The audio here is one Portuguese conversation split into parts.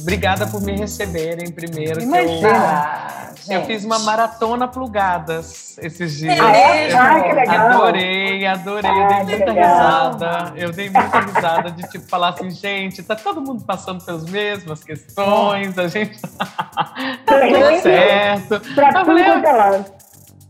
Obrigada por me receberem primeiro. Imagina. Eu, eu fiz uma maratona plugadas esses dias. Ah, é? Ah, que legal. Adorei, adorei. Ah, dei muita risada. Eu dei muita risada de tipo falar assim, gente, tá todo mundo passando pelas mesmas questões, a gente tá tudo certo. Pra tudo falei,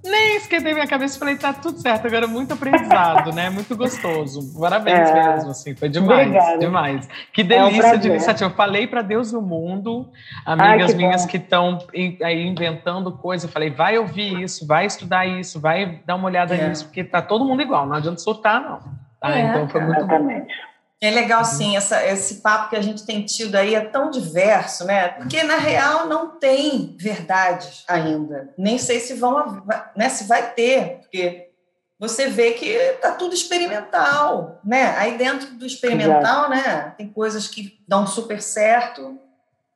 nem esquentei minha cabeça e falei, tá tudo certo, agora muito aprendizado, né? Muito gostoso. Parabéns é. mesmo, assim, foi demais, Obrigada. demais. Que delícia é um de iniciativa. Eu falei para Deus no mundo, amigas Ai, que minhas bom. que estão aí inventando coisa, eu falei, vai ouvir isso, vai estudar isso, vai dar uma olhada é. nisso, porque tá todo mundo igual, não adianta soltar, não. Tá? então foi muito exatamente. bom. É legal, sim, essa, esse papo que a gente tem tido aí é tão diverso, né? Porque, na real, não tem verdade ainda. Nem sei se vão, né, se vai ter, porque você vê que está tudo experimental, né? Aí dentro do experimental, né, tem coisas que dão super certo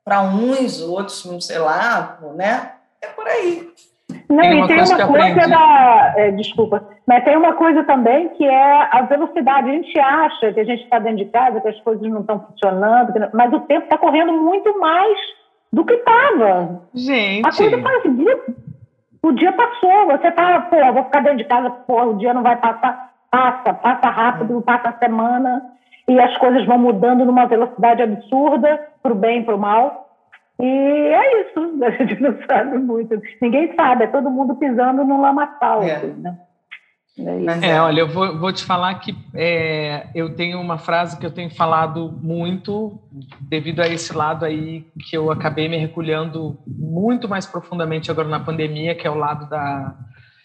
para uns, outros, sei lá, né? É por aí. Não, tem e tem uma coisa da. É, desculpa, mas tem uma coisa também que é a velocidade. A gente acha que a gente está dentro de casa, que as coisas não estão funcionando, mas o tempo está correndo muito mais do que estava. Gente. A coisa passa. O dia passou, você está, pô, vou ficar dentro de casa, pô, o dia não vai passar. Passa, passa rápido, passa a semana, e as coisas vão mudando numa velocidade absurda, para o bem e para o mal. E é isso, a gente não sabe muito. Ninguém sabe, é todo mundo pisando no lamaçal. É. Assim, né? É, é, olha, eu vou, vou te falar que é, eu tenho uma frase que eu tenho falado muito devido a esse lado aí que eu acabei me recolhendo muito mais profundamente agora na pandemia, que é o lado da,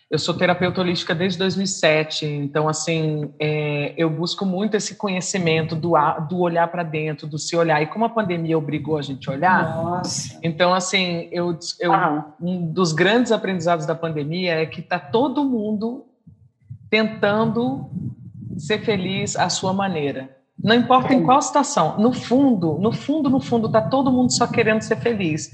eu sou terapeuta holística desde 2007, então, assim, é, eu busco muito esse conhecimento do, do olhar para dentro, do se olhar. E como a pandemia obrigou a gente a olhar, Nossa. então, assim, eu, eu um dos grandes aprendizados da pandemia é que está todo mundo tentando ser feliz à sua maneira. Não importa em qual situação, no fundo, no fundo, no fundo, tá todo mundo só querendo ser feliz.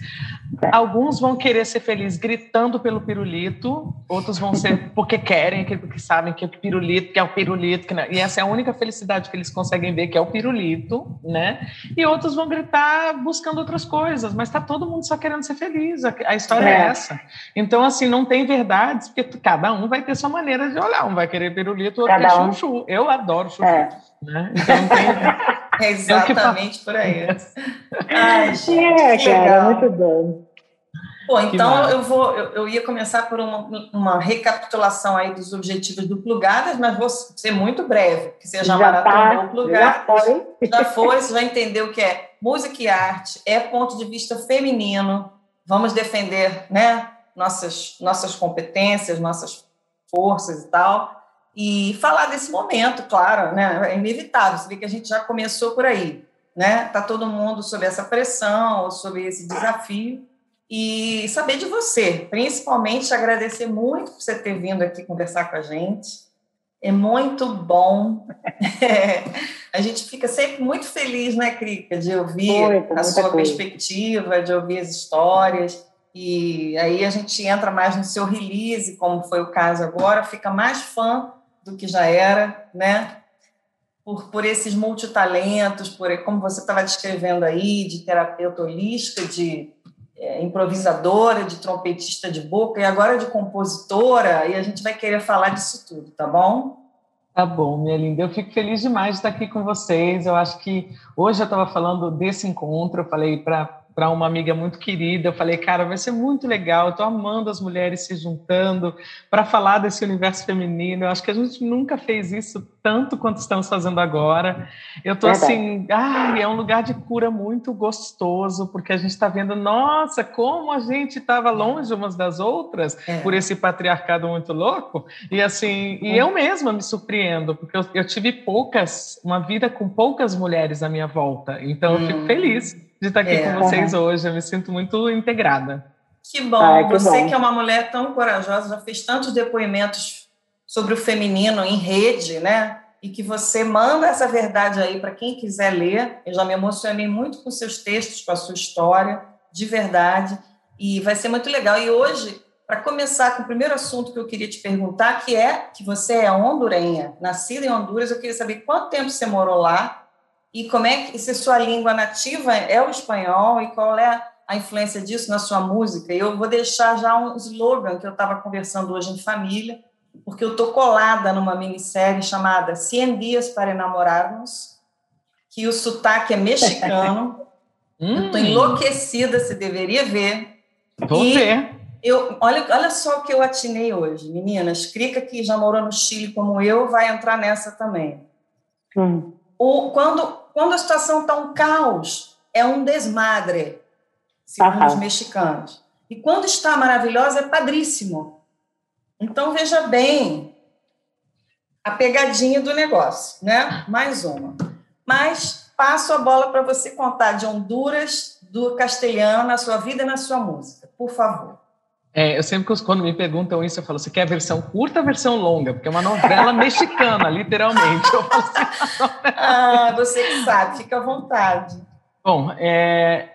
Alguns vão querer ser feliz gritando pelo pirulito, outros vão ser porque querem, porque sabem que é o pirulito, que é o pirulito, que não, e essa é a única felicidade que eles conseguem ver, que é o pirulito, né? E outros vão gritar buscando outras coisas, mas tá todo mundo só querendo ser feliz. A, história é. é. essa. Então, assim, não tem verdades, porque cada um vai ter sua maneira de olhar. Um vai querer pirulito, outro quer um. chuchu. Eu adoro chuchu. É. Né? Então tem. é exatamente por aí. Ai, gente, é, cara, legal. muito bom. Bom, então eu vou, eu, eu, ia começar por uma, uma, recapitulação aí dos objetivos do Plugadas, mas vou ser muito breve, que seja já maratona tá, Plugadas. Já foi. já foi, você vai entender o que é música e arte, é ponto de vista feminino, vamos defender né, nossas, nossas competências, nossas forças e tal e falar desse momento, claro, né? É inevitável. Você vê que a gente já começou por aí, né? Tá todo mundo sob essa pressão, sob esse desafio e saber de você, principalmente agradecer muito por você ter vindo aqui conversar com a gente. É muito bom. É, a gente fica sempre muito feliz, né, Crica, de ouvir muito, a sua coisa. perspectiva, de ouvir as histórias. E aí a gente entra mais no seu release, como foi o caso agora, fica mais fã do que já era, né? Por, por esses multitalentos, por como você estava descrevendo aí, de terapeuta holística, de é, improvisadora, de trompetista de boca e agora de compositora, e a gente vai querer falar disso tudo, tá bom? Tá bom, minha linda. Eu fico feliz demais de estar aqui com vocês. Eu acho que hoje eu estava falando desse encontro, eu falei para para uma amiga muito querida. Eu falei, cara, vai ser muito legal. Eu estou amando as mulheres se juntando para falar desse universo feminino. Eu acho que a gente nunca fez isso tanto quanto estamos fazendo agora. Eu estou assim, ah, é um lugar de cura muito gostoso, porque a gente está vendo, nossa, como a gente estava longe umas das outras é. por esse patriarcado muito louco. E assim, e eu mesma me surpreendo, porque eu, eu, tive poucas, uma vida com poucas mulheres à minha volta. Então eu fico hum. feliz de estar aqui é. com vocês hoje. Eu me sinto muito integrada. Que bom. Ai, que Você bom. que é uma mulher tão corajosa, já fez tantos depoimentos sobre o feminino em rede, né? E que você manda essa verdade aí para quem quiser ler. Eu já me emocionei muito com seus textos, com a sua história, de verdade. E vai ser muito legal. E hoje, para começar com o primeiro assunto que eu queria te perguntar, que é que você é hondurenha, nascida em Honduras, eu queria saber quanto tempo você morou lá e como é que se sua língua nativa é o espanhol e qual é a influência disso na sua música. Eu vou deixar já um slogan que eu estava conversando hoje em família, porque eu estou colada numa minissérie chamada 100 Dias para Enamorarmos, que o sotaque é mexicano. hum. Estou enlouquecida, você deveria ver. Vou e ver. Eu, olha, olha só o que eu atinei hoje, meninas. Crica, que já morou no Chile como eu, vai entrar nessa também. Hum. O, quando, quando a situação está um caos, é um desmadre, segundo os mexicanos. E quando está maravilhosa, é padríssimo. Então, veja bem a pegadinha do negócio, né? Mais uma. Mas passo a bola para você contar de Honduras, do castelhano, na sua vida e na sua música, por favor. É, eu sempre, quando me perguntam isso, eu falo, você quer a versão curta ou a versão longa? Porque é uma novela mexicana, literalmente. Assim, ah, você que sabe, fica à vontade. Bom, é,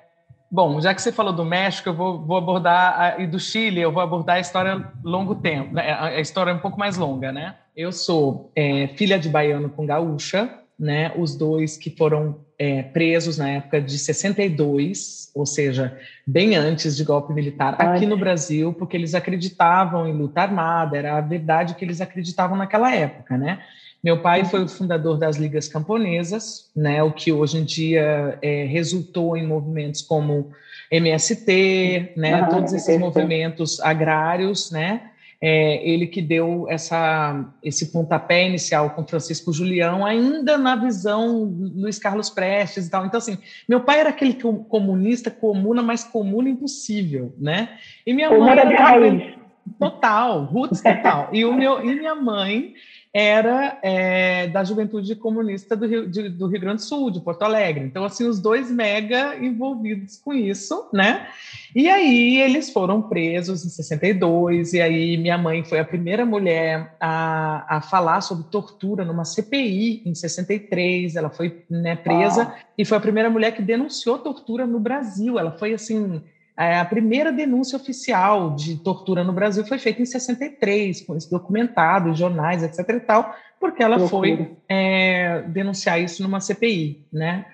bom, já que você falou do México, eu vou, vou abordar, a, e do Chile, eu vou abordar a história longo tempo, né? a história um pouco mais longa, né? Eu sou é, filha de baiano com gaúcha, né? Os dois que foram é, presos na época de 62, ou seja, bem antes de golpe militar, Ai. aqui no Brasil, porque eles acreditavam em luta armada, era a verdade que eles acreditavam naquela época, né? Meu pai foi o fundador das ligas camponesas, né? O que hoje em dia é, resultou em movimentos como MST, né? Todos esses movimentos agrários, né? É, ele que deu essa, esse pontapé inicial com Francisco Julião, ainda na visão Luiz Carlos Prestes e tal. Então, assim, meu pai era aquele comunista, comuna, mas comuna impossível, né? E minha mãe era... Total, roots total. E, o meu, e minha mãe era é, da Juventude Comunista do Rio, de, do Rio Grande do Sul, de Porto Alegre. Então, assim, os dois mega envolvidos com isso, né? E aí eles foram presos em 62, e aí minha mãe foi a primeira mulher a, a falar sobre tortura numa CPI em 63. Ela foi né, presa ah. e foi a primeira mulher que denunciou tortura no Brasil. Ela foi assim a primeira denúncia oficial de tortura no Brasil foi feita em 63, com isso documentado, jornais, etc. e tal, porque ela foi é, denunciar isso numa CPI, né?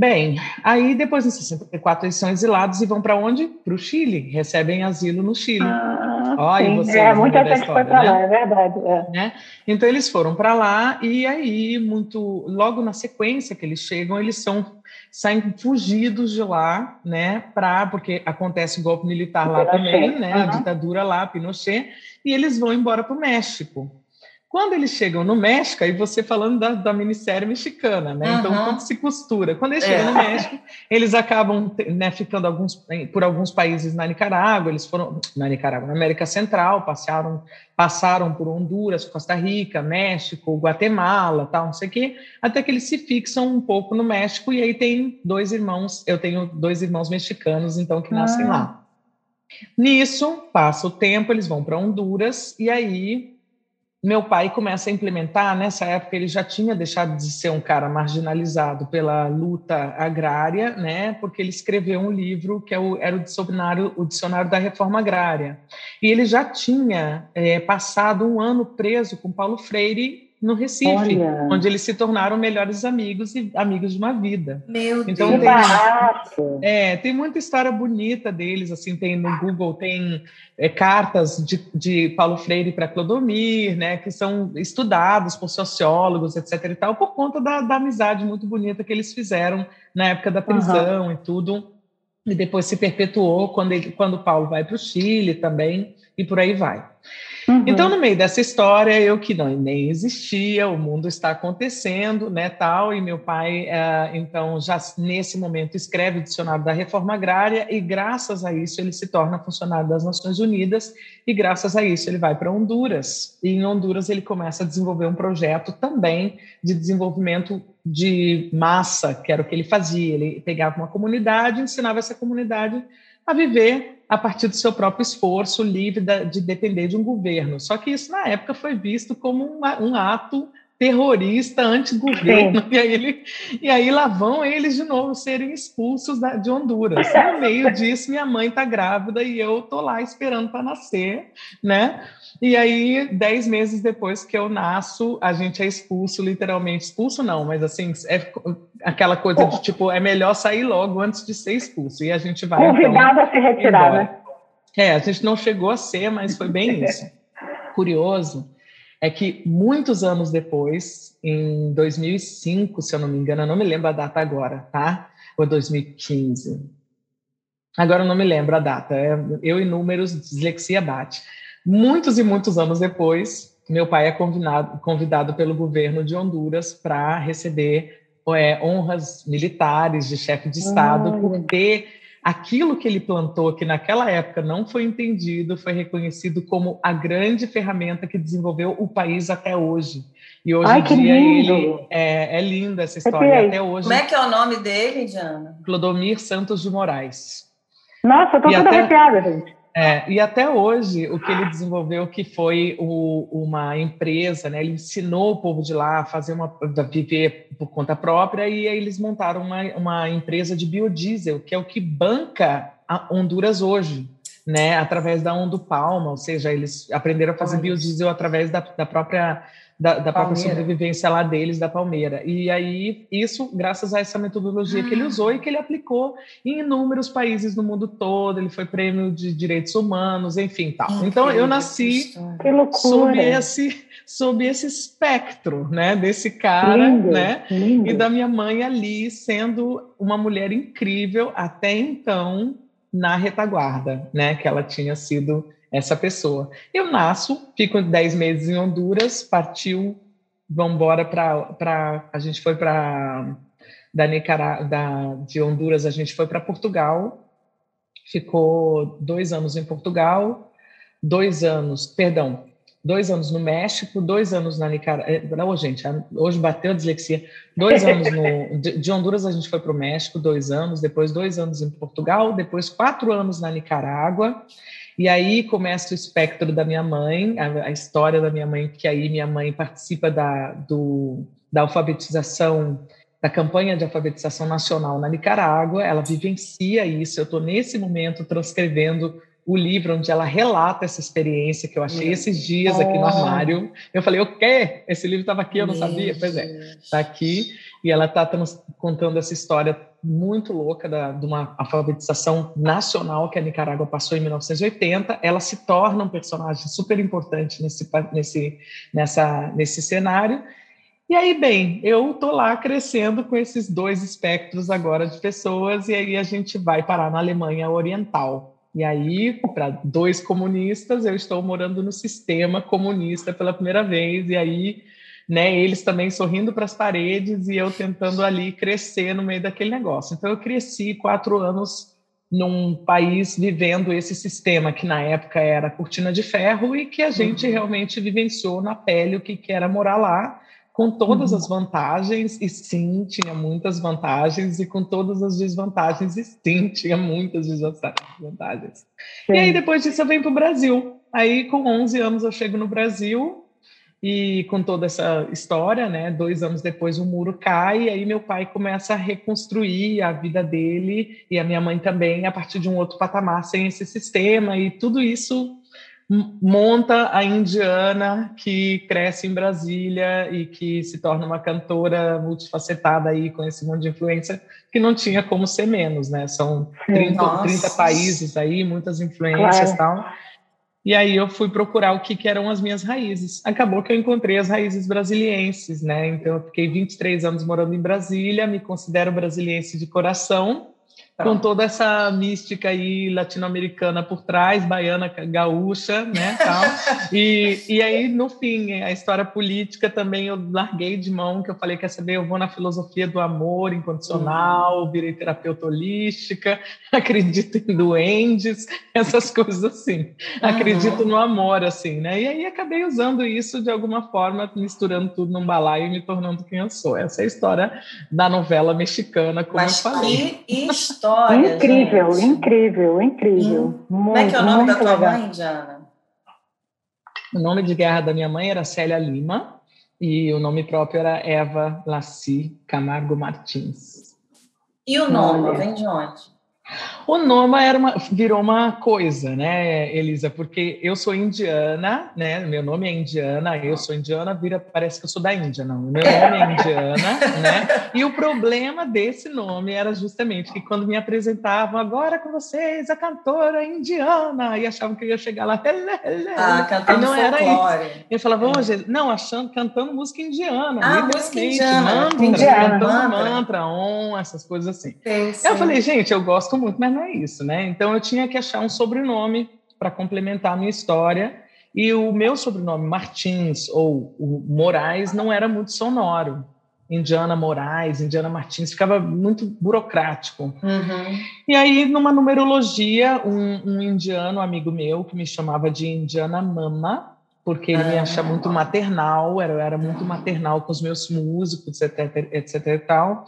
Bem, aí depois em 64 eles são exilados e vão para onde? Para o Chile, recebem asilo no Chile. Ah, Olha, você é, muita gente história, foi para né? lá, é verdade. É. Né? Então eles foram para lá e aí muito logo na sequência que eles chegam eles são saem fugidos de lá, né? Para porque acontece o golpe militar lá também, né? Uhum. A ditadura lá, Pinochet, e eles vão embora para o México. Quando eles chegam no México, aí você falando da, da minissérie mexicana, né? Uhum. Então, tudo se costura. Quando eles chegam é. no México, eles acabam né, ficando alguns, por alguns países na Nicarágua, eles foram na Nicarágua, na América Central, passaram, passaram por Honduras, Costa Rica, México, Guatemala, tal, não sei o quê, até que eles se fixam um pouco no México, e aí tem dois irmãos, eu tenho dois irmãos mexicanos, então, que nascem ah. lá. Nisso, passa o tempo, eles vão para Honduras, e aí meu pai começa a implementar, nessa época ele já tinha deixado de ser um cara marginalizado pela luta agrária, né, porque ele escreveu um livro que é era o dicionário, o dicionário da reforma agrária. E ele já tinha é, passado um ano preso com Paulo Freire no Recife, Olha. onde eles se tornaram melhores amigos e amigos de uma vida. Meu então, Deus, tem, é, tem muita história bonita deles, assim, tem no Google tem é, cartas de, de Paulo Freire para Clodomir, né, que são estudados por sociólogos, etc. e tal, por conta da, da amizade muito bonita que eles fizeram na época da prisão uhum. e tudo. E depois se perpetuou quando, ele, quando Paulo vai para o Chile também, e por aí vai. Uhum. Então, no meio dessa história, eu que não nem existia, o mundo está acontecendo, né, tal, e meu pai, é, então, já nesse momento escreve o dicionário da reforma agrária e graças a isso ele se torna funcionário das Nações Unidas e graças a isso ele vai para Honduras. E em Honduras ele começa a desenvolver um projeto também de desenvolvimento de massa, que era o que ele fazia. Ele pegava uma comunidade, ensinava essa comunidade a viver a partir do seu próprio esforço, livre de depender de um governo. Só que isso, na época, foi visto como um, um ato terrorista, anti-governo, e aí, ele, e aí lá vão eles de novo serem expulsos da, de Honduras. No meio disso, minha mãe está grávida e eu tô lá esperando para nascer, né? E aí, dez meses depois que eu nasço, a gente é expulso, literalmente. Expulso não, mas assim, é aquela coisa de tipo, é melhor sair logo antes de ser expulso. E a gente vai. Convidado então, a se retirar, embora. né? É, a gente não chegou a ser, mas foi bem isso. Curioso é que muitos anos depois, em 2005, se eu não me engano, eu não me lembro a data agora, tá? Ou 2015. Agora eu não me lembro a data. É, eu e números, dislexia bate. Muitos e muitos anos depois, meu pai é convidado, convidado pelo governo de Honduras para receber é, honras militares de chefe de Estado por ter aquilo que ele plantou, que naquela época não foi entendido, foi reconhecido como a grande ferramenta que desenvolveu o país até hoje. E hoje Ai, em dia lindo. ele é, é linda essa história até hoje. Como é que é o nome dele, Diana? Clodomir Santos de Moraes. Nossa, eu tô e toda até... arrepiada, gente. É, e até hoje, o que ele desenvolveu, que foi o, uma empresa, né? ele ensinou o povo de lá a fazer uma, a viver por conta própria, e aí eles montaram uma, uma empresa de biodiesel, que é o que banca a Honduras hoje, né? através da Ondo Palma, ou seja, eles aprenderam a fazer biodiesel através da, da própria da, da própria sobrevivência lá deles, da Palmeira. E aí, isso, graças a essa metodologia que ele usou e que ele aplicou em inúmeros países no mundo todo, ele foi prêmio de direitos humanos, enfim, tal. então, eu nasci sob esse, sob esse espectro, né, desse cara, lindo, né, lindo. e da minha mãe ali sendo uma mulher incrível até então na retaguarda, né, que ela tinha sido essa pessoa. Eu nasço, fico 10 meses em Honduras, partiu, vamos embora para. A gente foi para. Da, da, de Honduras, a gente foi para Portugal, ficou dois anos em Portugal, dois anos, perdão, dois anos no México, dois anos na Nicarágua. Não, gente, hoje bateu a dislexia. Dois anos no, de Honduras a gente foi para o México, dois anos, depois dois anos em Portugal, depois quatro anos na Nicarágua. E aí começa o espectro da minha mãe, a, a história da minha mãe, que aí minha mãe participa da, do, da alfabetização, da campanha de alfabetização nacional na Nicarágua, ela vivencia isso. Eu estou nesse momento transcrevendo o livro onde ela relata essa experiência que eu achei esses dias aqui no armário. Eu falei, o quê? Esse livro estava aqui, eu não sabia? Pois é, está aqui. E ela está contando essa história muito louca da, de uma alfabetização nacional que a Nicarágua passou em 1980. Ela se torna um personagem super importante nesse, nesse, nessa, nesse cenário. E aí, bem, eu tô lá crescendo com esses dois espectros agora de pessoas, e aí a gente vai parar na Alemanha Oriental. E aí, para dois comunistas, eu estou morando no sistema comunista pela primeira vez, e aí né? Eles também sorrindo para as paredes e eu tentando ali crescer no meio daquele negócio. Então eu cresci quatro anos num país vivendo esse sistema que na época era cortina de ferro e que a gente uhum. realmente vivenciou na pele o que, que era morar lá, com todas uhum. as vantagens, e sim, tinha muitas vantagens, e com todas as desvantagens, e sim, tinha muitas desvantagens. Sim. E aí, depois disso, eu venho para o Brasil. Aí, com 11 anos, eu chego no Brasil, e com toda essa história, né, dois anos depois o muro cai, e aí meu pai começa a reconstruir a vida dele e a minha mãe também a partir de um outro patamar sem esse sistema, e tudo isso monta a indiana que cresce em Brasília e que se torna uma cantora multifacetada aí com esse monte de influência que não tinha como ser menos, né? São 30, 30 países aí, muitas influências e claro. tal. E aí eu fui procurar o que, que, eram as minhas raízes. Acabou que eu encontrei as raízes brasilienses, né? Então eu fiquei 23 anos morando em Brasília, me considero brasiliense de coração com toda essa mística aí latino-americana por trás, baiana, gaúcha, né, tal. e, e aí, no fim, a história política também eu larguei de mão, que eu falei, quer saber, eu vou na filosofia do amor incondicional, uhum. virei terapeuta holística, acredito em duendes, essas coisas assim. Uhum. Acredito no amor, assim, né? E aí acabei usando isso de alguma forma, misturando tudo num balaio e me tornando quem eu sou. Essa é a história da novela mexicana, como Mas eu falei. Que história! História. Incrível, gente. incrível, incrível. Hum. Muito, Como é que é o nome da tua legal. mãe, Diana? O nome de guerra da minha mãe era Célia Lima. e o nome próprio era Eva Laci Camargo Martins. E o nome, vem de onde? O Noma era uma, virou uma coisa, né, Elisa? Porque eu sou indiana, né? Meu nome é indiana, eu sou indiana, vira, parece que eu sou da Índia, não. Meu nome é indiana, né? E o problema desse nome era justamente que quando me apresentavam, agora com vocês, a cantora indiana, e achavam que eu ia chegar lá, ah, cantando não era isso. Eu falava, hoje, não, achando, cantando música indiana, ah, música indiana, mantra, indiana, cantando mantra, mantra on, essas coisas assim. Sim, sim. Eu falei, gente, eu gosto muito, mas não é isso, né? Então eu tinha que achar um sobrenome para complementar a minha história. E o meu sobrenome, Martins ou Moraes, não era muito sonoro. Indiana Moraes, Indiana Martins, ficava muito burocrático. Uhum. E aí, numa numerologia, um, um, indiano, amigo meu, que me chamava de Indiana Mama, porque ele me ah. acha muito maternal, era, era muito maternal com os meus músicos, etc, etc e tal.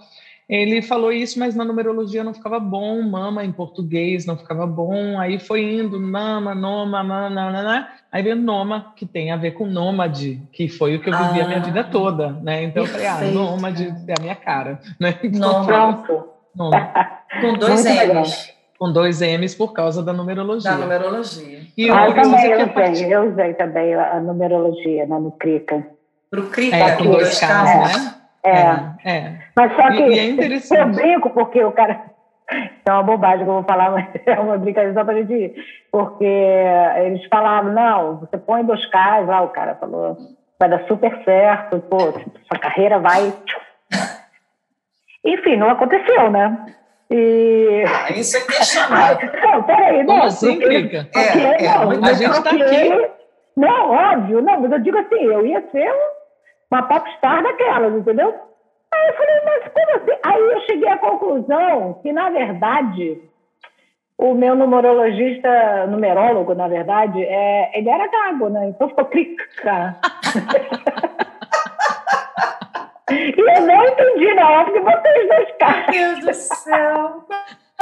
Ele falou isso, mas na numerologia não ficava bom, mama em português não ficava bom, aí foi indo, mama, noma, mana, aí veio noma, que tem a ver com nômade, que foi o que eu vivi ah, a minha vida ah. toda, né? Então perfeito. eu falei, ah, nômade é a minha cara, né? Então, Pronto. com dois M's. Com dois M's por causa da numerologia. Da numerologia. E ah, eu também eu usei, eu usei também a numerologia né, no Crica. Para o Crica, é, com dois K's, né? É. é. Mas só que e, e é eu brinco porque o cara. É uma bobagem que eu vou falar, mas é uma brincadeira só para a gente ir. Porque eles falavam, não, você põe dois Ks lá, o cara falou, vai dar super certo, pô, sua carreira vai. Enfim, não aconteceu, né? E... Ah, isso é questionável. Não, peraí, não. Como assim, porque, é, é, não, a gente está aqui. Não, óbvio, não, mas eu digo assim, eu ia ser uma popstar daquelas, entendeu? Aí eu falei, mas como assim? Aí eu cheguei à conclusão que, na verdade, o meu numerologista, numerólogo, na verdade, é, ele era gago, né? Então ficou crica. e eu não entendi na hora que vocês dois caras. Meu Deus do céu!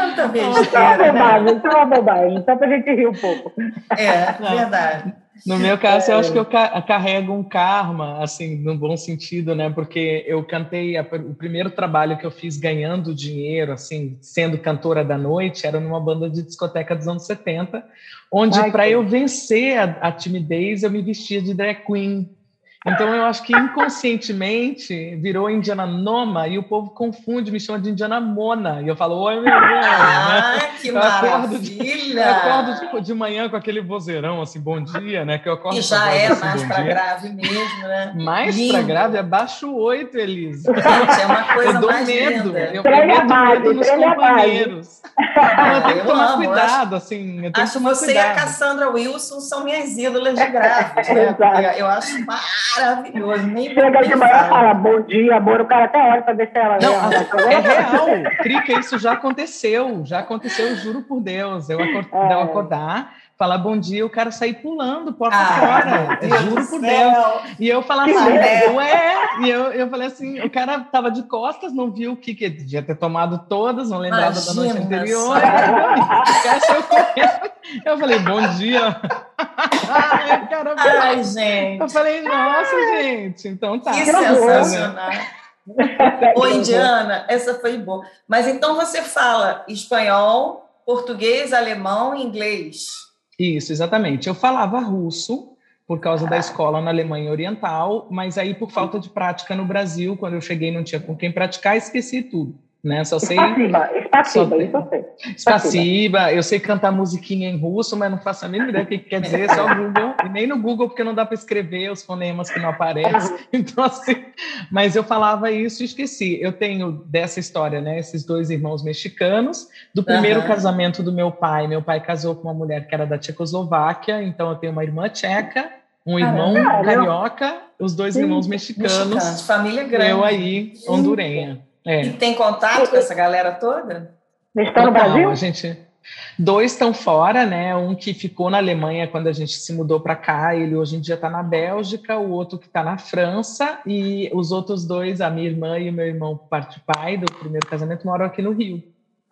Quanta besteira. É uma bobagem, é uma bobagem, só pra gente rir um pouco. É, verdade. No meu caso, eu acho que eu carrego um karma, assim, no bom sentido, né? Porque eu cantei, a, o primeiro trabalho que eu fiz ganhando dinheiro, assim, sendo cantora da noite, era numa banda de discoteca dos anos 70, onde, para eu vencer a, a timidez, eu me vestia de drag queen. Então eu acho que inconscientemente virou Indiana Noma e o povo confunde, me chama de Indiana Mona. E eu falo, oi, meu irmão. Ah, né? que eu maravilha! Acordo de, eu acordo tipo, de manhã com aquele vozeirão, assim, bom dia, né? Que eu acordo e já é assim, mais para grave mesmo, né? Mais para grave é baixo oito, Elisa. Gente, é uma coisa eu dou mais medo. Linda. Eu, eu meto medo nos companheiros. Ah, eu tenho que tomar amo, cuidado, acho, assim. Eu tenho acho que você cuidado. e a Cassandra Wilson são minhas ídolas de graves. Né? eu acho maravilhoso. Nem Chega de manhã e fala bom dia, amor. O cara até olha para ver se ela Não, é, é real. Crica, isso já aconteceu. Já aconteceu, juro por Deus. Eu, acordar, é. eu acordar falar bom dia, o cara sair pulando porta ah, fora. Juro por Deus. E eu falar assim, ué, e eu, eu falei assim, o cara tava de costas, não viu o que que devia ter tomado todas, não lembrava Imagina, da noite anterior. Eu, eu falei, bom dia. Ai, cara, Ai, gente. Eu falei, nossa, gente, então tá. Que sensacional. Ô, Indiana, essa foi boa. Mas então você fala espanhol, português, alemão e inglês. Isso, exatamente. Eu falava russo por causa da escola na Alemanha Oriental, mas aí por falta de prática no Brasil, quando eu cheguei não tinha com quem praticar, esqueci tudo né? Só sei. Espaciba, espaciba, isso eu sei. Espaciba, eu sei cantar musiquinha em russo, mas não faço a mínima ideia do que quer dizer, só o Google. E nem no Google, porque não dá para escrever os fonemas que não aparecem. Então, assim, mas eu falava isso e esqueci. Eu tenho dessa história, né? Esses dois irmãos mexicanos. Do primeiro uhum. casamento do meu pai, meu pai casou com uma mulher que era da Tchecoslováquia, então eu tenho uma irmã tcheca, um irmão Caramba. carioca, os dois Sim. irmãos mexicanos. mexicanos. Família grande. Eu aí, hondurenha. É. E tem contato com essa galera toda? Estão no Brasil? A gente, dois estão fora, né? Um que ficou na Alemanha quando a gente se mudou para cá, ele hoje em dia está na Bélgica, o outro que está na França, e os outros dois, a minha irmã e o meu irmão, parte pai do primeiro casamento, moram aqui no Rio.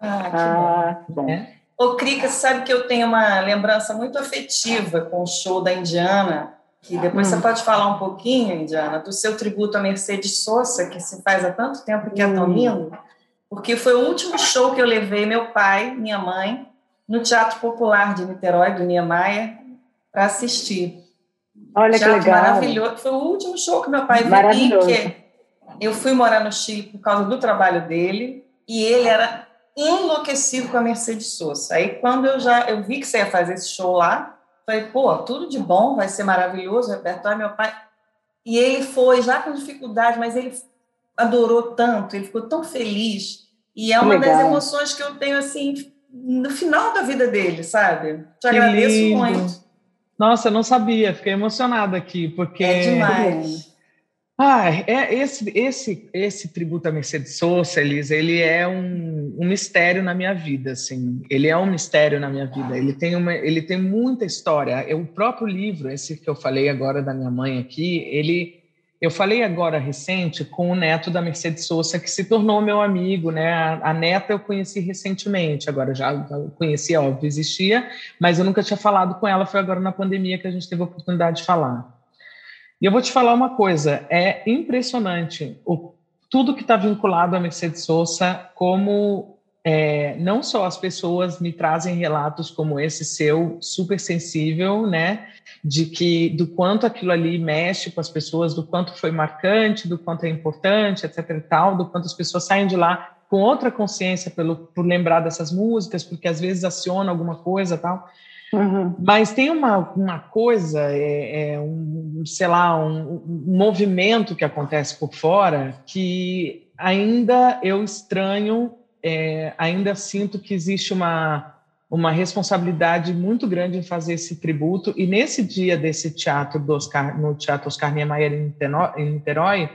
Ah, que ah, bom. É. Ô, Krika, sabe que eu tenho uma lembrança muito afetiva com o show da Indiana, que depois hum. você pode falar um pouquinho, Indiana, do seu tributo a Mercedes Sosa, que se faz há tanto tempo que é tão hum. lindo, porque foi o último show que eu levei meu pai, minha mãe, no Teatro Popular de Niterói, do Niemeyer, para assistir. Olha Teatro que legal. maravilhoso. Foi o último show que meu pai veio, que eu fui morar no Chile por causa do trabalho dele, e ele era enlouquecido com a Mercedes Sosa. Aí, quando eu já eu vi que você ia fazer esse show lá, falei, pô, tudo de bom, vai ser maravilhoso, o repertório, meu pai. E ele foi já com dificuldade, mas ele adorou tanto, ele ficou tão feliz. E é uma Legal. das emoções que eu tenho, assim, no final da vida dele, sabe? Te que agradeço lindo. muito. Nossa, eu não sabia, fiquei emocionada aqui, porque. É demais. Ah, é esse esse esse tributo a Mercedes Sosa, Elisa, ele é um, um, mistério na minha vida, assim. Ele é um mistério na minha vida. Ele tem uma, ele tem muita história. É o próprio livro, esse que eu falei agora da minha mãe aqui, ele eu falei agora recente com o neto da Mercedes Sosa que se tornou meu amigo, né? A, a neta eu conheci recentemente, agora já conhecia, óbvio, existia, mas eu nunca tinha falado com ela. Foi agora na pandemia que a gente teve a oportunidade de falar. E eu vou te falar uma coisa, é impressionante o, tudo que está vinculado à Mercedes Sosa, como é, não só as pessoas me trazem relatos como esse seu, super sensível, né, de que do quanto aquilo ali mexe com as pessoas, do quanto foi marcante, do quanto é importante, etc e tal, do quanto as pessoas saem de lá com outra consciência pelo, por lembrar dessas músicas, porque às vezes aciona alguma coisa tal. Uhum. Mas tem uma, uma coisa, é, é um, sei lá, um, um, movimento que acontece por fora que ainda eu estranho, é, ainda sinto que existe uma, uma responsabilidade muito grande em fazer esse tributo. E nesse dia desse teatro do Oscar, no Teatro Oscar Niemeyer em Niterói,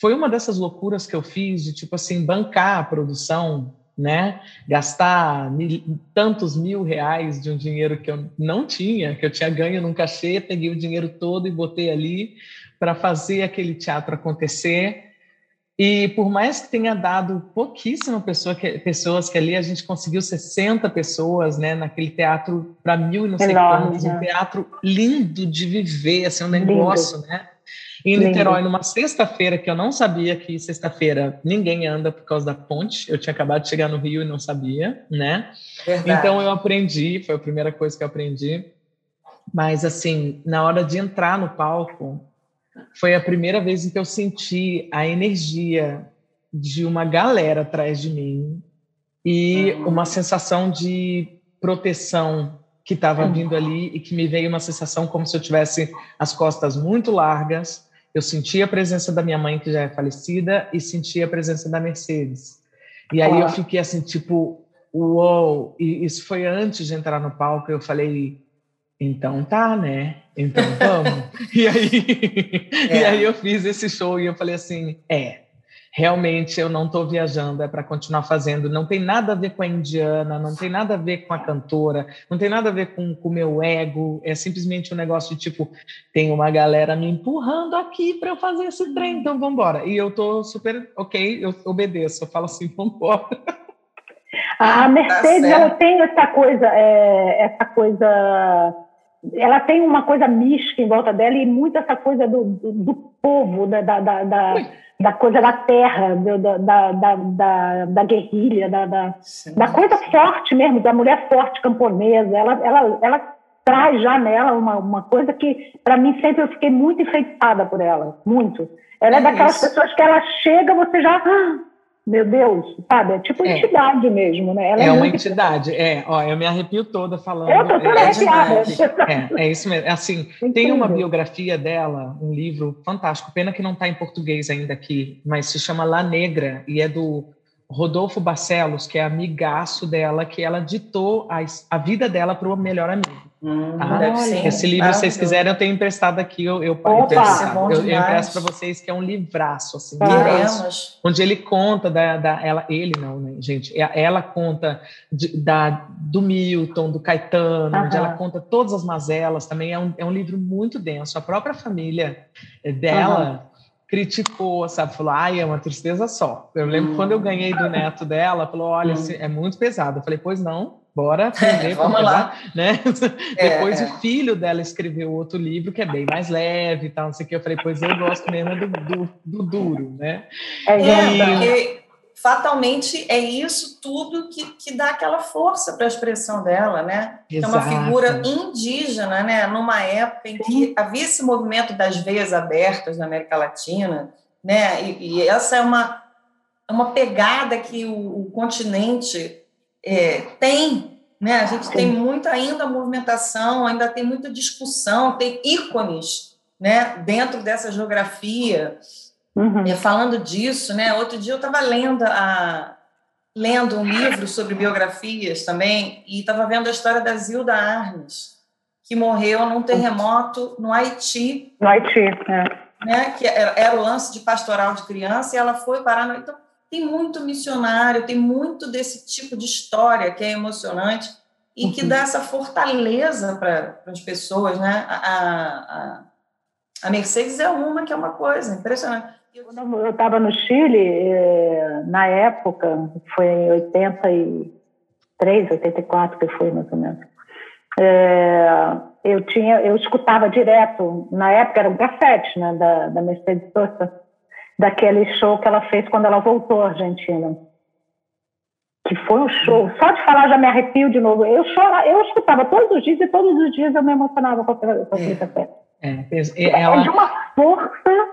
foi uma dessas loucuras que eu fiz de tipo assim bancar a produção né? Gastar mil, tantos mil reais de um dinheiro que eu não tinha, que eu tinha ganho num cachê, peguei o dinheiro todo e botei ali para fazer aquele teatro acontecer. E por mais que tenha dado pouquíssima pessoa que, pessoas que ali a gente conseguiu 60 pessoas, né, naquele teatro para mil e não sei quantos, um né? teatro lindo de viver, assim, um negócio, lindo. né? Em Niterói, numa sexta-feira, que eu não sabia que sexta-feira ninguém anda por causa da ponte. Eu tinha acabado de chegar no Rio e não sabia, né? Verdade. Então eu aprendi, foi a primeira coisa que eu aprendi. Mas assim, na hora de entrar no palco, foi a primeira vez em que eu senti a energia de uma galera atrás de mim e uhum. uma sensação de proteção que estava uhum. vindo ali e que me veio uma sensação como se eu tivesse as costas muito largas eu senti a presença da minha mãe, que já é falecida, e senti a presença da Mercedes. E aí ah. eu fiquei assim, tipo, uou! E isso foi antes de entrar no palco. Eu falei, então tá, né? Então vamos. e, aí, é. e aí eu fiz esse show e eu falei assim, é, realmente eu não estou viajando, é para continuar fazendo. Não tem nada a ver com a indiana, não tem nada a ver com a cantora, não tem nada a ver com o meu ego. É simplesmente um negócio de tipo, tem uma galera me empurrando aqui para eu fazer esse trem, então vamos embora. E eu tô super ok, eu obedeço, eu falo assim, vamos embora. A tá Mercedes, tá ela tem essa coisa, é, essa coisa ela tem uma coisa mística em volta dela e muito essa coisa do, do, do povo, da, da, da, da coisa da terra, da, da, da, da, guerrilha, da, da, da, coisa forte mesmo, da mulher forte camponesa. Ela, ela, ela traz já nela uma, uma coisa que, para mim, sempre eu fiquei muito enfeitada por ela, muito. Ela é, é daquelas pessoas que ela chega, você já. Meu Deus, sabe? É tipo é. entidade mesmo, né? Ela é, é uma entidade, é. Ó, eu me arrepio toda falando. Eu tô toda é, arrepiada. É, é isso mesmo. É assim, Entendi. tem uma biografia dela, um livro fantástico, pena que não está em português ainda aqui, mas se chama La Negra e é do Rodolfo Barcelos, que é amigaço dela, que ela ditou a, a vida dela para o melhor amigo. Hum, ah, esse livro, se vocês quiserem, eu tenho emprestado aqui, eu, eu, Opa, eu, eu, eu empresto para vocês, que é um livraço, assim, livraço, onde ele conta da, da ela, ele não, né, gente, ela conta de, da, do Milton, do Caetano, onde ela conta todas as mazelas, também é um, é um livro muito denso, a própria família dela criticou, sabe? Falou, ai, é uma tristeza só. Eu lembro hum. quando eu ganhei do neto dela, falou, olha, hum. é muito pesado. Eu falei, pois não, bora aprender. Vamos lá. Né? É, Depois é. o filho dela escreveu outro livro que é bem mais leve e tal, não sei o que. Eu falei, pois eu gosto mesmo do, do, do duro, né? É, e... porque fatalmente é isso tudo que, que dá aquela força para a expressão dela, né? Exato. É uma figura indígena, né? Numa época em que havia esse movimento das veias abertas na América Latina, né? E, e essa é uma, é uma pegada que o, o continente é, tem, né? A gente tem muita ainda movimentação, ainda tem muita discussão, tem ícones, né? Dentro dessa geografia. Uhum. E falando disso, né? Outro dia eu estava lendo a lendo um livro sobre biografias também e estava vendo a história da Zilda Arnes, que morreu num terremoto no Haiti. No Haiti, é. Né, que era, era, o lance de pastoral de criança e ela foi parar no... Então, tem muito missionário, tem muito desse tipo de história que é emocionante e uhum. que dá essa fortaleza para as pessoas, né? A, a, a Mercedes é uma que é uma coisa impressionante. Quando eu estava no Chile, eh, na época, foi em 83, 84 que foi mais ou menos, é, eu tinha, eu escutava direto, na época era um cassete, né, da, da Mercedes Sosa, daquele show que ela fez quando ela voltou à Argentina. Que foi um show, só de falar já me arrepio de novo. Eu chorava, eu escutava todos os dias e todos os dias eu me emocionava com aquele cassete. É, é, ela... é de uma força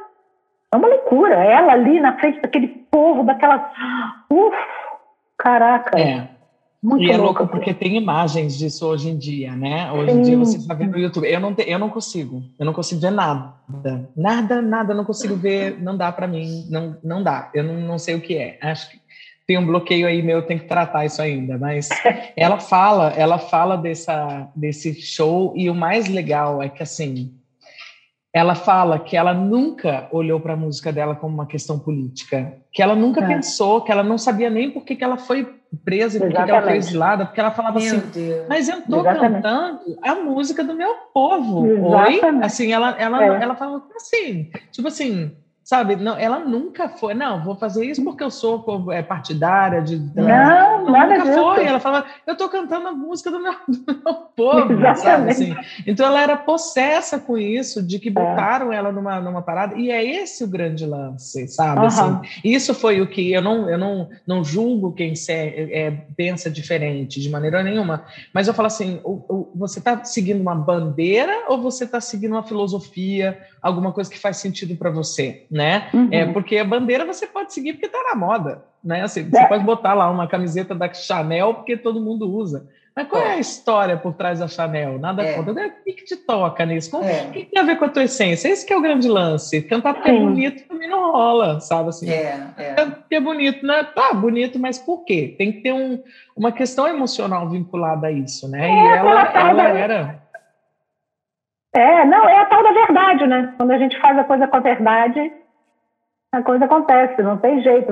é uma loucura. Ela ali na frente daquele povo, daquela. Uf, caraca. É. Muito e é louco porque tem imagens disso hoje em dia, né? Hoje em dia você está vendo no YouTube. Eu não, te, eu não consigo. Eu não consigo ver nada. Nada, nada. Eu não consigo ver. Não dá para mim. Não, não dá. Eu não, não sei o que é. Acho que tem um bloqueio aí meu. Tenho que tratar isso ainda. Mas ela fala, ela fala dessa, desse show. E o mais legal é que, assim, ela fala que ela nunca olhou para a música dela como uma questão política, que ela nunca é. pensou, que ela não sabia nem por que, que ela foi presa e por que, que ela foi exilada, porque ela falava meu assim, Deus. mas eu estou cantando a música do meu povo, Exatamente. oi? Assim, ela, ela, é. ela falava assim, tipo assim, Sabe, não, ela nunca foi, não, vou fazer isso porque eu sou é, partidária de. Não, nada nunca disso. foi. Ela falava, eu estou cantando a música do meu, do meu povo, Exatamente. sabe? Assim. Então ela era possessa com isso, de que é. botaram é. ela numa, numa parada, e é esse o grande lance, sabe? Uhum. Assim, isso foi o que eu não, eu não, não julgo quem se, é, pensa diferente, de maneira nenhuma, mas eu falo assim: o, o, você está seguindo uma bandeira ou você está seguindo uma filosofia, alguma coisa que faz sentido para você? né? É, uhum. É, porque a bandeira você pode seguir porque está na moda, né? Assim, você é. pode botar lá uma camiseta da Chanel porque todo mundo usa. Mas qual é, é a história por trás da Chanel? Nada é. conta. O que, que te toca nisso? É. O que tem a ver com a tua essência? Esse que é o grande lance. Cantar porque é bonito também não rola, sabe? Assim, é, é. Porque é bonito, né? Tá, bonito, mas por quê? Tem que ter um, uma questão emocional vinculada a isso, né? e é, ela, ela era... É, não, é a tal da verdade, né? Quando a gente faz a coisa com a verdade, a coisa acontece, não tem jeito.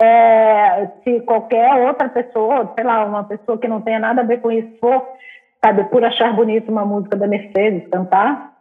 É, se qualquer outra pessoa, sei lá, uma pessoa que não tenha nada a ver com isso, for, sabe, por achar bonito uma música da Mercedes cantar,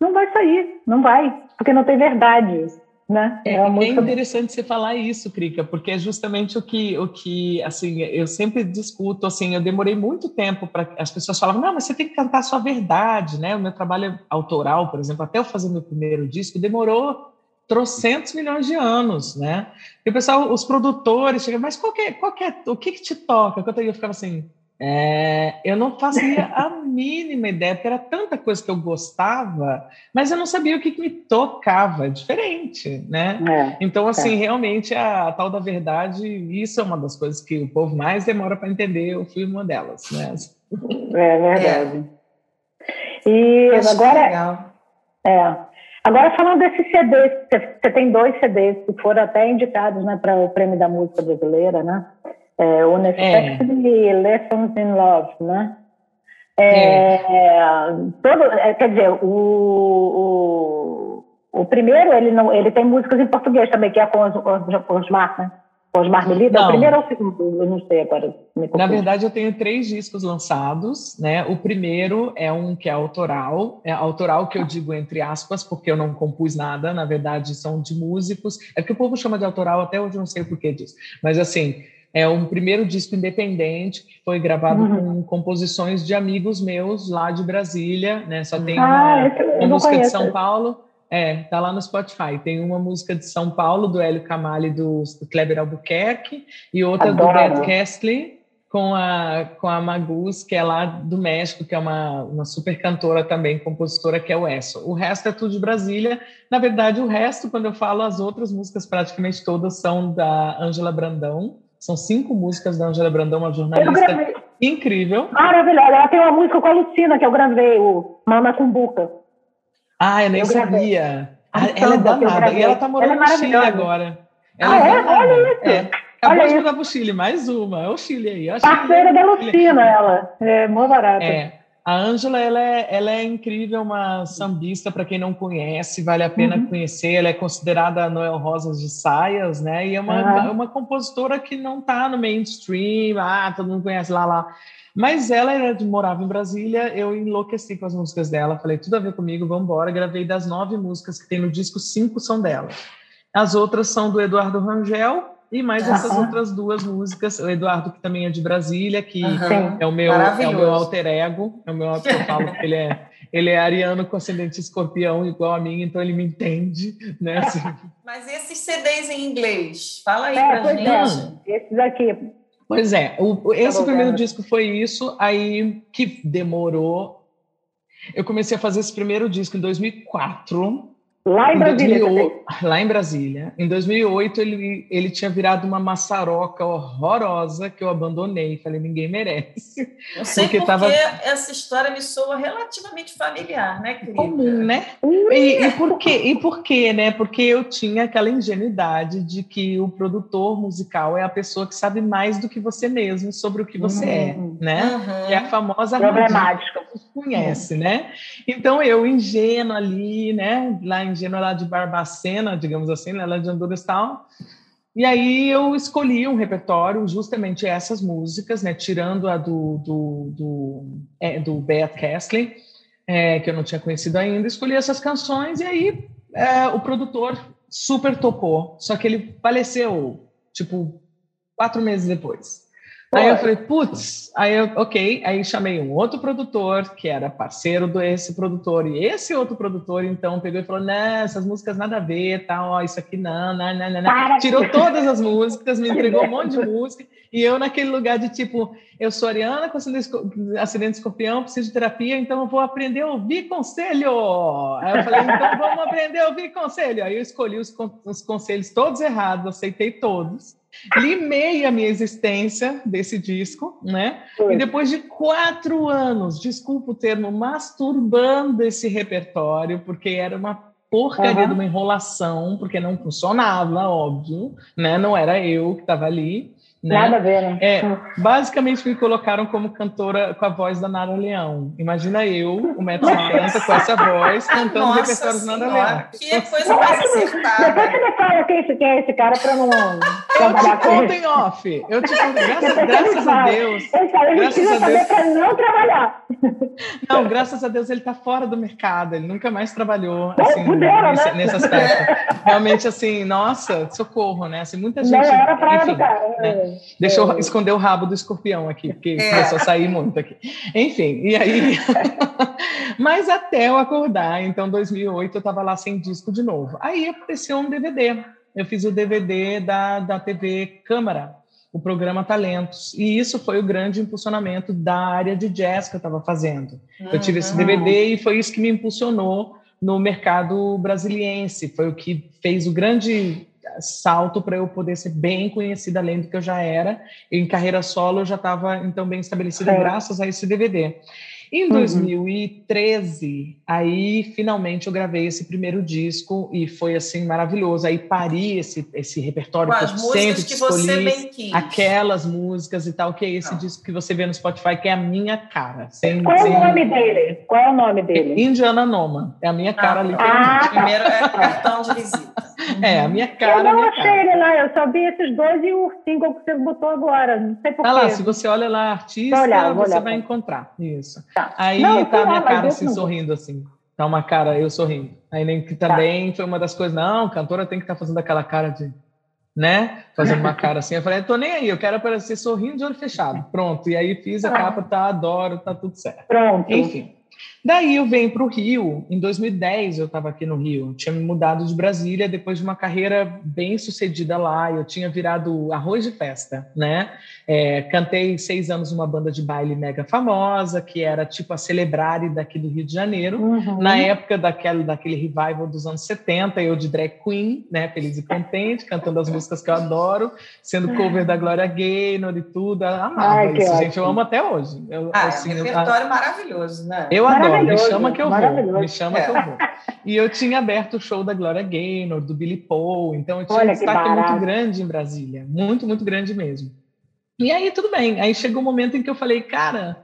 não vai sair, não vai, porque não tem verdade. Né? É, é, música... é, interessante você falar isso, Krika, porque é justamente o que, o que, assim, eu sempre discuto, assim, eu demorei muito tempo para as pessoas falavam, não, mas você tem que cantar a sua verdade, né? O meu trabalho autoral, por exemplo, até eu fazer meu primeiro disco, demorou trocentos milhões de anos, né? E o pessoal, os produtores chegam, mas qual que é, qual que é, o que que te toca? Eu ficava assim, é, eu não fazia a mínima ideia, porque era tanta coisa que eu gostava, mas eu não sabia o que, que me tocava, diferente, né? É, então, assim, é. realmente a, a, tal da verdade, isso é uma das coisas que o povo mais demora para entender, eu fui uma delas, né? É verdade. E agora. É, Agora, falando desses CDs, você tem dois CDs que foram até indicados né, para o Prêmio da Música Brasileira, né? É, Unexpected é. Lessons in Love, né? É, é. Todo, é, quer dizer, o, o, o, primeiro, ele, não, ele tem músicas em português também, que é com os, os, os Mar, né? Osmar Melita? Não. O primeiro ou o segundo? Eu não sei agora. Na verdade, eu tenho três discos lançados, né? O primeiro é um que é autoral, é autoral que eu digo entre aspas, porque eu não compus nada, na verdade são de músicos. É que o povo chama de autoral, até hoje eu não sei o porquê disso. Mas assim, É um primeiro disco independente que foi gravado uhum. com composições de amigos meus lá de Brasília, né? Só tem ah, uma, uma música de São Paulo. É, tá lá no Spotify. Tem uma música de São Paulo, do Hélio Camali do, do Kleber Albuquerque, e outra Adoro. do Brad Castley, com a, com a Magus, que é lá do México, que é uma, uma super cantora também, compositora, que é o Esso. O resto é tudo de Brasília. Na verdade, o resto, quando eu falo, as outras músicas praticamente todas são da Ângela Brandão, são cinco músicas da Angela Brandão, uma jornalista incrível. Maravilhosa. Ela tem uma música com a Lucina, que eu gravei, o Mama Cumbuca. Ah, eu nem eu sabia. Ah, ela é danada. E ela tá morando ela é no Chile agora. Ela ah, é? é? Olha isso. É. Acabou Olha de mudar para o Chile, mais uma. É o Chile aí. Parceira da Lucina, ela. É mó barata. É. A Ângela, ela é, ela é incrível, uma sambista, para quem não conhece, vale a pena uhum. conhecer. Ela é considerada a Noel Rosas de Saias, né? E é uma, uhum. uma compositora que não está no mainstream, ah, todo mundo conhece lá, lá. Mas ela era de, morava em Brasília, eu enlouqueci com as músicas dela, falei, tudo a ver comigo, vamos embora. Gravei das nove músicas que tem no disco, cinco são dela. As outras são do Eduardo Rangel, e mais uhum. essas outras duas músicas, o Eduardo, que também é de Brasília, que uhum. é, o meu, é o meu alter ego, é o meu alter, eu falo que ele é, ele é ariano com ascendente escorpião, igual a mim, então ele me entende, né? Assim. Mas esses CDs em inglês, fala aí é, pra é, gente. É. Esses aqui. Pois é, o, esse tá primeiro disco foi isso, aí que demorou. Eu comecei a fazer esse primeiro disco em 2004, Lá em, em Brasília. 2008, lá em Brasília. Em 2008, ele, ele tinha virado uma maçaroca horrorosa que eu abandonei. Falei, ninguém merece. Eu sei porque, porque tava... essa história me soa relativamente familiar, né, querida? Comum, né? E, e, por quê? E por quê, né? Porque eu tinha aquela ingenuidade de que o produtor musical é a pessoa que sabe mais do que você mesmo sobre o que você é, uhum. é, né? Uhum. É a famosa problemática. Que você conhece, uhum. né? Então, eu, ingênua ali, né? Lá em ingênua lá de Barbacena, digamos assim, né, lá de Honduras e aí eu escolhi um repertório, justamente essas músicas, né, tirando a do, do, do, é, do Beth Castley, é, que eu não tinha conhecido ainda, escolhi essas canções e aí é, o produtor super topou, só que ele faleceu, tipo, quatro meses depois. Aí eu falei, putz, aí eu, ok, aí chamei um outro produtor, que era parceiro desse produtor, e esse outro produtor, então, pegou e falou, não, essas músicas nada a ver, tal, ó, isso aqui não, não, não, não, Tirou todas as músicas, me entregou um monte de música, e eu naquele lugar de tipo, eu sou Ariana com acidente escorpião, preciso de terapia, então eu vou aprender a ouvir conselho. Aí eu falei, então vamos aprender a ouvir conselho. Aí eu escolhi os, os conselhos todos errados, aceitei todos limei a minha existência desse disco, né? Foi. E depois de quatro anos, desculpa o termo, masturbando esse repertório, porque era uma porcaria uhum. de uma enrolação, porque não funcionava, óbvio, né? Não era eu que estava ali. Né? Nada a ver, né? É, basicamente me colocaram como cantora com a voz da Nara Leão. Imagina eu, 1,70m, com essa voz, cantando Nossa repertório da Nara Leão. Que coisa mais acertada. Depois você me fala quem, quem é esse cara para não. Eu te conto em off. Eu te conto, graças, graças a Deus. graças a Deus. Para não trabalhar. Não, graças a Deus ele está fora do mercado. Ele nunca mais trabalhou assim, nesse, né? nesse aspecto. Realmente, assim, nossa, socorro, né? Assim, muita gente. Não era pra enfim, cara. Né? Deixa eu esconder o rabo do escorpião aqui, porque é. começou a sair muito aqui. Enfim, e aí. Mas até eu acordar, então, 2008, eu estava lá sem disco de novo. Aí apareceu um DVD. Eu fiz o DVD da, da TV Câmara, o programa Talentos. E isso foi o grande impulsionamento da área de jazz que eu estava fazendo. Uhum. Eu tive esse DVD e foi isso que me impulsionou no mercado brasiliense. Foi o que fez o grande salto para eu poder ser bem conhecida além do que eu já era. Em carreira solo eu já estava então bem estabelecida é. graças a esse DVD. Em 2013, uhum. aí finalmente eu gravei esse primeiro disco e foi assim maravilhoso. Aí pari esse, esse repertório Com que eu sempre que escolhi, aquelas músicas e tal, que é esse Não. disco que você vê no Spotify, que é a minha cara. Sem, Qual sem... é o nome dele? Qual é o nome dele? Indiana Noma. É a minha cara ah, literalmente. Ah, primeiro é cartão de visita. É, a minha cara. Eu não achei cara. ele lá, eu só vi esses dois e o single que você botou agora. Não sei porquê. Tá lá, se você olha lá, artista, olhar, você olhar, vai encontrar. Isso. Tá. Aí não, tá a minha cara assim, sorrindo assim. Tá uma cara, eu sorrindo. Aí nem que também tá. foi uma das coisas, não, cantora tem que estar tá fazendo aquela cara de. né? Fazendo uma cara assim. Eu falei, tô nem aí, eu quero aparecer sorrindo de olho fechado. Pronto. E aí fiz a capa, tá, adoro, tá tudo certo. Pronto. Enfim. Daí eu venho para o Rio, em 2010 eu estava aqui no Rio, tinha me mudado de Brasília depois de uma carreira bem sucedida lá, eu tinha virado arroz de festa, né? É, cantei seis anos numa banda de baile mega famosa, que era tipo a Celebrare daqui do Rio de Janeiro, uhum. na época daquele, daquele revival dos anos 70, eu de drag queen, né? Feliz e contente, cantando as músicas que eu adoro, sendo cover da Glória Gaynor e tudo, amava Ai, isso, gente, eu amo até hoje. Eu, ah, assim, é um repertório eu, maravilhoso, né? Eu adoro me chama que eu vou. Me chama é. que eu vou. E eu tinha aberto o show da Gloria Gaynor, do Billy Paul, então eu tinha Olha um destaque muito grande em Brasília, muito, muito grande mesmo. E aí tudo bem, aí chegou um momento em que eu falei, cara,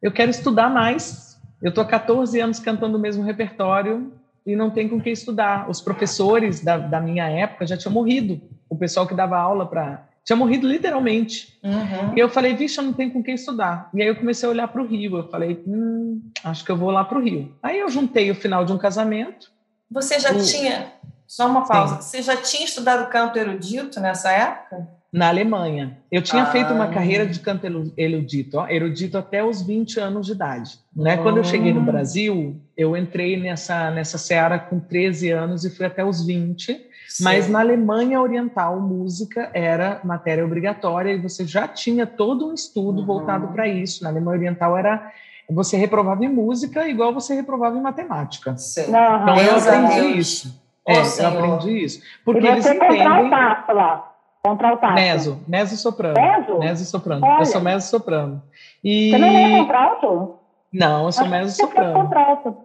eu quero estudar mais. Eu tô há 14 anos cantando o mesmo repertório e não tem com quem estudar. Os professores da, da minha época já tinham morrido. O pessoal que dava aula para tinha morrido literalmente. Uhum. E eu falei, vixe, eu não tenho com quem estudar. E aí eu comecei a olhar para o Rio. Eu falei, hum, acho que eu vou lá para o Rio. Aí eu juntei o final de um casamento. Você já o... tinha, só uma pausa, Sim. você já tinha estudado canto erudito nessa época? Na Alemanha. Eu tinha ah. feito uma carreira de canto erudito, ó, erudito até os 20 anos de idade. Né? Quando eu cheguei no hum. Brasil, eu entrei nessa, nessa seara com 13 anos e fui até os 20 mas na Alemanha Oriental, música era matéria obrigatória e você já tinha todo um estudo uhum. voltado para isso. Na Alemanha Oriental era você reprovava em música igual você reprovava em matemática. Sim. Então eu aprendi isso. É, eu aprendi isso. Porque eles entendem. lá. Contraltato. Meso, meso soprano. Meso? Meso soprano. Olha. Eu sou meso soprano. E... Você não é contralto? Não, eu sou meso soprano.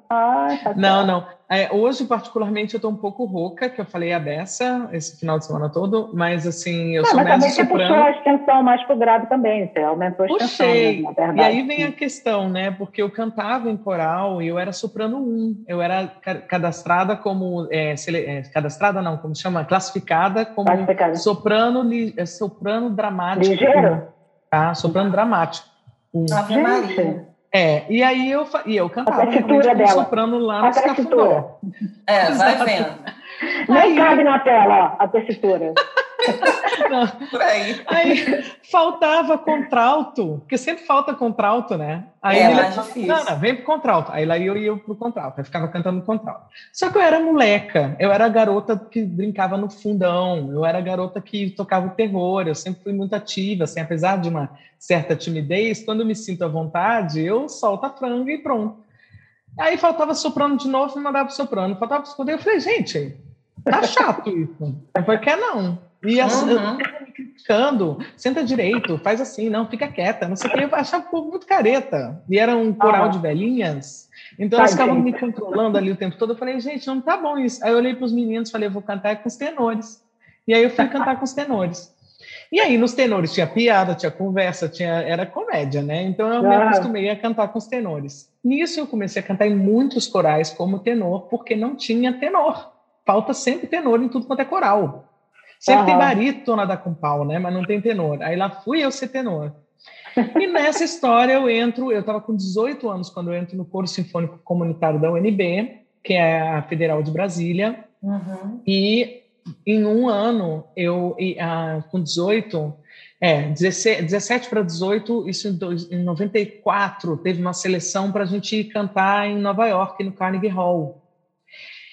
Ah, tá não, não. É, hoje, particularmente, eu estou um pouco rouca, que eu falei a beça esse final de semana todo, mas assim, eu não, sou mezzo soprano. Mas também você puxou a extensão mais pro grave também, você aumentou a extensão. Puxei. Né, e aí vem a questão, né? Porque eu cantava em coral e eu era soprano 1. Eu era cadastrada como. É, é, cadastrada não, como chama? Classificada como classificada. soprano, é, soprano dramático. Ligeiro? Tá? Soprano dramático. Um. Ave Maria. É, e aí eu, e eu cantava com soprano lá no Cafundó. É, vai vendo. Nem aí, cabe na tela, ó, a tessitura. Não. Aí. aí faltava contralto, porque sempre falta contralto, né? Aí é mais difícil. Não, não, vem pro contralto. Aí lá eu ia pro contralto, aí ficava cantando contralto. Só que eu era moleca, eu era a garota que brincava no fundão, eu era a garota que tocava o terror, eu sempre fui muito ativa, assim, apesar de uma certa timidez, quando eu me sinto à vontade, eu solto a franga e pronto. Aí faltava soprano de novo, mandava soprano, faltava soprano. Eu falei, gente, tá chato isso. Eu falei, quer não. E assim, uhum. me criticando, senta direito, faz assim, não, fica quieta, não sei o que. Eu achava o povo muito careta. E era um coral ah. de velhinhas, então elas ficavam me controlando ali o tempo todo. Eu falei, gente, não tá bom isso. Aí eu olhei para os meninos falei, eu vou cantar com os tenores. E aí eu fui cantar com os tenores. E aí, nos tenores tinha piada, tinha conversa, tinha era comédia, né? Então eu me acostumei a cantar com os tenores. Nisso eu comecei a cantar em muitos corais como tenor, porque não tinha tenor. Falta sempre tenor em tudo quanto é coral. Sempre uhum. tem barítona da com pau, né? Mas não tem tenor. Aí lá fui eu ser tenor. E nessa história eu entro, eu estava com 18 anos quando eu entro no Coro Sinfônico Comunitário da UNB, que é a Federal de Brasília. Uhum. E em um ano, eu, ah, com 18, é, 17, 17 para 18, isso em, dois, em 94, teve uma seleção para a gente cantar em Nova York, no Carnegie Hall.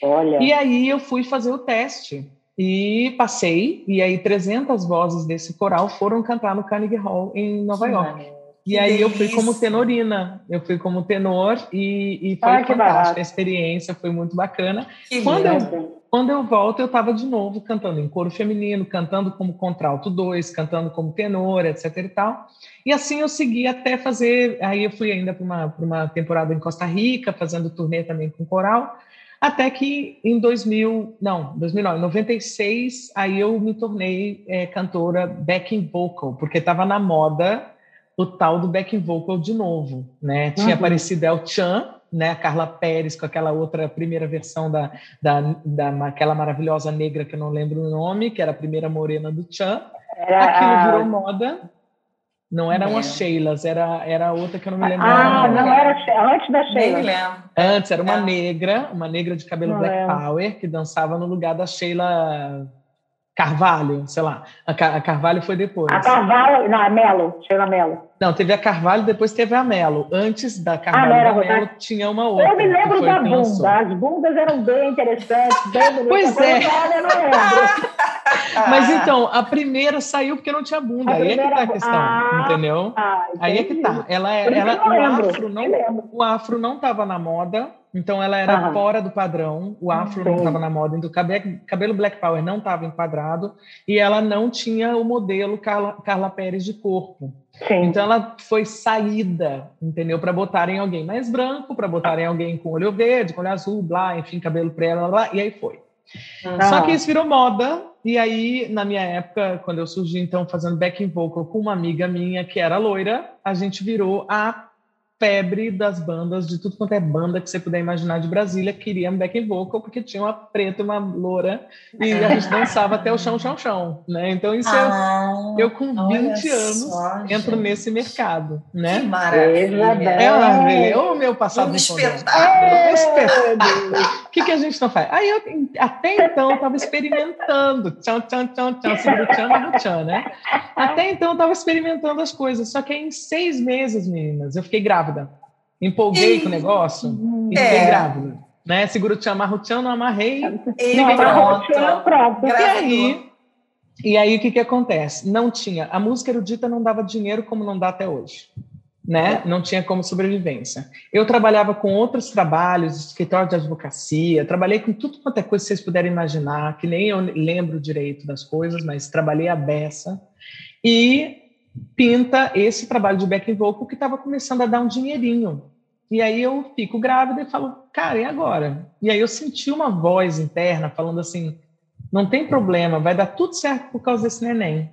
Olha. E aí eu fui fazer o teste e passei, e aí 300 vozes desse coral foram cantar no Carnegie Hall em Nova York. e aí delícia. eu fui como tenorina, eu fui como tenor e, e foi ah, fantástica a experiência, foi muito bacana. Que quando eu, quando eu volto, eu estava de novo cantando em coro feminino, cantando como contralto 2, cantando como tenor, etc e tal. E assim eu segui até fazer, aí eu fui ainda para uma, uma temporada em Costa Rica, fazendo turnê também com coral, até que em 2000, não, 2009, 96, aí eu me tornei é, cantora backing vocal, porque estava na moda o tal do backing vocal de novo, né? Tinha uhum. aparecido El Chan, né? A Carla Pérez com aquela outra primeira versão da, da, da aquela maravilhosa negra que eu não lembro o nome, que era a primeira morena do Chan. Aquilo virou moda. Não era uma Sheilas, era, era outra que eu não me lembro. Ah, não era antes da Sheila. Antes, era uma é. negra, uma negra de cabelo não Black Power, que dançava no lugar da Sheila. Carvalho, sei lá. A, Car a Carvalho foi depois. A Carvalho, não, a Melo, Sheila Melo. Não, teve a Carvalho, depois teve a Melo. Antes da Carvalho ah, da Melo, tinha uma outra. Eu me lembro da bunda. As bundas eram bem interessantes, bem bonitas. Pois é. Não lembro. Mas então, a primeira saiu porque não tinha bunda. A Aí primeira... é que tá a questão, ah, entendeu? Ah, Aí é que tá. Ela, é, ela, o, afro não, o afro não estava na moda então ela era fora do padrão, o afro Sim. não estava na moda, então o cabelo, cabelo Black Power não estava enquadrado e ela não tinha o modelo Carla, Carla Pérez de corpo. Sim. Então ela foi saída, entendeu? Para botarem alguém mais branco, para botarem alguém com olho verde, com olho azul, blá, enfim, cabelo preto, blá, blá, e aí foi. Ah. Só que isso virou moda, e aí, na minha época, quando eu surgi, então, fazendo backing vocal com uma amiga minha que era loira, a gente virou a febre das bandas, de tudo quanto é banda que você puder imaginar de Brasília, queria um back vocal, porque tinha uma preta e uma loura, e a gente dançava até o chão, chão, chão, né? Então, isso ah, eu, eu com 20 anos só, entro gente. nesse mercado, né? Que maravilha! É uma maravilha! O meu passado... Um espetáculo! É, espetáculo! O que, que a gente não faz? Aí, eu, até então, eu estava experimentando, tchan, tchan, tchan, tchan, seguro tchan, tchan, né? Até então, eu estava experimentando as coisas, só que em seis meses, meninas, eu fiquei grávida. Empolguei com o negócio e é. fiquei grávida. Né? Seguro te amarro tchan, não amarrei. E pronto. pronto. E aí, e aí o que, que acontece? Não tinha. A música erudita não dava dinheiro como não dá até hoje. Né? Não tinha como sobrevivência. Eu trabalhava com outros trabalhos, escritório de advocacia, trabalhei com tudo quanto é coisa que vocês puderem imaginar, que nem eu lembro direito das coisas, mas trabalhei a beça. E pinta esse trabalho de backing vocal que estava começando a dar um dinheirinho. E aí eu fico grávida e falo, cara, e agora? E aí eu senti uma voz interna falando assim, não tem problema, vai dar tudo certo por causa desse neném.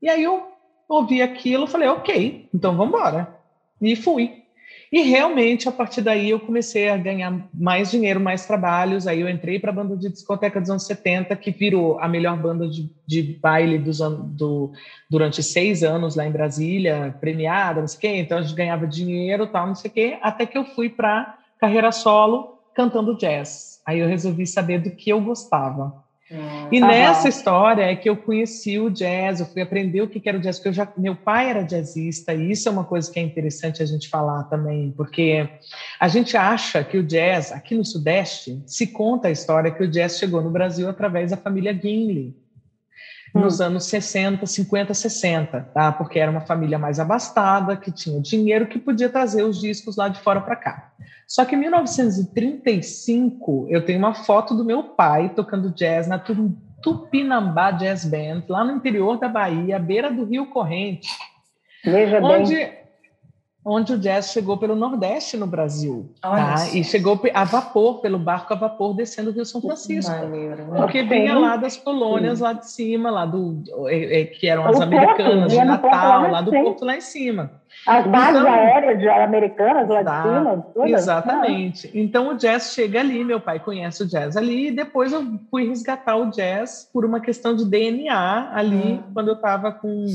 E aí eu ouvi aquilo, falei, ok, então vamos embora. E fui. E realmente, a partir daí, eu comecei a ganhar mais dinheiro, mais trabalhos. Aí eu entrei para a banda de discoteca dos anos 70, que virou a melhor banda de, de baile dos do, durante seis anos lá em Brasília, premiada, não sei o quê. Então a gente ganhava dinheiro, tal, não sei o quê, até que eu fui para carreira solo cantando jazz. Aí eu resolvi saber do que eu gostava. Hum, e nessa história é que eu conheci o jazz, eu fui aprender o que era o jazz, porque eu já, meu pai era jazzista, e isso é uma coisa que é interessante a gente falar também, porque a gente acha que o jazz, aqui no Sudeste, se conta a história que o jazz chegou no Brasil através da família Gimli, nos anos 60, 50, 60, tá? Porque era uma família mais abastada, que tinha dinheiro, que podia trazer os discos lá de fora para cá. Só que em 1935, eu tenho uma foto do meu pai tocando jazz na Tupinambá Jazz Band, lá no interior da Bahia, à beira do Rio Corrente. Veja onde, bem onde o jazz chegou pelo Nordeste no Brasil, tá? E chegou a vapor, pelo barco a vapor descendo do Rio São Francisco, maneiro, né? porque vinha lá das colônias lá de cima, lá do é, é, que eram as americanas de Natal, lá do porto lá em cima. As bases então, aéreas americanas lá de cima, todas. Exatamente. Então o jazz chega ali, meu pai conhece o jazz ali, e depois eu fui resgatar o jazz por uma questão de DNA ali, hum. quando eu estava com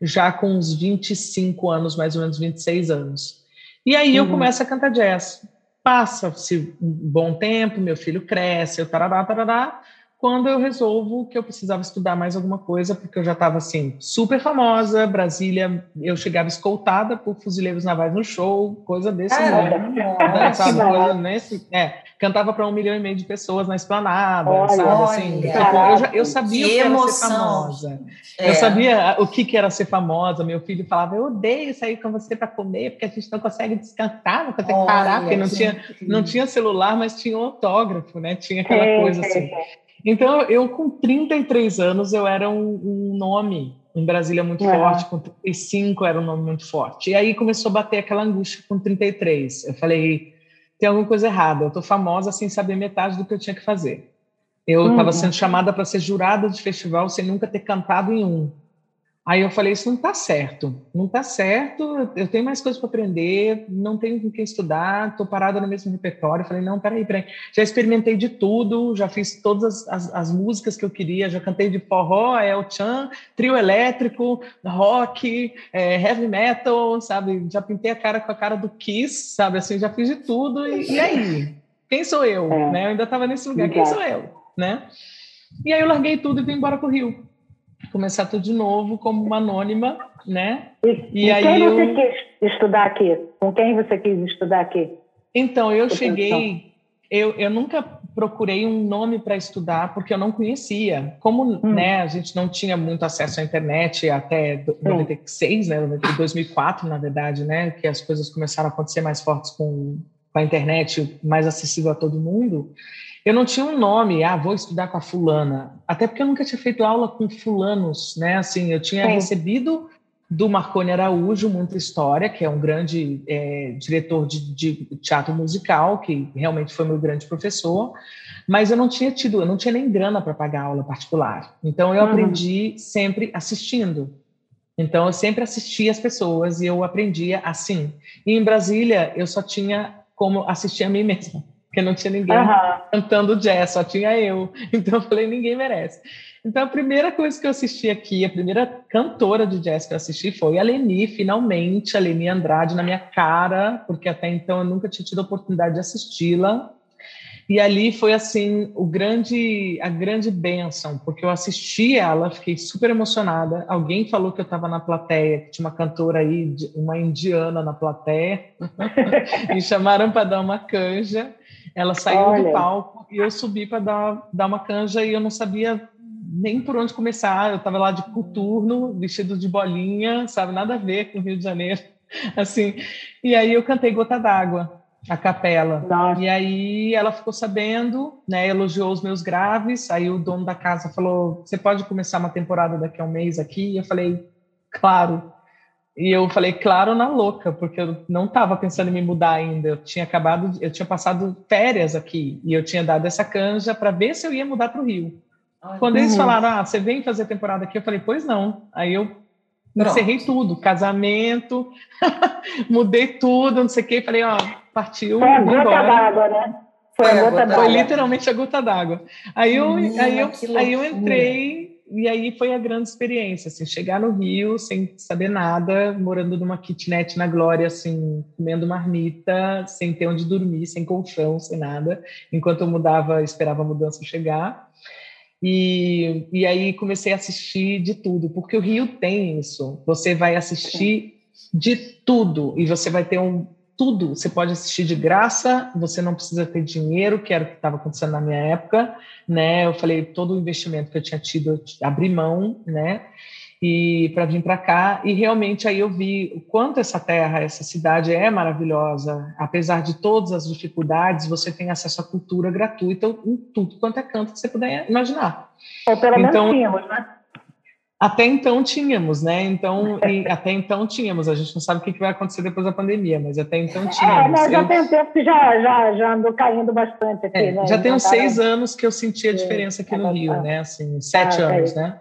já com uns 25 anos, mais ou menos 26 anos. E aí eu uhum. começo a cantar jazz. Passa-se um bom tempo, meu filho cresce, eu tarará, tarará, quando eu resolvo que eu precisava estudar mais alguma coisa, porque eu já estava assim, super famosa, Brasília, eu chegava escoltada por fuzileiros navais no show, coisa desse ah, né? sabe, coisa nesse, é, cantava para um milhão e meio de pessoas na esplanada, olha, sabe, assim, então, eu, já, eu sabia o que era ser famosa, é. eu sabia o que, que era ser famosa, meu filho falava, eu odeio sair com você para comer, porque a gente não consegue descansar, não consegue olha, parar, porque não tinha, não tinha celular, mas tinha um autógrafo, né, tinha aquela é, coisa assim. Então, eu com 33 anos, eu era um, um nome em Brasília muito uhum. forte, com 35 era um nome muito forte. E aí começou a bater aquela angústia com 33. Eu falei, tem alguma coisa errada, eu tô famosa sem saber metade do que eu tinha que fazer. Eu estava uhum. sendo chamada para ser jurada de festival sem nunca ter cantado em um. Aí eu falei, isso não está certo, não está certo, eu tenho mais coisas para aprender, não tenho com quem estudar, estou parada no mesmo repertório. Eu falei, não, peraí, peraí, já experimentei de tudo, já fiz todas as, as, as músicas que eu queria, já cantei de forró, El Chan, trio elétrico, rock, é, heavy metal, sabe? Já pintei a cara com a cara do Kiss, sabe? Assim, já fiz de tudo, e, e aí? Quem sou eu? É. Né? Eu ainda estava nesse lugar, quem sou eu? Né? E aí eu larguei tudo e vim embora para o Rio. Começar tudo de novo como uma anônima, né? E, e aí quem eu... você quis estudar aqui? Com quem você quis estudar aqui? Então, eu cheguei... Eu, eu nunca procurei um nome para estudar porque eu não conhecia. Como hum. né, a gente não tinha muito acesso à internet até 96, né, 2004, na verdade, né, que as coisas começaram a acontecer mais fortes com, com a internet, mais acessível a todo mundo. Eu não tinha um nome, ah, vou estudar com a fulana, até porque eu nunca tinha feito aula com fulanos, né? Assim, eu tinha Sim. recebido do Marconi Araújo muita história, que é um grande é, diretor de, de, teatro musical, que realmente foi meu grande professor, mas eu não tinha tido, eu não tinha nem grana para pagar aula particular. Então eu uhum. aprendi sempre assistindo. Então eu sempre assistia as pessoas e eu aprendia assim. E em Brasília eu só tinha como assistir a mim mesma porque não tinha ninguém uhum. cantando jazz, só tinha eu. Então eu falei, ninguém merece. Então a primeira coisa que eu assisti aqui, a primeira cantora de jazz que eu assisti foi a Leni, finalmente, a Leni Andrade na minha cara, porque até então eu nunca tinha tido a oportunidade de assisti-la. E ali foi assim o grande a grande bênção, porque eu assisti ela, fiquei super emocionada. Alguém falou que eu estava na plateia, que tinha uma cantora aí, uma indiana na plateia, me chamaram para dar uma canja. Ela saiu Olha. do palco e eu subi para dar, dar uma canja e eu não sabia nem por onde começar. Eu estava lá de coturno, vestido de bolinha, sabe? Nada a ver com o Rio de Janeiro. Assim. E aí eu cantei Gota d'Água, a capela. Nossa. E aí ela ficou sabendo, né? Elogiou os meus graves. Aí o dono da casa falou: Você pode começar uma temporada daqui a um mês aqui? E eu falei: Claro. E eu falei, claro, na louca, porque eu não estava pensando em me mudar ainda. Eu tinha acabado, eu tinha passado férias aqui e eu tinha dado essa canja para ver se eu ia mudar para o Rio. Ai, Quando eles falaram, ah, você vem fazer temporada aqui, eu falei, pois não. Aí eu Pronto. encerrei tudo, casamento, mudei tudo, não sei o quê. Falei, ó, partiu. Foi a gota d'água, né? Foi, a gota d'água. Foi literalmente a gota d'água. Aí eu, aí eu, aí eu entrei e aí foi a grande experiência, assim, chegar no Rio sem saber nada, morando numa kitnet na Glória, assim, comendo marmita, sem ter onde dormir, sem colchão, sem nada, enquanto eu mudava, esperava a mudança chegar. E, e aí comecei a assistir de tudo, porque o Rio tem isso. Você vai assistir de tudo e você vai ter um tudo. Você pode assistir de graça, você não precisa ter dinheiro, que era o que estava acontecendo na minha época, né? Eu falei todo o investimento que eu tinha tido, eu abri mão, né? E para vir para cá, e realmente aí eu vi o quanto essa terra, essa cidade é maravilhosa. Apesar de todas as dificuldades, você tem acesso à cultura gratuita em tudo quanto é canto que você puder imaginar. Ou pelo então, menos tínhamos, né? Até então tínhamos, né? Então, até então tínhamos. A gente não sabe o que vai acontecer depois da pandemia, mas até então é, tínhamos. É, já eu... tem um tempo que já, já, já andou caindo bastante aqui, é, né? Já tem uns seis anos que eu senti a diferença aqui no Rio, né? Assim, sete ah, anos, é né?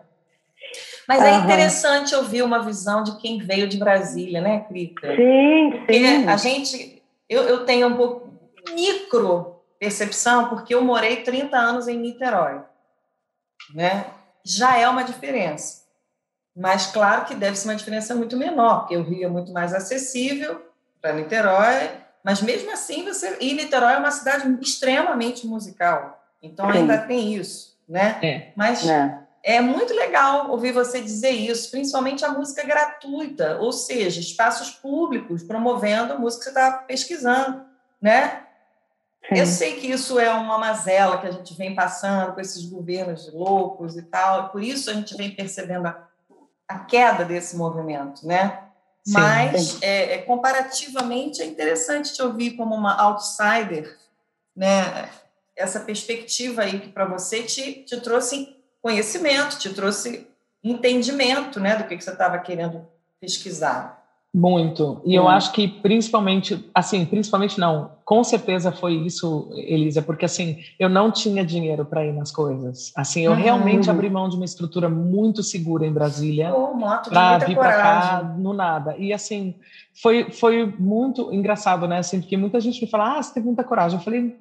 Mas é interessante ouvir uma visão de quem veio de Brasília, né, Crita? Sim, sim. Porque a gente, eu, eu tenho um pouco micro percepção, porque eu morei 30 anos em Niterói, né? Já é uma diferença. Mas claro que deve ser uma diferença muito menor, porque o Rio é muito mais acessível para Niterói, mas mesmo assim você e Niterói é uma cidade extremamente musical, então ainda tem isso, né? É. Mas é. é muito legal ouvir você dizer isso, principalmente a música gratuita, ou seja, espaços públicos promovendo a música que você está pesquisando, né? Eu sei que isso é uma mazela que a gente vem passando com esses governos loucos e tal, por isso a gente vem percebendo a a queda desse movimento, né? Sim, Mas, é, é, comparativamente, é interessante te ouvir como uma outsider, né? Essa perspectiva aí que para você te, te trouxe conhecimento, te trouxe entendimento, né, do que, que você estava querendo pesquisar. Muito. E hum. eu acho que principalmente, assim, principalmente não, com certeza foi isso, Elisa, porque assim, eu não tinha dinheiro para ir nas coisas. Assim, eu uhum. realmente abri mão de uma estrutura muito segura em Brasília oh, para vir para cá no nada. E assim, foi foi muito engraçado, né? Assim, porque muita gente me fala: "Ah, você teve muita coragem". Eu falei: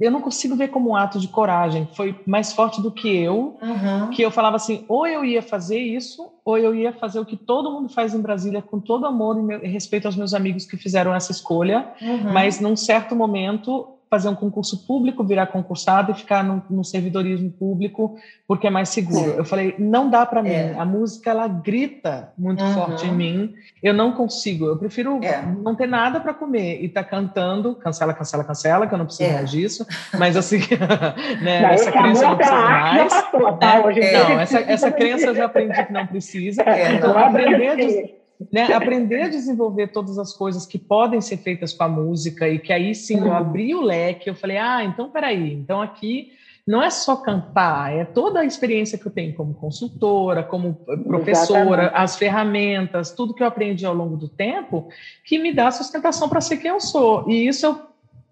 eu não consigo ver como um ato de coragem. Foi mais forte do que eu, uhum. que eu falava assim: ou eu ia fazer isso, ou eu ia fazer o que todo mundo faz em Brasília, com todo amor e, meu, e respeito aos meus amigos que fizeram essa escolha. Uhum. Mas num certo momento fazer um concurso público, virar concursado e ficar no, no servidorismo público, porque é mais seguro. É. Eu falei, não dá para mim. É. A música, ela grita muito uhum. forte em mim. Eu não consigo. Eu prefiro é. não ter nada para comer e estar tá cantando. Cancela, cancela, cancela, que eu não preciso é. mais disso. Mas, assim, né, não, essa crença não precisa mais. Passou, tá? né? Não, essa, essa crença eu já aprendi que não precisa. É, então, aprender a né, aprender a desenvolver todas as coisas que podem ser feitas com a música e que aí sim eu abri o leque, eu falei, ah, então peraí, então aqui não é só cantar, é toda a experiência que eu tenho como consultora, como professora, Exatamente. as ferramentas, tudo que eu aprendi ao longo do tempo, que me dá sustentação para ser quem eu sou. E isso eu,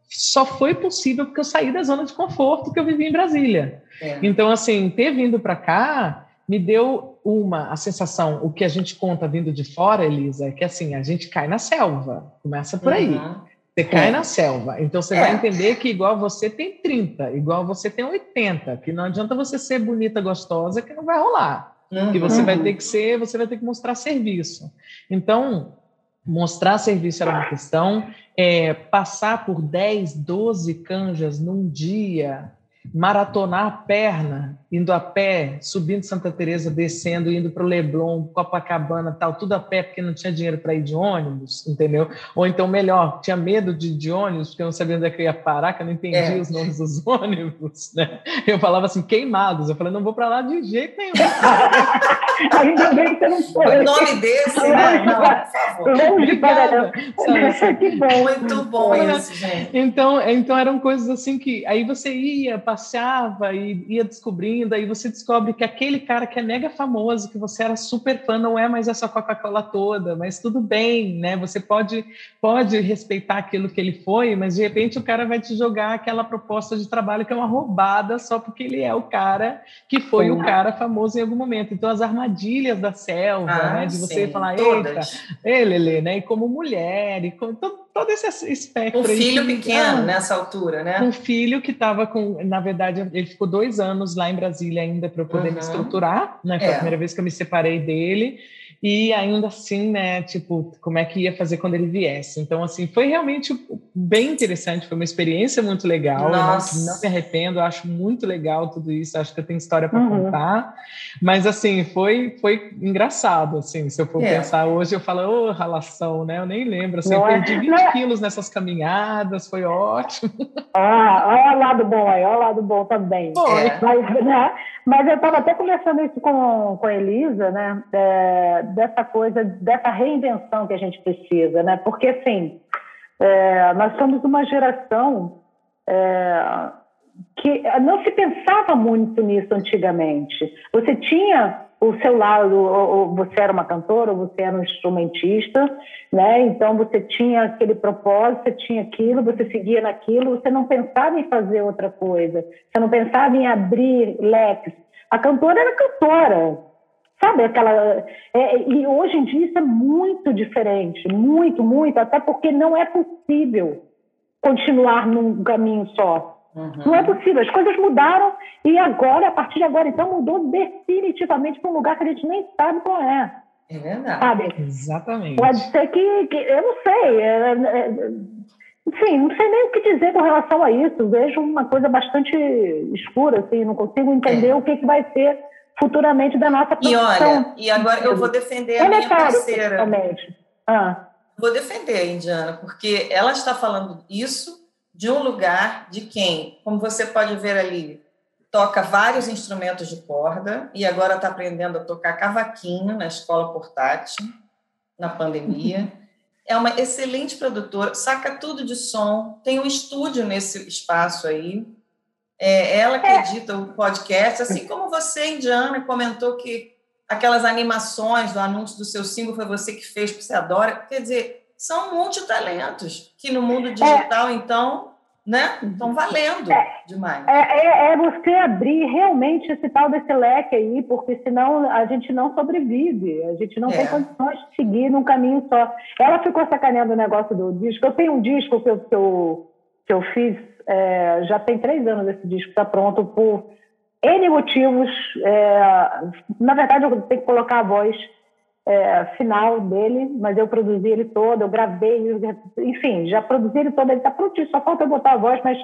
só foi possível porque eu saí da zona de conforto que eu vivi em Brasília. É. Então, assim, ter vindo para cá me deu uma a sensação, o que a gente conta vindo de fora, Elisa, é que assim, a gente cai na selva, começa por aí. Uhum. Você cai é. na selva, então você é. vai entender que igual você tem 30, igual você tem 80, que não adianta você ser bonita, gostosa, que não vai rolar. Uhum. Que você vai ter que ser, você vai ter que mostrar serviço. Então, mostrar serviço era uma questão, é, passar por 10, 12 canjas num dia, maratonar a perna, indo a pé, subindo Santa Teresa, descendo, indo para o Leblon, Copacabana, tal, tudo a pé porque não tinha dinheiro para ir de ônibus, entendeu? Ou então melhor, tinha medo de, de ônibus porque eu não sabia onde é que eu ia parar, que eu não entendia é. os nomes dos ônibus, né? Eu falava assim, queimados, eu falei, não vou para lá de jeito nenhum. Ainda bem que você não foi. O nome desse, né? Não, por favor. Obrigada. que bom. Muito bom isso, gente. Então, então eram coisas assim que aí você ia, passeava e ia descobrindo, aí você descobre que aquele cara que é mega famoso, que você era super fã, não é mais essa Coca-Cola toda, mas tudo bem, né? Você pode, pode respeitar aquilo que ele foi, mas de repente o cara vai te jogar aquela proposta de trabalho que é uma roubada só porque ele é o cara que foi o cara famoso em algum momento. Então, as armadilhas da selva, ah, né? De você sim, falar, eita, ele, né? E como mulher, e como, todo, todo esse espectro. Um filho pequeno ah, nessa altura, né? Um filho que estava com, na verdade, ele ficou dois anos lá em Brasília ainda para eu poder uhum. me estruturar, né? Foi é. a primeira vez que eu me separei dele. E ainda assim, né, tipo, como é que ia fazer quando ele viesse? Então, assim, foi realmente bem interessante, foi uma experiência muito legal. Nossa. Não, não, me arrependo, acho muito legal tudo isso, acho que eu tenho história para uhum. contar. Mas, assim, foi, foi engraçado, assim, se eu for é. pensar hoje, eu falo, ô, oh, relação, né? Eu nem lembro, assim, não eu perdi 20 é. quilos nessas caminhadas, foi ótimo. Ah, olha o lado bom aí, olha o lado bom também. Foi. É. Mas, né, mas eu estava até conversando isso com, com a Elisa, né? É, dessa coisa, dessa reinvenção que a gente precisa, né? Porque, assim, é, nós somos uma geração é, que não se pensava muito nisso antigamente. Você tinha o seu lado, ou, você era uma cantora, ou você era um instrumentista, né? Então você tinha aquele propósito, você tinha aquilo, você seguia naquilo, você não pensava em fazer outra coisa, você não pensava em abrir leques. A cantora era cantora, Sabe aquela. É, e hoje em dia isso é muito diferente, muito, muito, até porque não é possível continuar num caminho só. Uhum. Não é possível, as coisas mudaram e agora, a partir de agora, então, mudou definitivamente para um lugar que a gente nem sabe qual é. É verdade. Sabe? Exatamente. Pode ser que, que eu não sei. É, é, enfim, não sei nem o que dizer com relação a isso. Vejo uma coisa bastante escura, assim, não consigo entender é. o que, que vai ser futuramente da nossa profissão. E olha, e agora eu vou defender a minha parceira. Ah. Vou defender a Indiana, porque ela está falando isso de um lugar de quem, como você pode ver ali, toca vários instrumentos de corda e agora está aprendendo a tocar cavaquinho na escola portátil, na pandemia. É uma excelente produtora, saca tudo de som, tem um estúdio nesse espaço aí, é ela que é. edita o podcast, assim como você, Indiana, comentou que aquelas animações do anúncio do seu single foi você que fez, porque você adora. Quer dizer, são multitalentos que no mundo é. digital, então, né, estão valendo é. demais. É, é, é, você abrir realmente esse tal desse leque aí, porque senão a gente não sobrevive, a gente não tem condições de seguir num caminho só. Ela ficou sacaneando o negócio do disco. Eu tenho um disco que eu, que eu, que eu fiz é, já tem três anos esse disco, está pronto por N motivos. É, na verdade, eu tenho que colocar a voz é, final dele, mas eu produzi ele todo, eu gravei, enfim, já produzi ele todo, ele está prontinho, só falta eu botar a voz, mas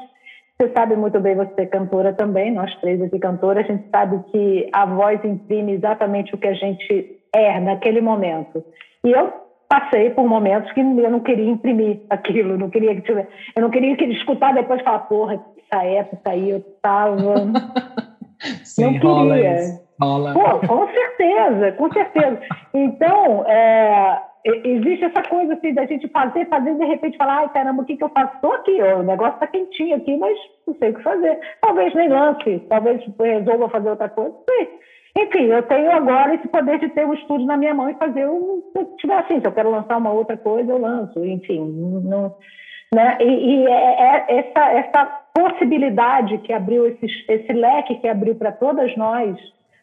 você sabe muito bem, você é cantora também, nós três aqui cantoras, a gente sabe que a voz imprime exatamente o que a gente é naquele momento. E eu passei por momentos que eu não queria imprimir aquilo, não queria que tivesse, eu não queria que ele escutar depois falar, porra, essa época aí eu tava. Sim, não queria. Pô, com certeza, com certeza. Então, é, existe essa coisa assim da gente fazer, fazer e de repente falar, ai caramba, o que, que eu faço? Estou aqui, ó, o negócio está quentinho aqui, mas não sei o que fazer. Talvez nem lance, talvez resolva fazer outra coisa, não sei. Enfim, eu tenho agora esse poder de ter um estúdio na minha mão e fazer um. Se tiver assim, se eu quero lançar uma outra coisa, eu lanço. Enfim, não, né? E, e é, é essa, essa possibilidade que abriu, esse, esse leque que abriu para todas nós,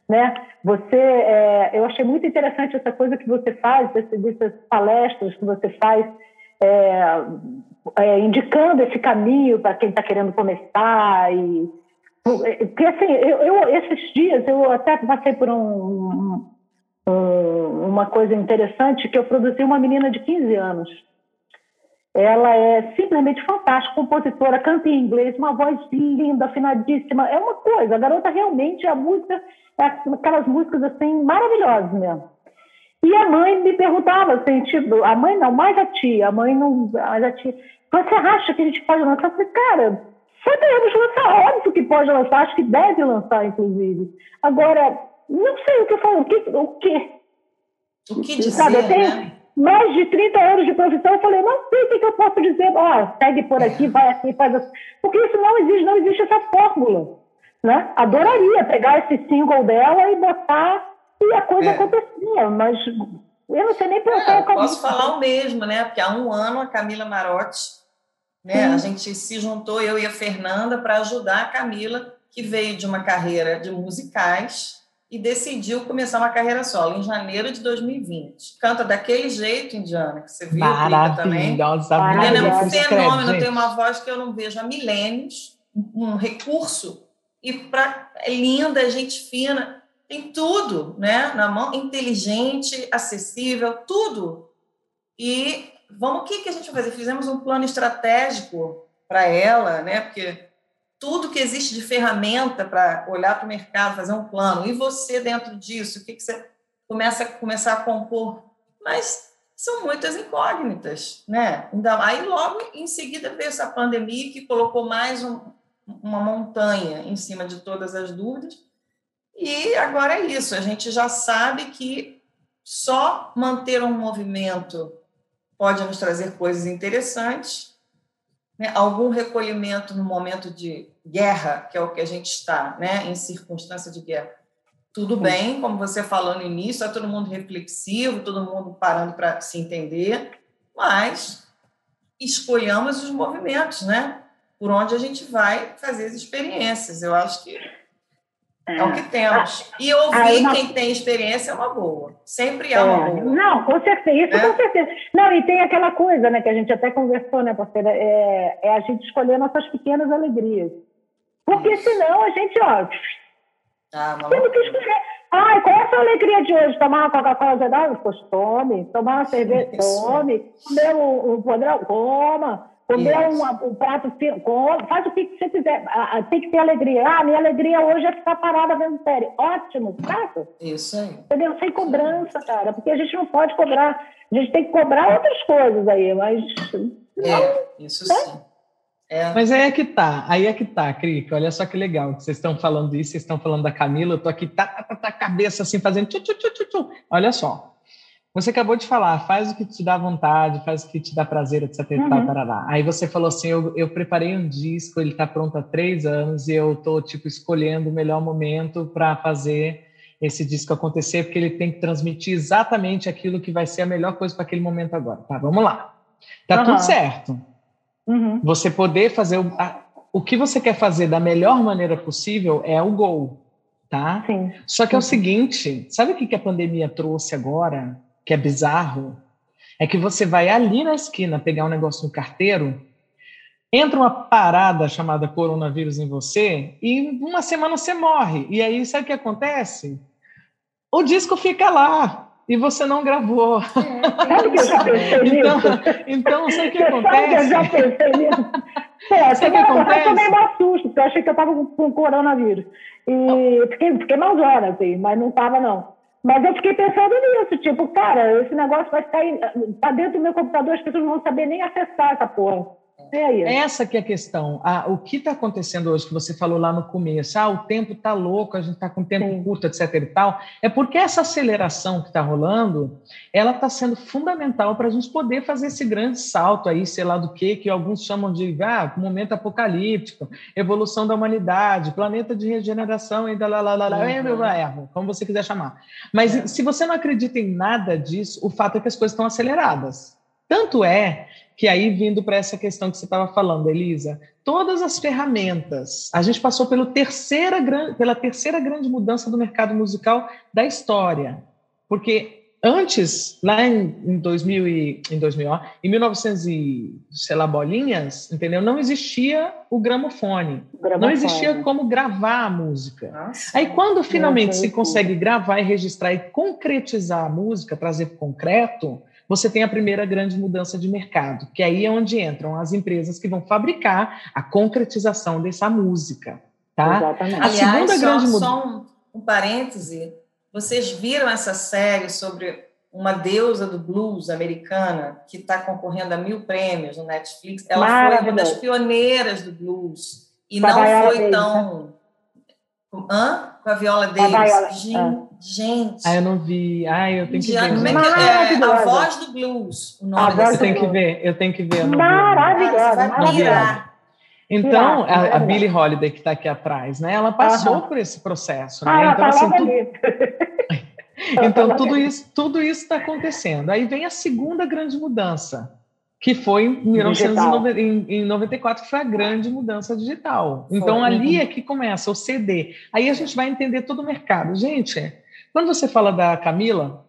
né? Você, é, eu achei muito interessante essa coisa que você faz, dessas palestras que você faz, é, é, indicando esse caminho para quem está querendo começar e porque assim, eu, eu, esses dias eu até passei por um, um, uma coisa interessante que eu produzi uma menina de 15 anos. Ela é simplesmente fantástica, compositora, canta em inglês, uma voz linda, afinadíssima. É uma coisa, a garota realmente, a música, é aquelas músicas assim, maravilhosas mesmo. E a mãe me perguntava assim, tipo, a mãe não, mais a tia, a mãe não, mais a tia, você acha que a gente pode lançar? Eu falei, cara, Podemos lançar, óbvio que pode lançar, acho que deve lançar, inclusive. Agora, não sei o que eu falo, o que? O que, o que dizer, Sabe, eu tenho né? Mais de 30 anos de profissão, eu falei, não sei o que, eu posso dizer, ó, oh, segue por aqui, vai assim, faz assim. Porque isso não existe, não existe essa fórmula. Né? Adoraria pegar esse single dela e botar e a coisa é. acontecia, mas eu não sei nem pensar é, como. Posso falar o mesmo, né? Porque há um ano a Camila Marotti né? A gente se juntou, eu e a Fernanda, para ajudar a Camila, que veio de uma carreira de musicais e decidiu começar uma carreira solo em janeiro de 2020. Canta daquele jeito, Indiana, que você viu também. Maravilhosa, é um fenômeno, tem uma voz que eu não vejo há milênios, um recurso, e pra, é linda, é gente fina, tem tudo né, na mão, inteligente, acessível, tudo. E vamos, o que, que a gente vai fazer? Fizemos um plano estratégico para ela, né? Porque tudo que existe de ferramenta para olhar para o mercado, fazer um plano, e você dentro disso, o que, que você começa começar a compor? Mas são muitas incógnitas, né? Aí logo em seguida veio essa pandemia que colocou mais um, uma montanha em cima de todas as dúvidas. E agora é isso, a gente já sabe que só manter um movimento pode nos trazer coisas interessantes, né? algum recolhimento no momento de guerra, que é o que a gente está, né? em circunstância de guerra. Tudo bem, como você falou no início, é todo mundo reflexivo, todo mundo parando para se entender, mas escolhamos os movimentos, né? Por onde a gente vai fazer as experiências. Eu acho que é, o que temos. E ouvir uma... quem tem experiência é uma boa. Sempre é, é uma boa. Não, com certeza, isso é? com certeza. Não, e tem aquela coisa, né, que a gente até conversou, né, parceira? É, é a gente escolher nossas pequenas alegrias. Porque isso. senão a gente, ó. Ah, temos que escolher. Ai, qual é a sua alegria de hoje? Tomar uma Coca-Cola gelada? Pois tome. Tomar uma cerveja? Tome. Comer um, um podrão? Coma. Comer um, um, prato fino, faz o que você quiser, tem que ter alegria. Ah, minha alegria hoje é ficar parada vendo série. Ótimo, prato. Isso aí. Entendeu? Sem cobrança, cara, porque a gente não pode cobrar. A gente tem que cobrar outras coisas aí, mas. É, isso né? sim. É. Mas aí é que tá, aí é que tá, Crica. Olha só que legal que vocês estão falando isso, vocês estão falando da Camila, eu tô aqui, tá, tá, tá, tá cabeça assim, fazendo tchu, tchu, tchu, tchu. Olha só. Você acabou de falar, faz o que te dá vontade, faz o que te dá prazer, etc. Uhum. Tal, tarará. Aí você falou assim: eu, eu preparei um disco, ele está pronto há três anos e eu estou tipo escolhendo o melhor momento para fazer esse disco acontecer, porque ele tem que transmitir exatamente aquilo que vai ser a melhor coisa para aquele momento agora. Tá, vamos lá. Tá uhum. tudo certo. Uhum. Você poder fazer o, a, o que você quer fazer da melhor maneira possível é o gol, tá? Sim. Só que é o seguinte, sabe o que, que a pandemia trouxe agora? Que é bizarro, é que você vai ali na esquina pegar um negócio no carteiro, entra uma parada chamada coronavírus em você e uma semana você morre. E aí sabe o que acontece? O disco fica lá. e você não gravou. É, sabe que eu já pensei então, nisso? Então, sabe o que acontece? Sabe que eu já pensei nisso? Pô, sabe o que acontece? Eu tomei um susto, porque eu achei que eu estava com, com coronavírus. E fiquei, fiquei mal horas, assim, mas não estava, não. Mas eu fiquei pensando nisso, tipo, cara, esse negócio vai ficar tá dentro do meu computador, as pessoas não vão saber nem acessar essa porra. Essa que é a questão. Ah, o que está acontecendo hoje, que você falou lá no começo, ah, o tempo está louco, a gente está com tempo Sim. curto, etc. e tal, é porque essa aceleração que está rolando, ela está sendo fundamental para a gente poder fazer esse grande salto aí, sei lá do que, que alguns chamam de ah, momento apocalíptico, evolução da humanidade, planeta de regeneração, ainda lá, lá, lá, lá, uhum. erro, como você quiser chamar. Mas é. se você não acredita em nada disso, o fato é que as coisas estão aceleradas. Tanto é que aí vindo para essa questão que você estava falando, Elisa, todas as ferramentas, a gente passou pelo terceira, pela terceira grande mudança do mercado musical da história, porque antes, lá em, em 2000 e, em 2000, ó, em 1900 e, sei lá, bolinhas, entendeu? Não existia o gramofone, gramofone. não existia como gravar a música. Nossa. Aí quando finalmente se consegue gravar e registrar e concretizar a música, trazer para concreto, você tem a primeira grande mudança de mercado, que aí é onde entram as empresas que vão fabricar a concretização dessa música. Tá? Exatamente. A Aliás, segunda só, grande mudança. Só um, um parêntese: vocês viram essa série sobre uma deusa do blues americana que está concorrendo a mil prêmios no Netflix? Ela foi uma das pioneiras do blues e não foi tão. Hã? Com a Viola Davis. Gente, ah. Gente. Ah, eu não vi. Ah, eu tenho que ver. Como é que é? A voz do blues. O nome a eu tenho que ver, eu tenho que ver. Maravilhosa, maravilhosa. Então, a, a Billie Holiday, que está aqui atrás, né? Ela passou por esse processo, né? Ah, então, tá assim, tudo... então tudo isso tudo isso está acontecendo. Aí vem a segunda grande mudança, que foi em, 1994, que foi a grande mudança digital. Então, foi. ali é que começa o CD. Aí a gente vai entender todo o mercado. Gente, quando você fala da Camila,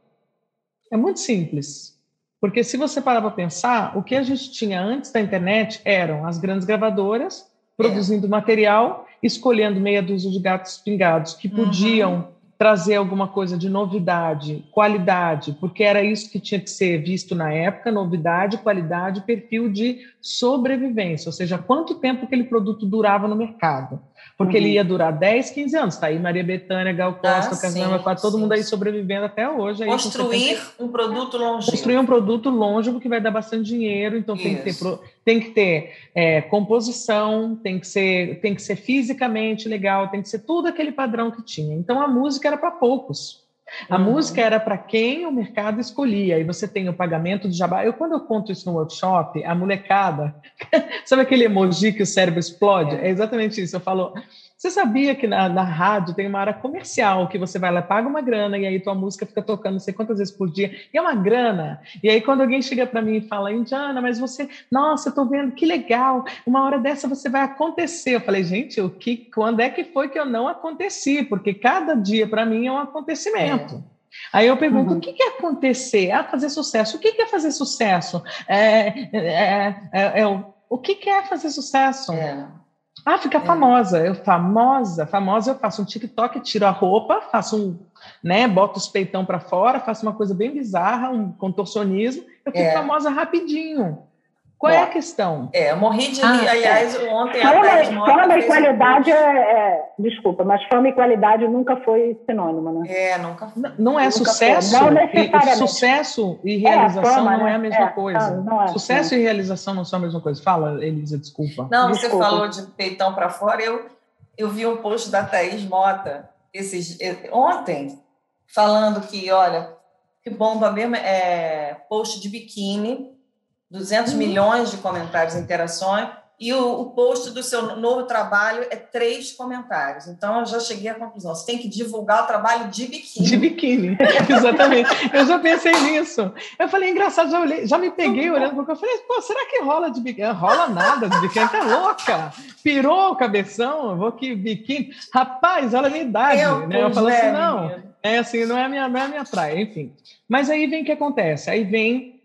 é muito simples. Porque se você parar para pensar, o que a gente tinha antes da internet eram as grandes gravadoras produzindo é. material, escolhendo meia dúzia de gatos pingados que podiam uhum. Trazer alguma coisa de novidade, qualidade, porque era isso que tinha que ser visto na época, novidade, qualidade, perfil de sobrevivência, ou seja, quanto tempo aquele produto durava no mercado porque uhum. ele ia durar 10, 15 anos. Tá aí Maria Bethânia, Gal Costa, ah, Casanova, quase todo mundo aí sobrevivendo até hoje. Aí Construir um produto longe. Construir um produto longe, porque vai dar bastante dinheiro, então tem que ter, tem que ter é, composição, tem que, ser, tem que ser fisicamente legal, tem que ser tudo aquele padrão que tinha. Então a música era para poucos. A uhum. música era para quem o mercado escolhia, e você tem o pagamento de jabá. Eu, quando eu conto isso no workshop, a molecada, sabe aquele emoji que o cérebro explode? É, é exatamente isso. Eu falo, você sabia que na, na, rádio tem uma área comercial que você vai lá, paga uma grana e aí tua música fica tocando não sei quantas vezes por dia, e é uma grana. E aí quando alguém chega para mim e fala, Indiana, mas você, nossa, eu tô vendo, que legal, uma hora dessa você vai acontecer. Eu falei, gente, o que, quando é que foi que eu não aconteci? Porque cada dia para mim é um acontecimento. É. Aí eu pergunto, uhum. o que é acontecer? Ah, fazer sucesso. O que é fazer sucesso? É, é, é, é, é o, o que é fazer sucesso? É. Ah, fica é. famosa. Eu, famosa, famosa, eu faço um TikTok, tiro a roupa, faço um, né, boto os peitão para fora, faço uma coisa bem bizarra, um contorcionismo, eu fico é. famosa rapidinho. Qual Bom, é a questão? É, eu morri de. Ah, aliás, é. ontem fama, a Fama e qualidade é, é, Desculpa, mas fama e qualidade nunca foi sinônimo, né? É, nunca foi. Não é sucesso. Não necessariamente. sucesso e é, realização é, fama, não é a né? mesma é, coisa. Não, é, sucesso e realização não são a mesma coisa. Fala, Elisa, desculpa. Não, desculpa. você falou de peitão para fora. Eu, eu vi um post da Thaís Mota esses, ontem, falando que, olha, que bomba mesmo é post de biquíni 200 uhum. milhões de comentários e interações, e o, o, post do seu novo trabalho é três comentários. Então, eu já cheguei à conclusão: você tem que divulgar o trabalho de biquíni. De biquíni, exatamente. eu já pensei nisso. Eu falei, engraçado, já, olhei, já me peguei olhando porque eu falei, pô, será que rola de biquíni? Rola nada de biquíni, tá louca. Pirou o cabeção, eu vou que biquíni. Rapaz, olha a minha idade. Eu, né? eu falo assim, não, é assim, não é a minha, não é a minha praia, enfim. Mas aí vem o que acontece? Aí vem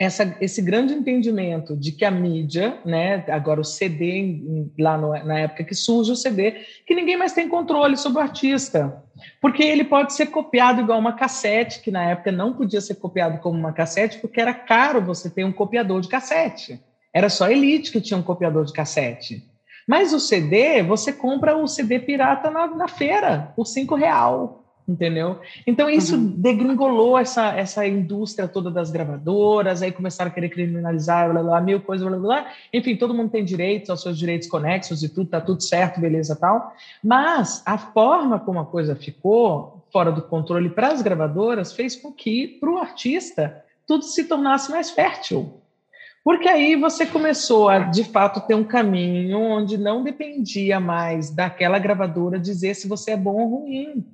essa, esse grande entendimento de que a mídia, né, agora o CD, lá no, na época que surge o CD, que ninguém mais tem controle sobre o artista. Porque ele pode ser copiado igual uma cassete, que na época não podia ser copiado como uma cassete, porque era caro você ter um copiador de cassete. Era só elite que tinha um copiador de cassete. Mas o CD, você compra o CD pirata na, na feira, por cinco real entendeu? Então isso uhum. degringolou essa, essa indústria toda das gravadoras, aí começaram a querer criminalizar, blá, blá, mil coisas, blá, blá, enfim, todo mundo tem direitos aos seus direitos conexos e tudo, tá tudo certo, beleza, tal, mas a forma como a coisa ficou fora do controle para as gravadoras fez com que, para o artista, tudo se tornasse mais fértil, porque aí você começou a, de fato, ter um caminho onde não dependia mais daquela gravadora dizer se você é bom ou ruim.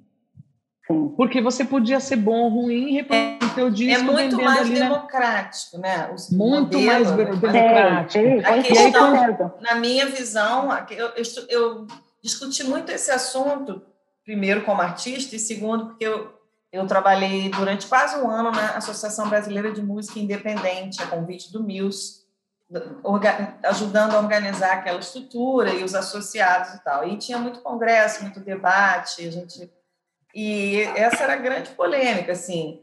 Sim. Porque você podia ser bom ou ruim e reproduzir o disco. É muito mais democrático, né? Os muito mais democrático. É, a questão, na minha visão, eu, eu, eu, discuti muito esse assunto, primeiro como artista, e segundo, porque eu, eu trabalhei durante quase um ano na Associação Brasileira de Música Independente, a convite do MILS, ajudando a organizar aquela estrutura e os associados e tal. E tinha muito congresso, muito debate, a gente e essa era a grande polêmica, assim,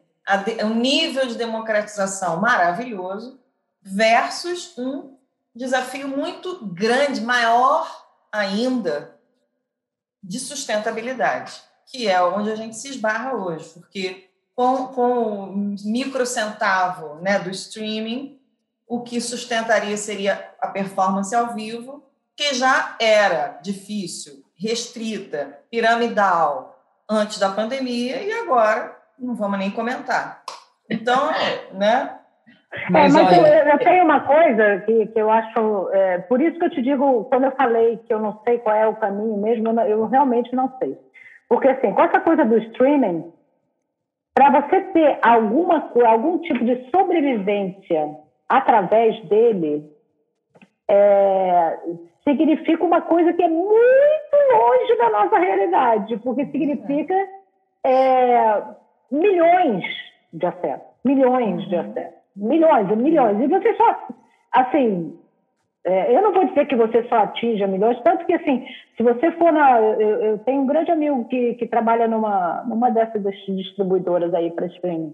o um nível de democratização maravilhoso versus um desafio muito grande, maior ainda, de sustentabilidade, que é onde a gente se esbarra hoje, porque com, com o microcentavo né, do streaming, o que sustentaria seria a performance ao vivo, que já era difícil, restrita, piramidal, antes da pandemia e agora não vamos nem comentar. Então, né? Mas, é, mas olha... eu, eu, tenho uma coisa que, que eu acho. É, por isso que eu te digo, quando eu falei que eu não sei qual é o caminho mesmo, eu, eu realmente não sei. Porque, assim, com essa coisa do streaming, para você ter alguma, algum tipo de sobrevivência através dele, é, significa uma coisa que é muito longe da nossa realidade, porque significa é, milhões de acessos, milhões de acessos, milhões e milhões. E você só, assim, é, eu não vou dizer que você só atinja milhões, tanto que, assim, se você for na. Eu, eu tenho um grande amigo que, que trabalha numa, numa dessas distribuidoras aí para streaming.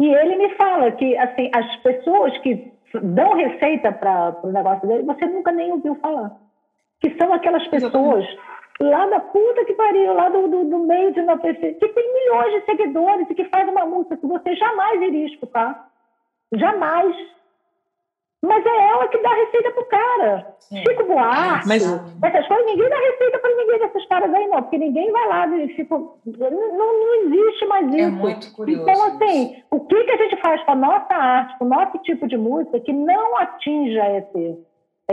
E ele me fala que, assim, as pessoas que dão receita para o negócio dele, você nunca nem ouviu falar. Que são aquelas pessoas lá da puta que pariu, lá do, do, do meio de uma pessoa, que tem milhões de seguidores e que faz uma música que você jamais iria escutar. Jamais. Mas é ela que dá receita pro cara. É. Chico Buarque, Mas... essas coisas, ninguém dá receita para ninguém desses caras aí, não, porque ninguém vai lá e fica. Não, não existe mais é isso. É muito curioso. Então, assim, isso. o que, que a gente faz com a nossa arte, com o nosso tipo de música que não atinja esse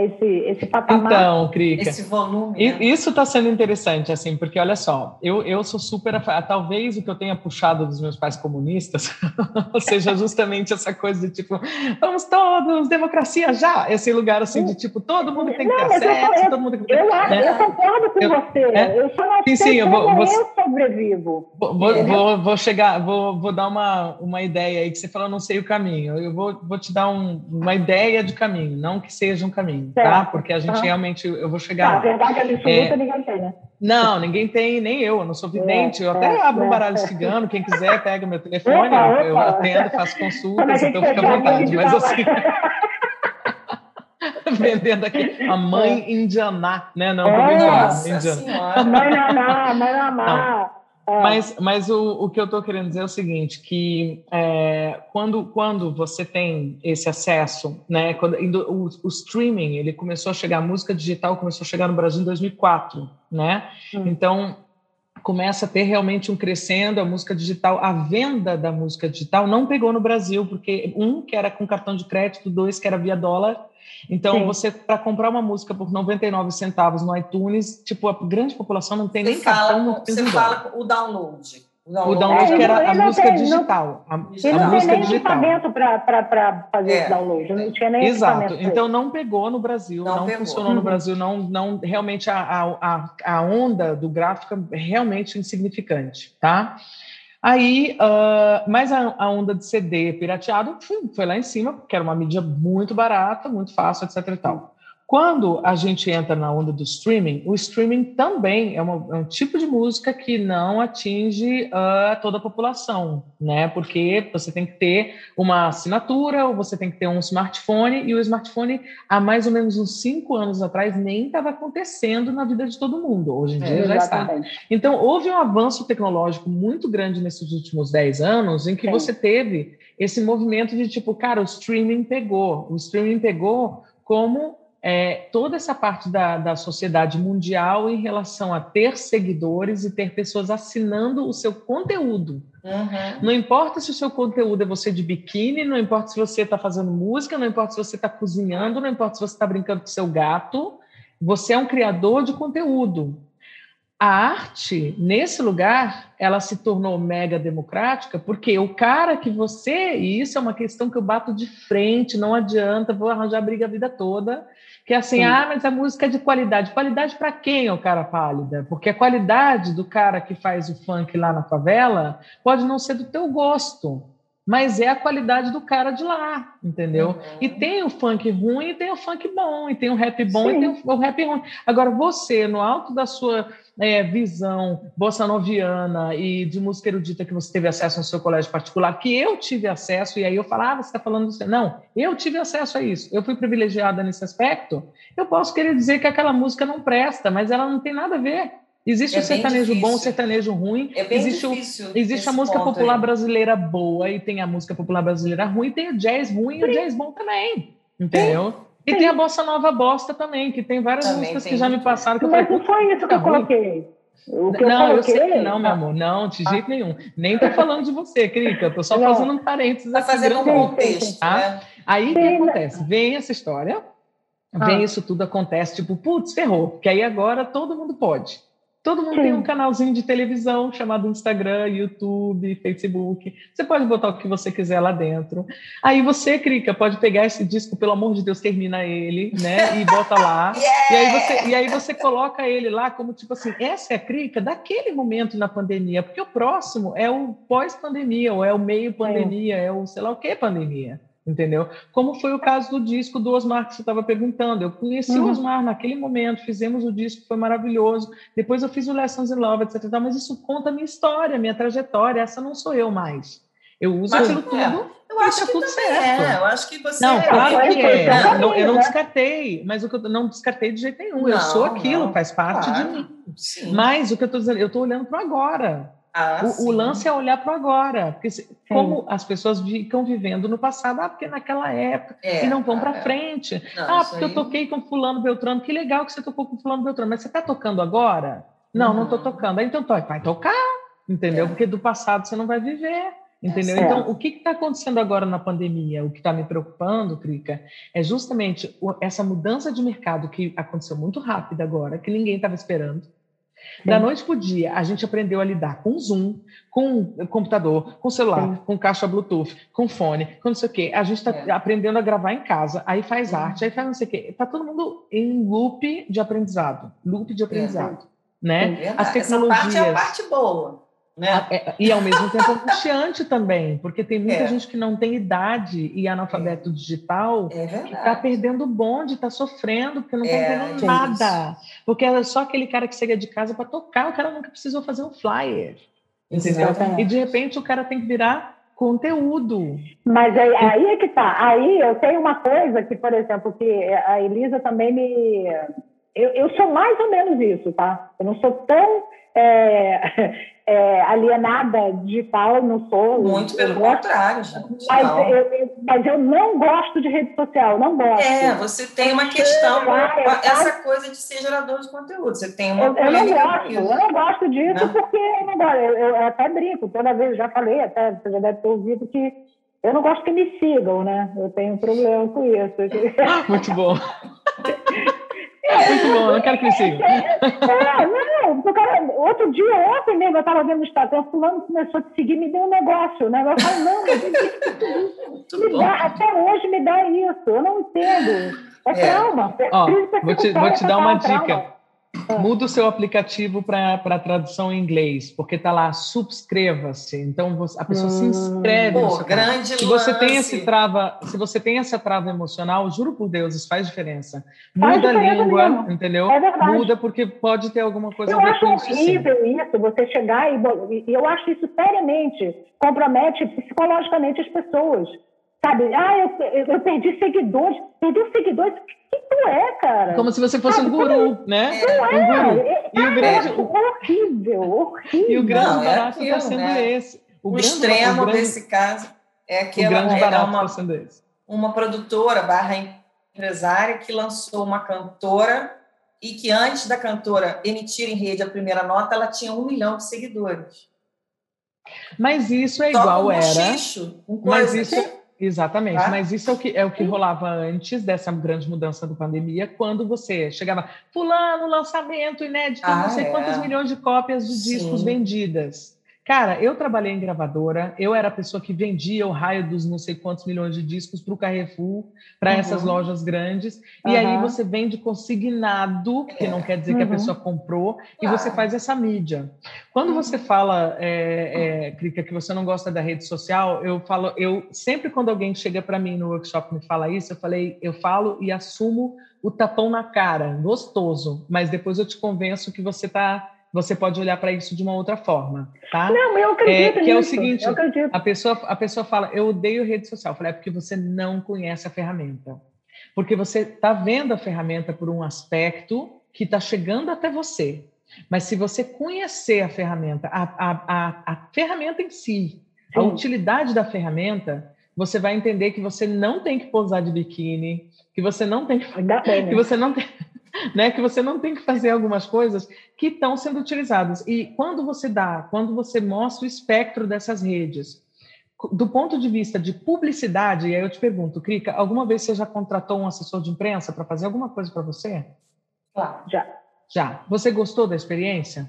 esse, esse patamar. Então, Crica, esse volume. Né? Isso está sendo interessante, assim, porque olha só, eu, eu sou super. Talvez o que eu tenha puxado dos meus pais comunistas seja justamente essa coisa de tipo, vamos todos, democracia já! Esse lugar assim de tipo, todo mundo tem que ter acesso, eu, todo mundo tem que ter. Eu, né? eu concordo com eu, você. É? Eu só não sim, sei sim, eu, vou, vou, eu sobrevivo. Vou, vou, vou, chegar, vou, vou dar uma, uma ideia aí que você falou, não sei o caminho. Eu vou, vou te dar um, uma ideia de caminho, não que seja um caminho tá? Porque a gente realmente, eu vou chegar. Tá, a verdade absoluta é, ninguém tem, né? Não, ninguém tem, nem eu, eu não sou vidente. É, eu até é, abro um baralho cigano, quem quiser pega meu telefone, opa, opa. eu atendo, faço consultas, então fica à vontade. Mas assim. vendendo aqui a mãe é. indianá, né? Não, é, Nossa indiana. Mãe Naná, mãe Naná. É. Mas, mas o, o que eu estou querendo dizer é o seguinte, que é, quando, quando você tem esse acesso, né, quando, o, o, streaming, ele começou a chegar, a música digital começou a chegar no Brasil em 2004, né? Hum. Então, começa a ter realmente um crescendo, a música digital, a venda da música digital não pegou no Brasil, porque um, que era com cartão de crédito, dois, que era via dólar, então, Sim. você, para comprar uma música por 99 centavos no iTunes, tipo, a grande população não tem você nem fala, cartão. Não você fala o download. O download, o download é, que era a música tem, digital. Não, a, a não música tem nem digital. equipamento para fazer é. download. Não tinha nem Exato. Então, não pegou no Brasil, não, não funcionou no uhum. Brasil. Não, não, realmente, a, a, a onda do gráfico é realmente insignificante, tá? Aí, uh, mas a, a, onda de CD pirateado foi lá em cima, porque era uma mídia muito barata, muito fácil, etc. E tal. Quando a gente entra na onda do streaming, o streaming também é, uma, é um tipo de música que não atinge uh, toda a população, né? Porque você tem que ter uma assinatura, ou você tem que ter um smartphone, e o smartphone, há mais ou menos uns cinco anos atrás, nem estava acontecendo na vida de todo mundo. Hoje em dia é, já está. Então, houve um avanço tecnológico muito grande nesses últimos dez anos, em que Sim. você teve esse movimento de tipo, cara, o streaming pegou. O streaming pegou como é, toda essa parte da, da sociedade mundial em relação a ter seguidores e ter pessoas assinando o seu conteúdo. Uhum. Não importa se o seu conteúdo é você de biquíni, não importa se você está fazendo música, não importa se você está cozinhando, não importa se você está brincando com seu gato, você é um criador de conteúdo. A arte, nesse lugar, ela se tornou mega democrática, porque o cara que você, e isso é uma questão que eu bato de frente, não adianta, vou arranjar briga a vida toda, que é assim, Sim. ah, mas a música é de qualidade. Qualidade para quem, o cara pálida? Porque a qualidade do cara que faz o funk lá na favela pode não ser do teu gosto, mas é a qualidade do cara de lá, entendeu? Uhum. E tem o funk ruim e tem o funk bom, e tem o rap bom Sim. e tem o rap ruim. Agora, você, no alto da sua é, visão bossa noviana e de música erudita que você teve acesso no seu colégio particular, que eu tive acesso, e aí eu falava, ah, você está falando disso. Não, eu tive acesso a isso, eu fui privilegiada nesse aspecto, eu posso querer dizer que aquela música não presta, mas ela não tem nada a ver. Existe é o sertanejo bom, o sertanejo ruim. É existe o, existe a música popular aí. brasileira boa e tem a música popular brasileira ruim, tem o jazz ruim e o jazz bom também. Entendeu? Sim. E tem a bossa nova bosta também, que tem várias também músicas tem que já me passaram. Que Mas falei, não foi isso que eu coloquei. O que não, eu, eu sei que não, meu amor. Não, de jeito ah. nenhum. Nem tô falando de você, Crica. Eu tô só não. fazendo um parênteses tá fazendo um contexto. Tá? Né? Aí o que acontece? Vem essa história, vem ah. isso tudo, acontece, tipo, putz, ferrou. Porque aí agora todo mundo pode. Todo mundo Sim. tem um canalzinho de televisão chamado Instagram, YouTube, Facebook. Você pode botar o que você quiser lá dentro. Aí você, Crica, pode pegar esse disco, pelo amor de Deus, termina ele, né? E bota lá. yeah! e, aí você, e aí você coloca ele lá como tipo assim, essa é a Crica daquele momento na pandemia, porque o próximo é o pós-pandemia, ou é o meio pandemia, é. é o sei lá o que pandemia entendeu? Como foi o caso do disco do Osmar que você estava perguntando. Eu conheci uhum. o Osmar naquele momento, fizemos o disco, foi maravilhoso. Depois eu fiz o Lessons in Love, etc. Mas isso conta a minha história, minha trajetória. Essa não sou eu mais. Eu uso mas, aquilo é. tudo. Eu acho tá que tudo certo. É. Eu acho que você. Não, claro que é. Não, eu não descartei, mas o que eu não descartei de jeito nenhum. Não, eu sou aquilo, não. faz parte claro. de mim. Sim. Mas o que eu estou dizendo, eu estou olhando para agora. Ah, o, o, lance é olhar para agora, porque se, como as pessoas ficam vivendo no passado, ah, porque naquela época, é, e não vão para é. frente. Não, ah, porque aí... eu toquei com fulano Beltrano, que legal que você tocou com fulano Beltrano, mas você está tocando agora? Não, uhum. não estou tocando. Aí, então vai tocar, entendeu? É. Porque do passado você não vai viver. Entendeu? É então, o que está acontecendo agora na pandemia? O que está me preocupando, Crica, é justamente essa mudança de mercado que aconteceu muito rápido agora, que ninguém estava esperando da noite para o dia, a gente aprendeu a lidar com Zoom, com computador, com celular, Sim. com caixa Bluetooth, com fone, com não sei o quê. A gente está é. aprendendo a gravar em casa, aí faz arte, aí faz não sei o quê. Está todo mundo em loop de aprendizado, loop de aprendizado. É. Né? É As tecnologias. Essa parte é a parte boa. Né? É, e ao mesmo tempo angustiante também, porque tem muita é. gente que não tem idade e analfabeto é. digital é que está perdendo o bonde, está sofrendo, porque não está é, entendendo nada. Porque é só aquele cara que chega de casa para tocar, o cara nunca precisou fazer um flyer. Entendeu? E de repente o cara tem que virar conteúdo. Mas aí, aí é que tá. Aí eu tenho uma coisa que, por exemplo, que a Elisa também me. Eu, eu sou mais ou menos isso, tá? Eu não sou tão é, é, alienada digital, não sou. Muito pelo contrário, gente. Mas eu, mas eu, não gosto de rede social, não gosto. É, você tem uma questão, essa coisa de ser gerador de conteúdo. Você tem uma. Eu, eu não gosto, eu não gosto disso né? porque eu, não gosto, eu, eu, até brinco, toda vez já falei, até você já deve ter ouvido que. Eu não gosto que me sigam, né? Eu tenho um problema com isso. Muito bom. Muito bom, não quero que me siga. É, não, o cara, outro dia, ontem mesmo, eu estava vendo o Instagram, fulano começou a te seguir, me deu um negócio, né? Eu falei, não, me dá, até hoje me dá isso, eu não entendo. É, é. trauma. Ó, vou te, vou te dar uma dica. Trauma. Muda o seu aplicativo para tradução em inglês, porque está lá, subscreva-se. Então você, a pessoa hum, se inscreve. Pô, grande se você tem esse trava, se você tem essa trava emocional, juro por Deus, isso faz diferença. Faz Muda diferença a língua, mesmo. entendeu? É verdade. Muda porque pode ter alguma coisa eu a ver acho com isso. horrível sim. isso, você chegar e eu acho isso seriamente compromete psicologicamente as pessoas. Sabe? Ah, eu, eu perdi seguidores. Perdi seguidores? O que tu é, cara? Como se você fosse Sabe? um guru, né? Não é. Um guru. É, e o grande... É horrível, horrível. E o grande não, barato está é sendo né? esse. O, o extremo o grande, desse caso é aquela, o grande barato uma, tá uma produtora barra empresária que lançou uma cantora e que antes da cantora emitir em rede a primeira nota, ela tinha um milhão de seguidores. Mas isso é igual um era. Xixo, um mas isso, Exatamente, tá? mas isso é o que, é o que rolava antes dessa grande mudança da pandemia, quando você chegava, fulano, lançamento inédito, ah, não sei é. quantos milhões de cópias de discos Sim. vendidas. Cara, eu trabalhei em gravadora, eu era a pessoa que vendia o raio dos não sei quantos milhões de discos para o Carrefour, para uhum. essas lojas grandes, e aí você vende consignado, que não quer dizer uhum. que a uhum. pessoa comprou, e você faz essa mídia. Quando você uhum. fala, é, é, Crica, que você não gosta da rede social, eu falo, eu sempre quando alguém chega para mim no workshop e me fala isso, eu falei, eu falo e assumo o tapão na cara, gostoso, mas depois eu te convenço que você está você pode olhar para isso de uma outra forma, tá? Não, eu acredito é, Que é o seguinte, a pessoa, a pessoa fala, eu odeio rede social. Eu falei, é porque você não conhece a ferramenta. Porque você está vendo a ferramenta por um aspecto que está chegando até você. Mas se você conhecer a ferramenta, a, a, a, a ferramenta em si, Sim. a utilidade da ferramenta, você vai entender que você não tem que posar de biquíni, que você não tem que, que você não tem né? Que você não tem que fazer algumas coisas que estão sendo utilizadas. E quando você dá, quando você mostra o espectro dessas redes, do ponto de vista de publicidade, e aí eu te pergunto, Krika, alguma vez você já contratou um assessor de imprensa para fazer alguma coisa para você? Claro, já. Já. Você gostou da experiência?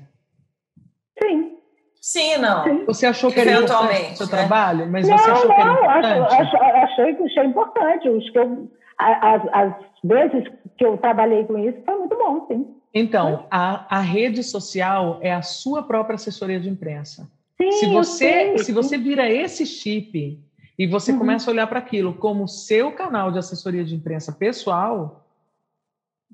Sim. Sim, não. Você achou que era importante o seu né? trabalho? Mas não, você achou não, que era importante? Acho, achei, achei importante. Os que eu, as, as vezes que eu trabalhei com isso, foi muito bom, sim. Então, a, a rede social é a sua própria assessoria de imprensa. Sim, se você, se você vira esse chip e você uhum. começa a olhar para aquilo como seu canal de assessoria de imprensa pessoal,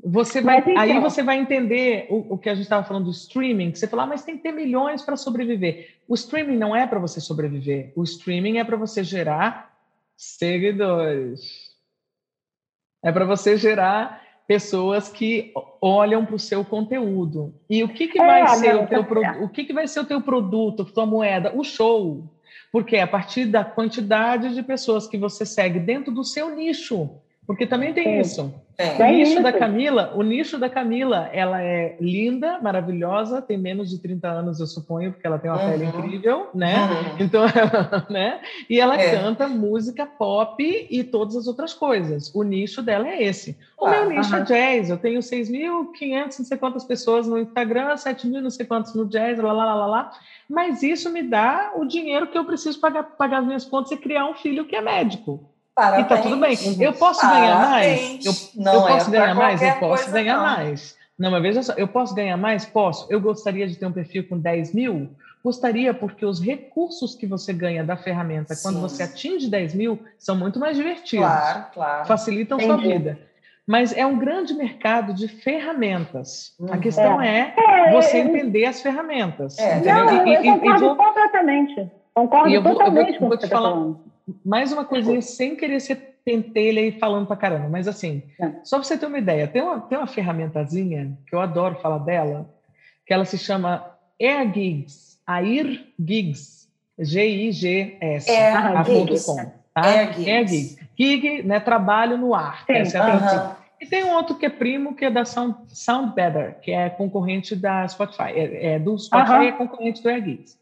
você vai, então, aí você vai entender o, o que a gente estava falando do streaming, que você fala, ah, mas tem que ter milhões para sobreviver. O streaming não é para você sobreviver, o streaming é para você gerar seguidores. É para você gerar pessoas que olham para o seu conteúdo. E o que, que é, vai ser o teu produto? O que, que vai ser o teu produto, tua moeda? O show. Porque é a partir da quantidade de pessoas que você segue dentro do seu nicho. Porque também tem isso. É. O nicho da Camila, o nicho da Camila, ela é linda, maravilhosa, tem menos de 30 anos, eu suponho, porque ela tem uma uhum. pele incrível, né? Uhum. Então, né? E ela é. canta música pop e todas as outras coisas. O nicho dela é esse. O ah, meu nicho uhum. é jazz. Eu tenho 6.500, não sei quantas pessoas no Instagram, 7.000, não sei quantos no jazz, lá, lá, lá, lá, lá. Mas isso me dá o dinheiro que eu preciso pagar, pagar as minhas contas e criar um filho que é médico. Parabéns. E tá tudo bem. Eu posso Parabéns. ganhar mais? Eu, não eu posso é ganhar mais? Eu posso ganhar não. mais. Não, mas veja só, eu posso ganhar mais? Posso. Eu gostaria de ter um perfil com 10 mil? Gostaria, porque os recursos que você ganha da ferramenta, Sim. quando você atinge 10 mil, são muito mais divertidos. Claro, claro. Facilitam Entendi. sua vida. Mas é um grande mercado de ferramentas. A questão é, é você entender as ferramentas. É. Entendeu? Não, eu, concordo vou... completamente. Concordo eu vou, totalmente eu vou, com o que você está falando. Mais uma coisinha, sem querer ser pentelha aí falando pra caramba, mas assim, é. só para você ter uma ideia, tem uma, tem uma ferramentazinha que eu adoro falar dela, que ela se chama AirGigs, Air Gigs, G-I-G-S, Air Gigs. Tá? Air Gigs. Air Gigs. Gig, né, trabalho no ar, Sim. essa é a tradução. E tem um outro que é primo, que é da Sound, Sound Better, que é concorrente da Spotify. É, é do Spotify uhum. é concorrente do AirGigs.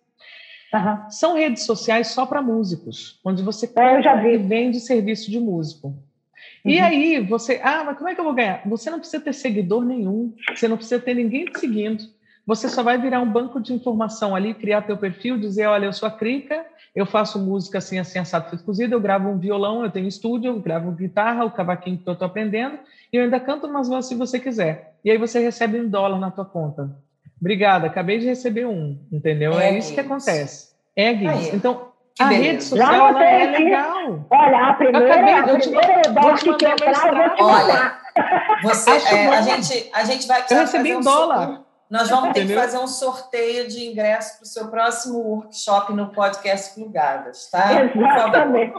Uhum. São redes sociais só para músicos, onde você é, e vende serviço de músico. Uhum. E aí você, ah, mas como é que eu vou ganhar? Você não precisa ter seguidor nenhum, você não precisa ter ninguém te seguindo. você só vai virar um banco de informação ali, criar teu perfil, dizer, olha, eu sou a Crica, eu faço música assim, assim, assado, feito cozido, eu gravo um violão, eu tenho estúdio, eu gravo guitarra, o cavaquinho que eu estou aprendendo, e eu ainda canto umas vozes se você quiser. E aí você recebe um dólar na tua conta. Obrigada, acabei de receber um, entendeu? É, é isso que acontece. É, Guinness. Então, a beleza. rede social ela é legal. Olha, a primeira, eu acabei, eu te, vou te que entrar, Olha, você, é, a, gente, a gente vai precisar eu recebi um dólar. Nós vamos ter que fazer um sorteio de ingresso para o seu próximo workshop no podcast Plugadas, tá? Exatamente.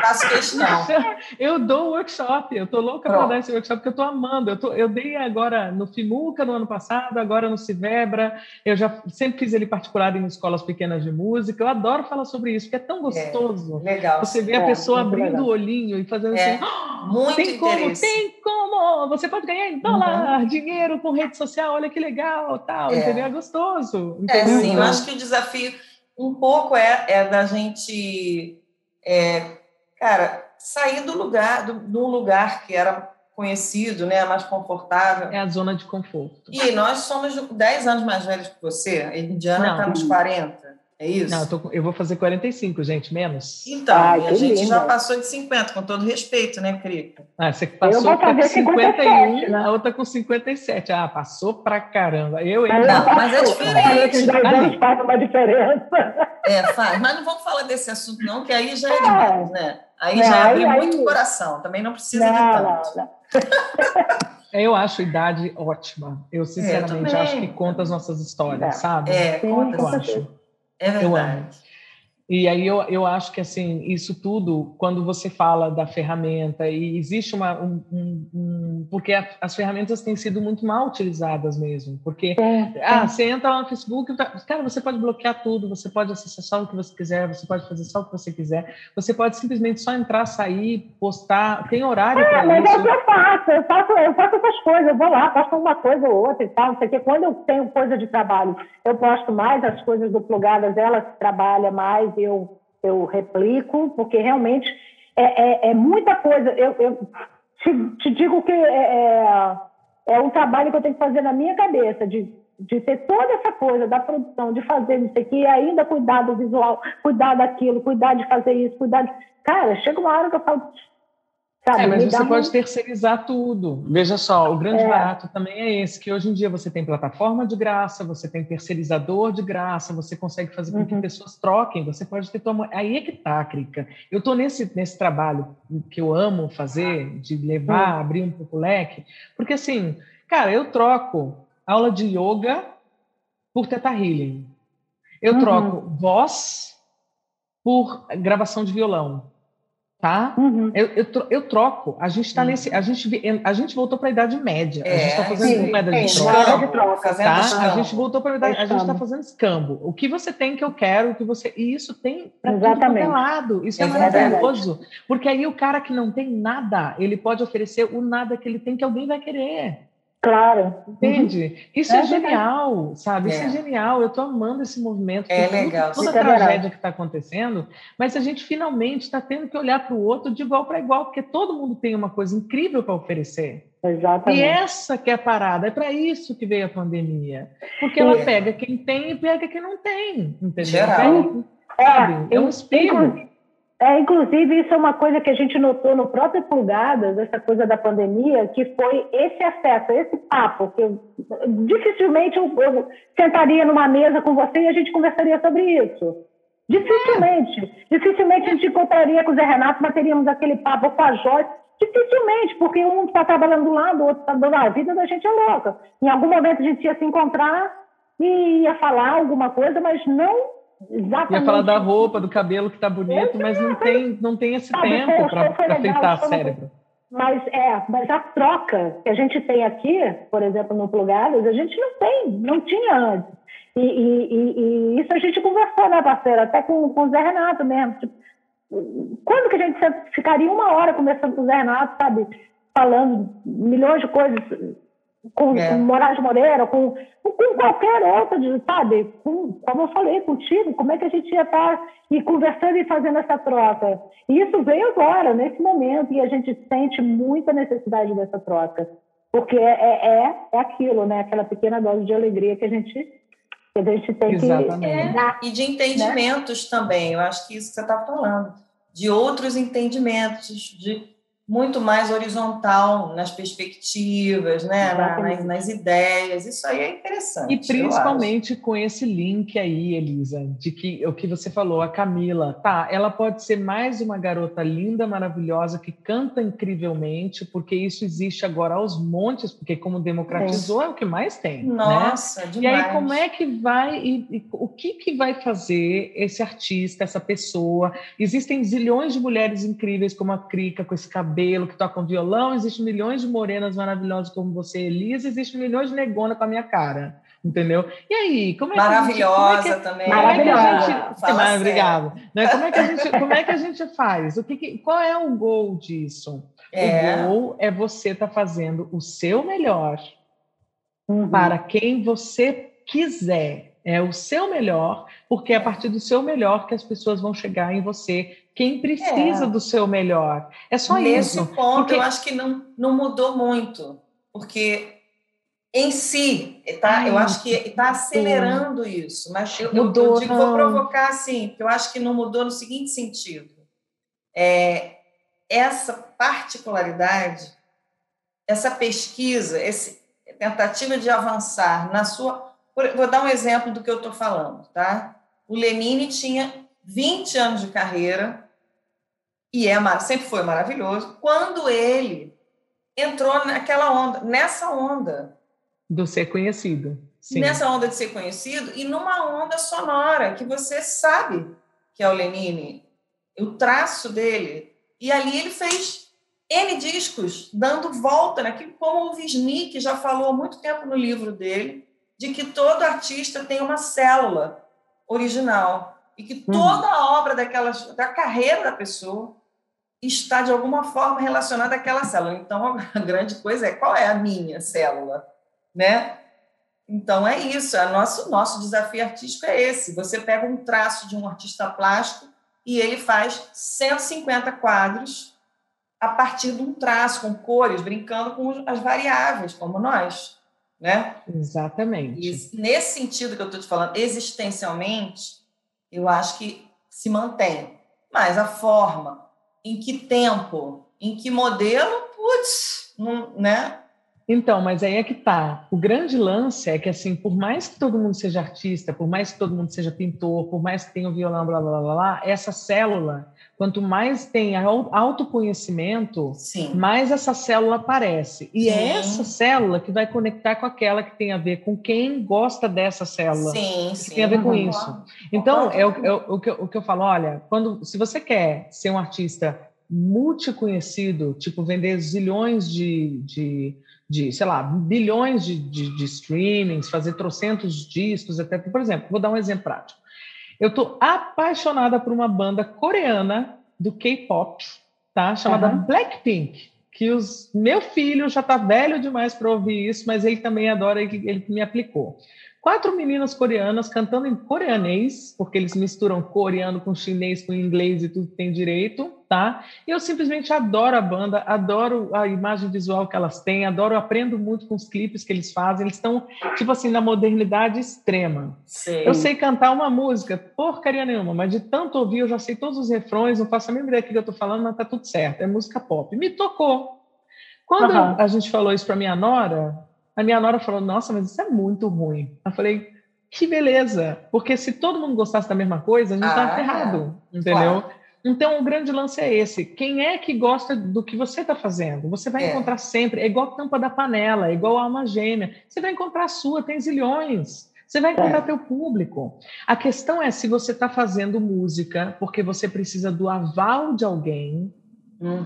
Faço questão. Eu dou workshop, eu tô louca para dar esse workshop, porque eu tô amando. Eu, tô, eu dei agora no FIMUCA no ano passado, agora no Civebra. Eu já sempre fiz ele particular em escolas pequenas de música. Eu adoro falar sobre isso, porque é tão é, gostoso. É, legal. Você vê é, a pessoa abrindo legal. o olhinho e fazendo é, assim. Oh, muito tem interesse. como, tem como! Você pode ganhar em dólar, uhum. dinheiro com rede social, olha que legal, tal, é. entendeu? É gostoso. É, entendeu? É, sim, eu acho que o desafio um pouco é, é da gente. É, cara, sair do lugar, do, de um lugar que era conhecido, né, mais confortável. É a zona de conforto. E nós somos 10 anos mais velhos que você, a Indiana está nos 40. É isso? Não, eu, tô, eu, vou fazer 45, gente, menos. Então, Ai, a gente lindo. já passou de 50, com todo respeito, né, Crico? Ah, você passou com 51, 57, né? a outra com 57. Ah, passou pra caramba. Eu, hein? Não, mas é diferente. Ali. Faz uma diferença. É, faz. Mas não vamos falar desse assunto, não, que aí já é, é. demais, né? Aí não, já abre muito aí... coração, também não precisa não, de tanto. Não, eu acho a idade ótima. Eu, sinceramente, é, eu acho que conta as nossas histórias, sabe? É, conta. Eu acho. É verdade. Eu amo. E aí eu, eu acho que assim isso tudo, quando você fala da ferramenta e existe uma um, um, um porque a, as ferramentas têm sido muito mal utilizadas mesmo, porque é, ah, é. você entra lá no Facebook, tá, cara, você pode bloquear tudo, você pode acessar só o que você quiser, você pode fazer só o que você quiser, você pode simplesmente só entrar, sair, postar, tem horário é, para mas isso. Mas é eu faço, eu faço, eu faço essas coisas, eu vou lá, posto uma coisa ou outra e tal, porque quando eu tenho coisa de trabalho, eu posto mais as coisas do plugadas, ela trabalha mais eu, eu replico, porque realmente é, é, é muita coisa. Eu, eu te, te, digo que é, é, é, um trabalho que eu tenho que fazer na minha cabeça, de, de ter toda essa coisa da produção, de fazer isso aqui, ainda cuidar do visual, cuidar daquilo, cuidar de fazer isso, cuidar de... Cara, chega uma hora que eu falo, Sabe, é, mas você pode terceirizar tudo. Veja só, o grande é. barato também é esse, que hoje em dia você tem plataforma de graça, você tem terceirizador de graça, você consegue fazer com uhum. que pessoas troquem, você pode ter tua... Aí é que tá, Crica. Eu estou nesse, nesse trabalho que eu amo fazer, de levar, uhum. abrir um pouco o leque, porque assim, cara, eu troco aula de yoga por Teta Healing. Eu uhum. troco voz por gravação de violão tá? Uhum. Eu, eu, eu, troco. A gente está uhum. nesse, a gente a gente voltou para a idade média. É, a gente está fazendo sim, moeda de troca, de troca tá? A gente voltou para a idade, a gente está fazendo escambo. O que você tem que eu quero, o que você e isso tem para todo é lado. Isso é maravilhoso, porque aí o cara que não tem nada, ele pode oferecer o nada que ele tem que alguém vai querer. Claro. Entende? Uhum. Isso é, é genial, sabe? É. Isso é genial. Eu estou amando esse movimento. É legal. Toda a é tragédia que está acontecendo, mas a gente finalmente está tendo que olhar para o outro de igual para igual, porque todo mundo tem uma coisa incrível para oferecer. Exatamente. E essa que é a parada, é para isso que veio a pandemia. Porque ela pega quem tem e pega quem não tem. Entendeu? Geral. É, é um espelho. É, inclusive, isso é uma coisa que a gente notou no próprio Pulgadas, essa coisa da pandemia, que foi esse acesso, esse papo, que eu, dificilmente eu, eu, sentaria numa mesa com você e a gente conversaria sobre isso. Dificilmente. Dificilmente a gente encontraria com o Zé Renato, bateríamos aquele papo com a Joyce. Dificilmente, porque um está trabalhando do lado, o outro está dando a vida da gente é louca. Em algum momento a gente ia se encontrar e ia falar alguma coisa, mas não Exatamente. Ia falar da roupa, do cabelo que está bonito, mas não tem, não tem esse tempo para afetar o cérebro. Mas é, mas a troca que a gente tem aqui, por exemplo, no Plugadas, a gente não tem, não tinha antes. E, e, e, e isso a gente conversou, né, parceira? Até com, com o Zé Renato mesmo. Tipo, quando que a gente ficaria uma hora conversando com o Zé Renato, sabe? Falando milhões de coisas com, é. com Moraes Moreira, com, com qualquer outra, sabe? Com, como eu falei contigo, como é que a gente ia estar e conversando e fazendo essa troca? E isso veio agora, nesse momento, e a gente sente muita necessidade dessa troca. porque é, é, é, é aquilo, né? Aquela pequena dose de alegria que a gente, que a gente tem Exatamente. que é, dar. E de entendimentos né? também, eu acho que isso que você está falando, de outros entendimentos, de muito mais horizontal nas perspectivas, né? nas, nas, ideias. Isso aí é interessante. E principalmente com esse link aí, Elisa, de que o que você falou, a Camila, tá? Ela pode ser mais uma garota linda, maravilhosa, que canta incrivelmente, porque isso existe agora aos montes, porque como democratizou é, é o que mais tem. Né? Nossa, né? demais. E aí, como é que vai, e, e, o que, que vai fazer esse artista, essa pessoa? Existem zilhões de mulheres incríveis, como a Krika, com esse cabelo cabelo, que tocam violão, existem milhões de morenas maravilhosas como você, Elisa, existem milhões de negona com a minha cara. Entendeu? E aí, como é que Maravilhosa gente, é que, também. Maravilhosa. É que a gente, obrigada. Né? Como, é que a gente, como é que a gente faz? O que, que qual é o gol disso? É. O gol é você estar tá fazendo o seu melhor uhum. para quem você quiser. É o seu melhor, porque é a partir do seu melhor que as pessoas vão chegar em você quem precisa é. do seu melhor. É só Nesse isso. Nesse ponto, porque... eu acho que não, não mudou muito, porque em si, tá, eu acho que está acelerando isso, mas eu, mudou, eu, digo, vou provocar assim, porque eu acho que não mudou no seguinte sentido. É, essa particularidade, essa pesquisa, essa tentativa de avançar na sua. Vou dar um exemplo do que eu estou falando, tá? O Lenine tinha 20 anos de carreira, e é, sempre foi maravilhoso, quando ele entrou naquela onda, nessa onda. Do ser conhecido. Sim. Nessa onda de ser conhecido e numa onda sonora que você sabe que é o Lenine, o traço dele. E ali ele fez N discos, dando volta naquilo, como o Wisnik já falou há muito tempo no livro dele, de que todo artista tem uma célula original e que uhum. toda a obra daquela, da carreira da pessoa está de alguma forma relacionada àquela célula. Então a grande coisa é qual é a minha célula, né? Então é isso, é nosso nosso desafio artístico é esse. Você pega um traço de um artista plástico e ele faz 150 quadros a partir de um traço com cores, brincando com as variáveis, como nós, né? Exatamente. E nesse sentido que eu estou te falando, existencialmente, eu acho que se mantém. Mas a forma, em que tempo, em que modelo, putz, não, né? Então, mas aí é que tá. O grande lance é que, assim, por mais que todo mundo seja artista, por mais que todo mundo seja pintor, por mais que tenha o violão, blá, blá, blá, blá, essa célula, quanto mais tem autoconhecimento, Sim. mais essa célula aparece. E é Sim. é essa célula que vai conectar com aquela que tem a ver com quem gosta dessa célula. Sim, que tem a ver com isso. Então, é o, é o, que eu, o que eu falo, olha, quando, se você quer ser um artista multiconhecido, tipo vender zilhões de, de de, sei lá, bilhões de, de, de streamings, fazer trocentos discos, até, por exemplo, vou dar um exemplo prático. Eu estou apaixonada por uma banda coreana do K-pop, tá? Chamada uhum. Blackpink, que os meu filho já está velho demais para ouvir isso, mas ele também adora, ele, ele me aplicou. Quatro meninas coreanas cantando em coreanês, porque eles misturam coreano com chinês, com inglês e tudo que tem direito, tá? E eu simplesmente adoro a banda, adoro a imagem visual que elas têm, adoro, aprendo muito com os clipes que eles fazem. Eles estão, tipo assim, na modernidade extrema. Sim. Eu sei cantar uma música, porcaria nenhuma, mas de tanto ouvir, eu já sei todos os refrões, não faço a mínima ideia do que eu estou falando, mas tá tudo certo. É música pop. Me tocou. Quando uhum. a gente falou isso para minha nora, a minha nora falou: Nossa, mas isso é muito ruim. Eu falei: Que beleza, porque se todo mundo gostasse da mesma coisa, a gente estava ah, ferrado, é. entendeu? Claro. Então, o grande lance é esse. Quem é que gosta do que você está fazendo? Você vai é. encontrar sempre. É igual tampa da panela, é igual alma gêmea. Você vai encontrar a sua, tem zilhões. Você vai encontrar é. teu público. A questão é se você está fazendo música porque você precisa do aval de alguém Uhum.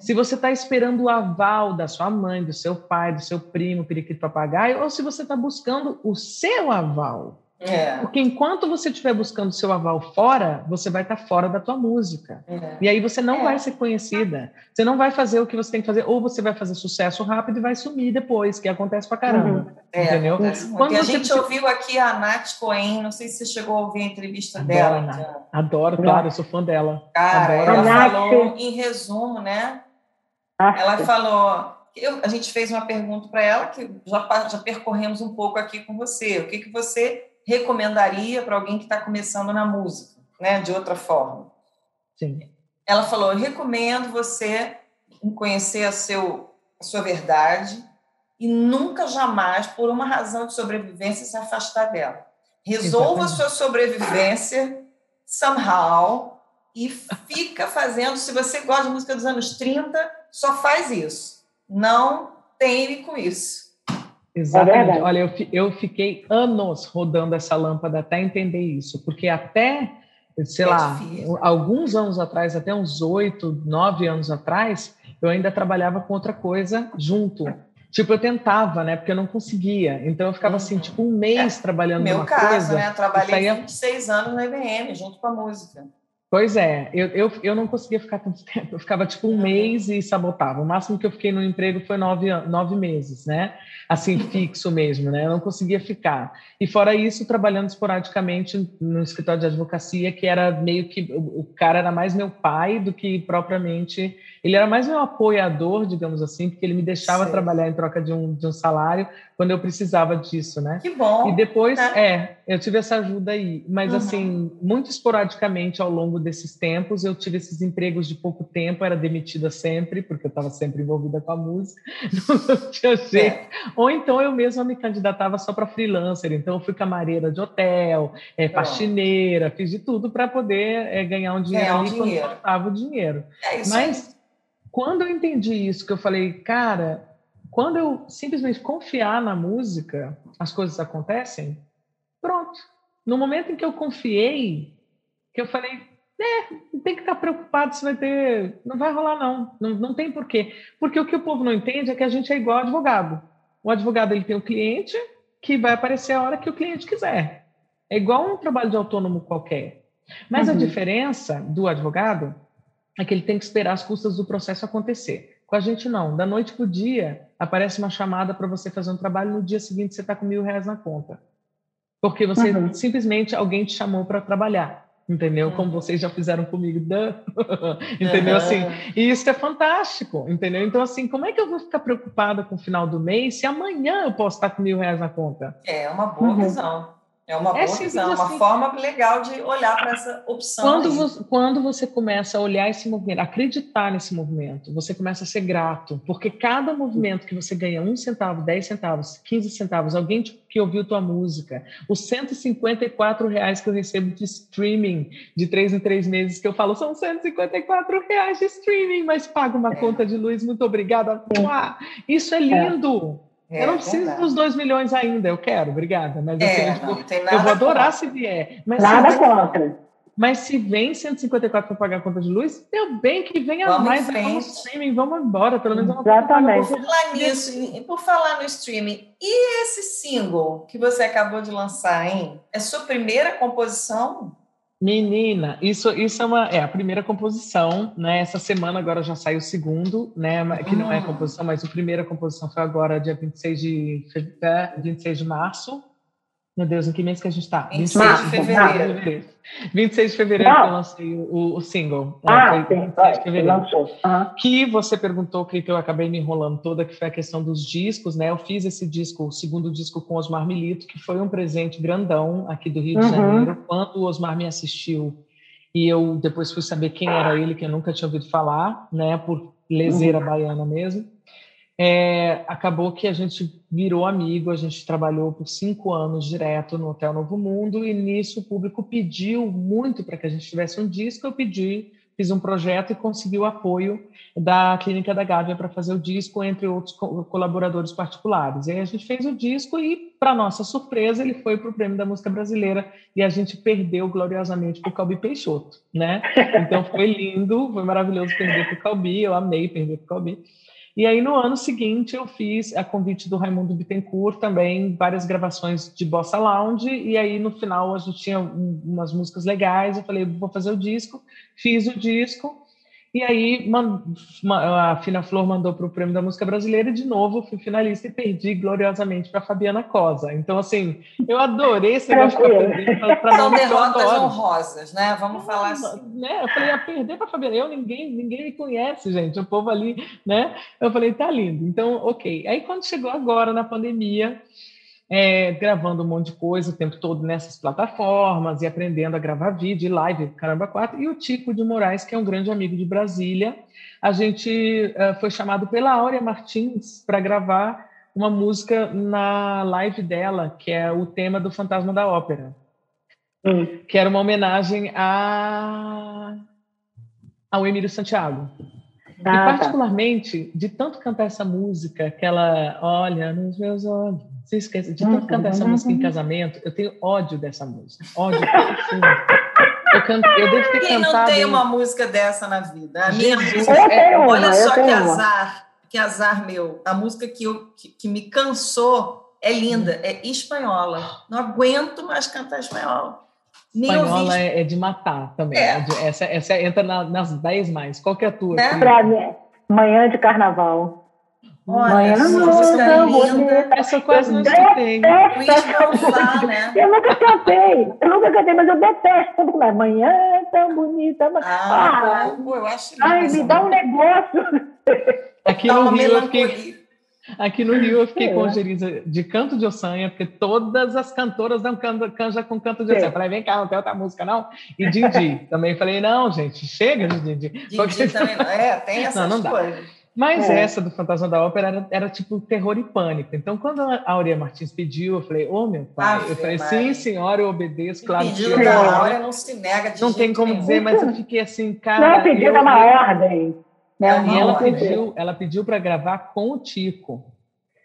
Se você está esperando o aval da sua mãe, do seu pai, do seu primo, periquito papagaio, ou se você está buscando o seu aval. É. Porque enquanto você estiver buscando seu aval fora, você vai estar tá fora da tua música. É. E aí você não é. vai ser conhecida. Você não vai fazer o que você tem que fazer, ou você vai fazer sucesso rápido e vai sumir depois, que acontece pra caramba. Uhum. É, entendeu? Quando a gente ouviu aqui a Nath Cohen, não sei se você chegou a ouvir a entrevista Adoro, dela. Então. Adoro, claro, eu sou fã dela. Cara, Adoro. ela falou em resumo, né? Ela falou eu, a gente fez uma pergunta para ela que já, já percorremos um pouco aqui com você. O que, que você recomendaria para alguém que está começando na música, né? De outra forma. Sim. Ela falou: eu recomendo você conhecer a, seu, a sua verdade e nunca jamais, por uma razão de sobrevivência, se afastar dela. Resolva a sua sobrevivência somehow e fica fazendo. Se você gosta de música dos anos 30, só faz isso. Não teme com isso. Exatamente. É Olha, eu, eu fiquei anos rodando essa lâmpada até entender isso, porque até, sei é lá, difícil. alguns anos atrás, até uns oito, nove anos atrás, eu ainda trabalhava com outra coisa junto. Tipo, eu tentava, né? Porque eu não conseguia. Então eu ficava assim, uhum. tipo, um mês é, trabalhando Meu numa caso, coisa. né? Eu trabalhei saía... 26 anos na IBM, junto com a música. Pois é, eu, eu, eu não conseguia ficar tanto tempo, eu ficava tipo um uhum. mês e sabotava. O máximo que eu fiquei no emprego foi nove, nove meses, né? Assim, fixo mesmo, né? Eu não conseguia ficar. E fora isso, trabalhando esporadicamente no escritório de advocacia, que era meio que o, cara era mais meu pai do que propriamente. Ele era mais meu apoiador, digamos assim, porque ele me deixava Sim. trabalhar em troca de um, de um salário quando eu precisava disso, né? Que bom. E depois, né? é, eu tive essa ajuda aí, mas uhum. assim, muito esporadicamente ao longo desses tempos, eu tive esses empregos de pouco tempo, era demitida sempre, porque eu estava sempre envolvida com a música, não tinha jeito. É. Ou então eu mesma me candidatava só para freelancer, então eu fui camareira de hotel, é, faxineira, fiz de tudo para poder é, ganhar um dinheiro ganhar um ali dinheiro. quando faltava o dinheiro. É mas quando eu entendi isso, que eu falei, cara quando eu simplesmente confiar na música, as coisas acontecem. Pronto. No momento em que eu confiei, que eu falei, é, não tem que estar preocupado se vai ter. Não vai rolar, não. Não, não tem porquê. Porque o que o povo não entende é que a gente é igual advogado. O advogado ele tem o cliente que vai aparecer a hora que o cliente quiser. É igual um trabalho de autônomo qualquer. Mas uhum. a diferença do advogado é que ele tem que esperar as custas do processo acontecer. Com a gente, não. Da noite para o dia, aparece uma chamada para você fazer um trabalho, no dia seguinte você está com mil reais na conta. Porque você uhum. simplesmente alguém te chamou para trabalhar, entendeu? Uhum. Como vocês já fizeram comigo, entendeu? Uhum. Assim, e isso é fantástico, entendeu? Então, assim, como é que eu vou ficar preocupada com o final do mês se amanhã eu posso estar com mil reais na conta? É uma boa uhum. visão. É uma é boa visão, assim. uma forma legal de olhar para essa opção. Quando você, quando você começa a olhar esse movimento, acreditar nesse movimento, você começa a ser grato, porque cada movimento que você ganha um centavo, dez centavos, quinze centavos, alguém que ouviu tua música, os 154 reais que eu recebo de streaming de três em três meses, que eu falo, são 154 reais de streaming, mas pago uma é. conta de luz, muito obrigada. Isso é lindo. É. É, eu não preciso verdade. dos 2 milhões ainda, eu quero, obrigada. Mas assim, é, eu, digo, eu vou adorar contra. se vier. Mas nada se contra. Mas se vem 154 para pagar a conta de luz, deu bem que venha vamos mais, vamos streaming, vamos embora, pelo menos uma Exatamente. Por falar nisso, por falar no streaming, e esse single que você acabou de lançar, hein? É sua primeira composição? Menina, isso, isso é, uma, é a primeira composição, né? Essa semana agora já saiu o segundo, né? Que não é ah. composição, mas a primeira composição foi agora, dia 26 de, 26 de março. Meu Deus, em que mês que a gente está? 26 de fevereiro. 26 de fevereiro que eu lancei o, o single. Ah, né? sim, vai, de fevereiro. Lançou. Uhum. Que você perguntou, que eu acabei me enrolando toda, que foi a questão dos discos, né? Eu fiz esse disco, o segundo disco com Osmar Milito, que foi um presente grandão aqui do Rio de uhum. Janeiro. Quando o Osmar me assistiu, e eu depois fui saber quem era ele, que eu nunca tinha ouvido falar, né? Por leseira uhum. baiana mesmo é, acabou que a gente virou amigo, a gente trabalhou por cinco anos direto no Hotel Novo Mundo e nisso o público pediu muito para que a gente tivesse um disco, eu pedi, fiz um projeto e consegui o apoio da Clínica da Gávea para fazer o disco, entre outros colaboradores particulares. E aí a gente fez o disco e, para nossa surpresa, ele foi para o Prêmio da Música Brasileira e a gente perdeu gloriosamente para o Calbi Peixoto, né? Então foi lindo, foi maravilhoso perder para o Calbi, eu amei perder para o Calbi. E aí, no ano seguinte, eu fiz a convite do Raimundo Bittencourt também, várias gravações de Bossa Lounge, e aí no final a gente tinha umas músicas legais, eu falei, vou fazer o disco, fiz o disco, E aí a Fina Flor mandou para o Prêmio da Música Brasileira e de novo fui finalista e perdi gloriosamente para Fabiana Cosa. Então, assim, eu adorei esse negócio para São derrotas honrosas, né? Vamos falar assim. Né? Eu falei, a perder para Fabiana, eu ninguém, ninguém me conhece, gente. O povo ali, né? Eu falei, tá lindo. Então, ok. Aí quando chegou agora na pandemia, é, gravando um monte de coisa o tempo todo nessas plataformas e aprendendo a gravar vídeo e live, caramba, quatro. E o Tico de Moraes, que é um grande amigo de Brasília, a gente uh, foi chamado pela Áurea Martins para gravar uma música na live dela, que é o tema do Fantasma da Ópera, hum. que era uma homenagem a... ao Emílio Santiago. Ah, e tá. particularmente, de tanto cantar essa música, que ela olha nos meus olhos, se esquece, de tanto cantar essa música em casamento, eu tenho ódio dessa música. Ódio Eu, canto, eu devo ter Quem cantado... não tem uma música dessa na vida? A minha música, é, olha só que azar, que azar meu. A música que, eu, que, que me cansou é linda, é espanhola. Não aguento mais cantar espanhola. Espanhola é, é, de matar também. É. É essa, essa entra na, nas 10 mais. Qual que é a tua? É. Pra mim, manhã de carnaval. Olha, Manhã linda. Essa quase não escutei. Né? Eu nunca cantei, eu nunca cantei, mas eu detesto quando começa. Manhã é tão bonita. Ah, ah pô, eu acho Ai, me dá um negócio. Aqui no Rio eu fiquei... Aqui no Rio eu fiquei é. com Geriza de canto de ossanha, porque todas as cantoras dão canja com canto de ossanha. Eu falei, vem cá, não tem outra música, não? E Dindi. também falei, não, gente, chega de Dindi. Dindi também, é, tem essas não, não coisas. Mas é. essa do Fantasma da Ópera era, era, tipo terror e pânico. Então, quando a Aurea Martins pediu, eu falei, ô oh, meu pai, ah, eu falei, sim, senhora, eu obedeço, claro. Pediu que da Aurea não se nega de Não tem como nenhum. dizer, mas eu fiquei assim, cara. Não, pediu uma ordem. Né? E ela pediu, ela pediu para gravar com o Tico.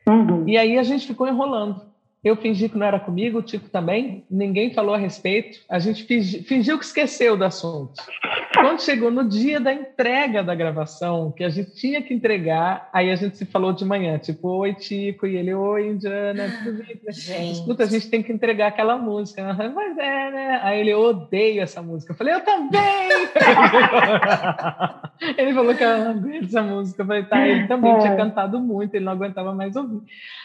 Uhum. E aí a gente ficou enrolando. Eu fingi que não era comigo, o Tico também, ninguém falou a respeito, a gente fingiu, fingiu que esqueceu do assunto. Quando chegou no dia da entrega da gravação, que a gente tinha que entregar, aí a gente se falou de manhã, tipo, oi, Tico, e ele, oi, Indiana, tudo bem? Gente. Escuta, a gente tem que entregar aquela música. Mas é, né? Aí ele, eu odeio essa música. Eu falei, eu também! ele falou que eu não aguento essa música. Eu falei, tá, ele também é. tinha cantado muito, ele não aguentava mais ouvir.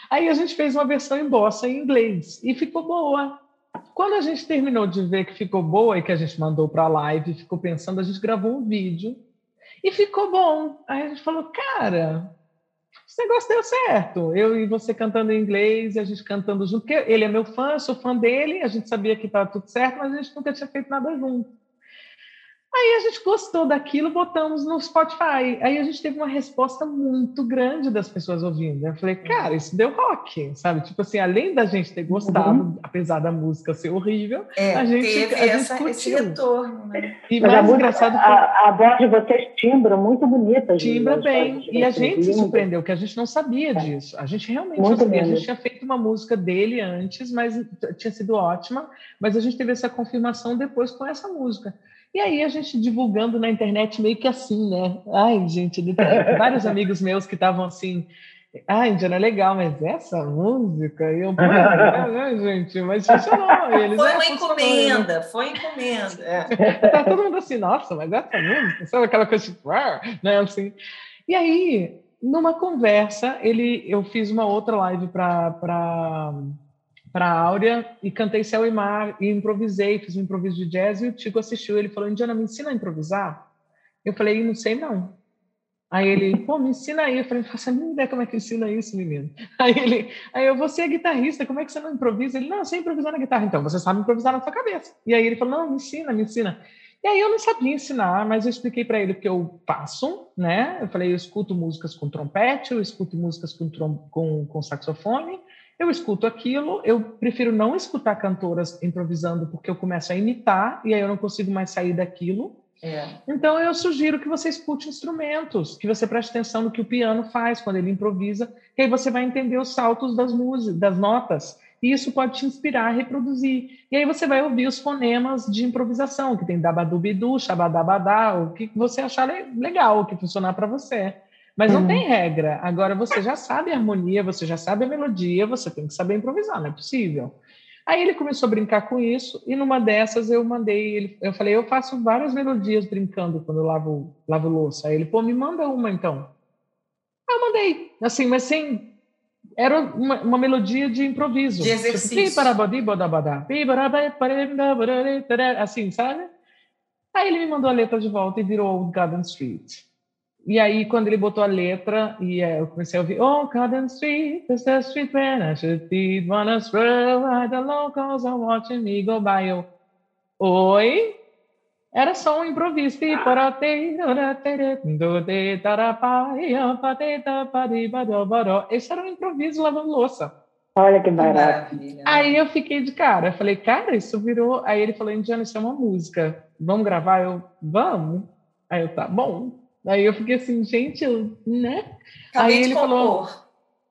Aí a gente fez uma versão em bossa em inglês e ficou boa. Quando a gente terminou de ver que ficou boa e que a gente mandou para a live, ficou pensando, a gente gravou um vídeo e ficou bom. Aí a gente falou, cara, esse negócio deu certo. Eu e você cantando em inglês e a gente cantando junto, porque ele é meu fã, sou fã dele, a gente sabia que estava tudo certo, mas a gente nunca tinha feito nada junto. Aí a gente gostou daquilo, botamos no Spotify. Aí a gente teve uma resposta muito grande das pessoas ouvindo. Eu falei, cara, isso deu rock, sabe? Tipo assim, além da gente ter gostado, uhum. apesar da música ser horrível, é, a gente, teve a essa, gente esse retorno, né? E Mas mais a engraçado foi... a, a voz de vocês timbra muito bonita. Timbra bem. E a gente se surpreendeu, que a gente não sabia é. disso. A gente realmente muito não sabia. A gente tinha feito uma música dele antes, mas tinha sido ótima, mas a gente teve essa confirmação depois com essa música. E aí a gente divulgando na internet meio que assim, né? Ai, gente, vários amigos meus que estavam assim, ah, Indiana é legal, mas essa música, eu, né, gente, mas funcionou. Eles, foi é, uma encomenda, foi encomenda. É. Tá todo mundo assim, nossa, mas essa música, sabe aquela coisa tipo, né, assim. E aí, numa conversa, ele, eu fiz uma outra live para para a Áurea e cantei Céu e Mar e improvisei, fiz um improviso de jazz e o Tico assistiu. Ele falou: Indiana, me ensina a improvisar? Eu falei: não sei não. Aí ele, pô, me ensina aí. Eu falei, faça a mínima ideia como é que ensina isso, menino. Aí ele, aí eu, você é guitarrista, como é que você não improvisa? Ele, não, eu sei improvisar na guitarra. Então, você sabe improvisar na sua cabeça. E aí ele falou, não, me ensina, me ensina. E aí eu não sabia ensinar, mas eu expliquei para ele que eu faço, né? Eu falei, eu escuto músicas com trompete, eu escuto músicas com, com, com saxofone, eu escuto aquilo, eu prefiro não escutar cantoras improvisando porque eu começo a imitar e aí eu não consigo mais sair daquilo. É. Então eu sugiro que você escute instrumentos, que você preste atenção no que o piano faz quando ele improvisa, que aí você vai entender os saltos das músicas, das notas, e isso pode te inspirar a reproduzir. E aí você vai ouvir os fonemas de improvisação, que tem dabadubidu, xabadabadá, o que você achar legal, o que funcionar para você. Mas não tem regra. Agora você já sabe a harmonia, você já sabe a melodia, você tem que saber improvisar, não é possível. Aí ele começou a brincar com isso, e numa dessas eu mandei, ele, eu falei, eu faço várias melodias brincando quando eu lavo, lavo louça. Aí ele, pô, me manda uma então. Aí eu mandei, assim, mas sem. Era uma, uma melodia de improviso. De exercício. Assim, sabe? Aí ele me mandou a letra de volta e virou Old Garden Street. E aí, quando ele botou a letra, e é, eu comecei a ouvir Oh, Garden Street, is the street where I should be, wanna stroll, the locals are watching me go by. Eu, Oi? Era só um improviso. Esse era um improviso lavando louça. Olha que barato. Aí eu fiquei de cara. Eu falei, cara, isso virou. Aí ele falou, Indiana, isso é uma música. Vamos gravar? Eu, vamos. Aí eu, tá bom. Aí eu fiquei assim, gente, né? Acabei aí ele falou,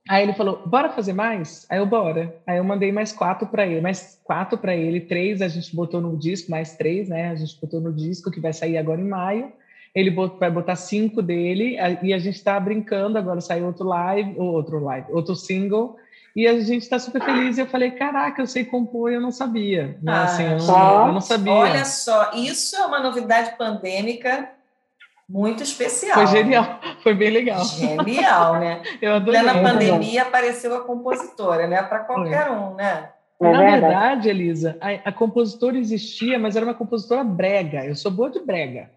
aí ele falou, bora fazer mais? Aí eu bora. Aí eu mandei mais quatro para ele, mais quatro para ele, três a gente botou no disco, mais três, né? A gente botou no disco que vai sair agora em maio. Ele vai botar cinco dele e a gente está brincando. Agora saiu outro live, outro live, outro single. E a gente está super feliz. E eu falei, caraca, eu sei compor, eu não sabia. Né? Ah, assim, eu, não, eu não sabia. Olha só, isso é uma novidade pandêmica muito especial. Foi genial, foi bem legal. Genial, né? Eu adorei. Na pandemia apareceu a compositora, né? Para qualquer um, né? É Na verdade, Elisa, a, a, compositora existia, mas era uma compositora brega. Eu sou boa de brega.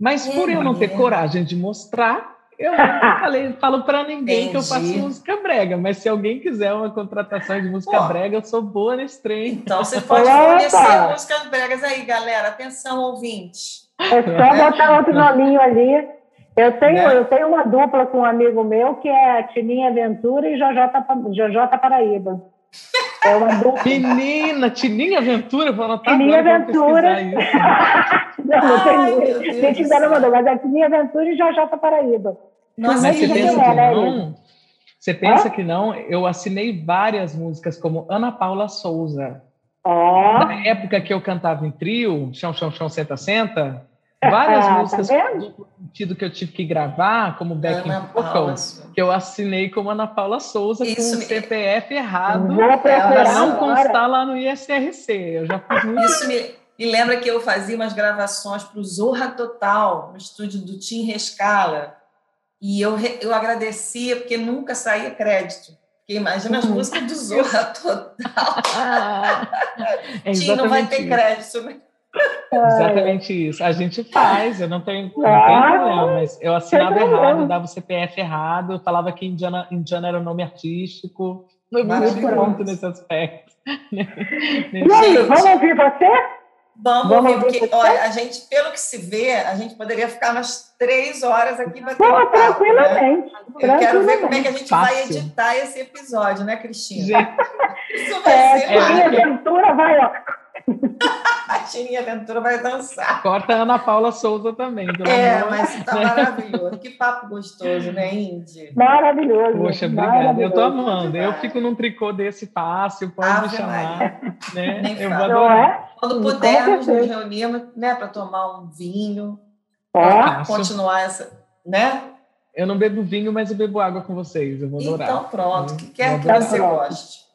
Mas por eu não ter coragem de mostrar, eu não falei, falo para ninguém Entendi. que eu faço música brega. Mas se alguém quiser uma contratação de música Pô, brega, eu sou boa nesse trem. Então você pode conhecer músicas bregas aí, galera. Atenção, ouvintes. É só botar outro nominho ali. Eu tenho, né? eu tenho uma dupla com um amigo meu que é Tininha Ventura e Jojota, Jojota Paraíba. É uma dupla. Menina, Tininha Ventura, vou anotar Tininha Ventura. não, não tem. Gente, ainda não mandou, mas é Tininha Ventura e Jojota Paraíba. Nossa, mas você pensa é, que né, não? Você pensa Hã? que não? Eu assinei várias músicas como Ana Paula Souza. Oh. Na época que eu cantava em trio, Chão, Chão, Chão, Senta, Senta, várias ah, músicas tá com sentido que eu tive que gravar, como backing vocal, que eu assinei como Ana Paula Souza Isso com o CPF errado, para não constar lá no ISRC. Eu já fiz muito. Isso me, me lembra que eu fazia umas gravações para o Zorra Total, no estúdio do Tim Rescala, e eu, eu agradecia porque nunca saía crédito. Porque imagina as uhum. músicas do Zorra total. é Tim não vai ter crédito, né? Exatamente isso. A gente faz, eu não tenho, não tenho problema, mas eu assinava errado, dava o CPF errado, falava que Indiana, Indiana era o nome artístico. Não muito pronto nesse aspecto. E aí, vamos ouvir você? Vamos, Vamos ouvir, porque olha, a gente, pelo que se vê, a gente poderia ficar umas três horas aqui batendo papo, tranquilamente. Né? Eu quero ver como é que a gente Fácil. vai editar esse episódio, né, Cristina? Isso vai é, ser. A minha aventura vai, ó. a Tininha Aventura vai dançar. Corta a Ana Paula Souza também. É, amor. mas tá maravilhoso. Que papo gostoso, né, Indy? Maravilhoso. Poxa, obrigada. Eu tô amando. Eu fico num tricô desse fácil, pode ah, me chamar. Né? Eu vou adorar. Quando pudermos nos reunirmos, né, para tomar um vinho, para continuar essa, né? Eu não bebo vinho, mas eu bebo água com vocês. Eu vou adorar. Então pronto, o que quer que você goste.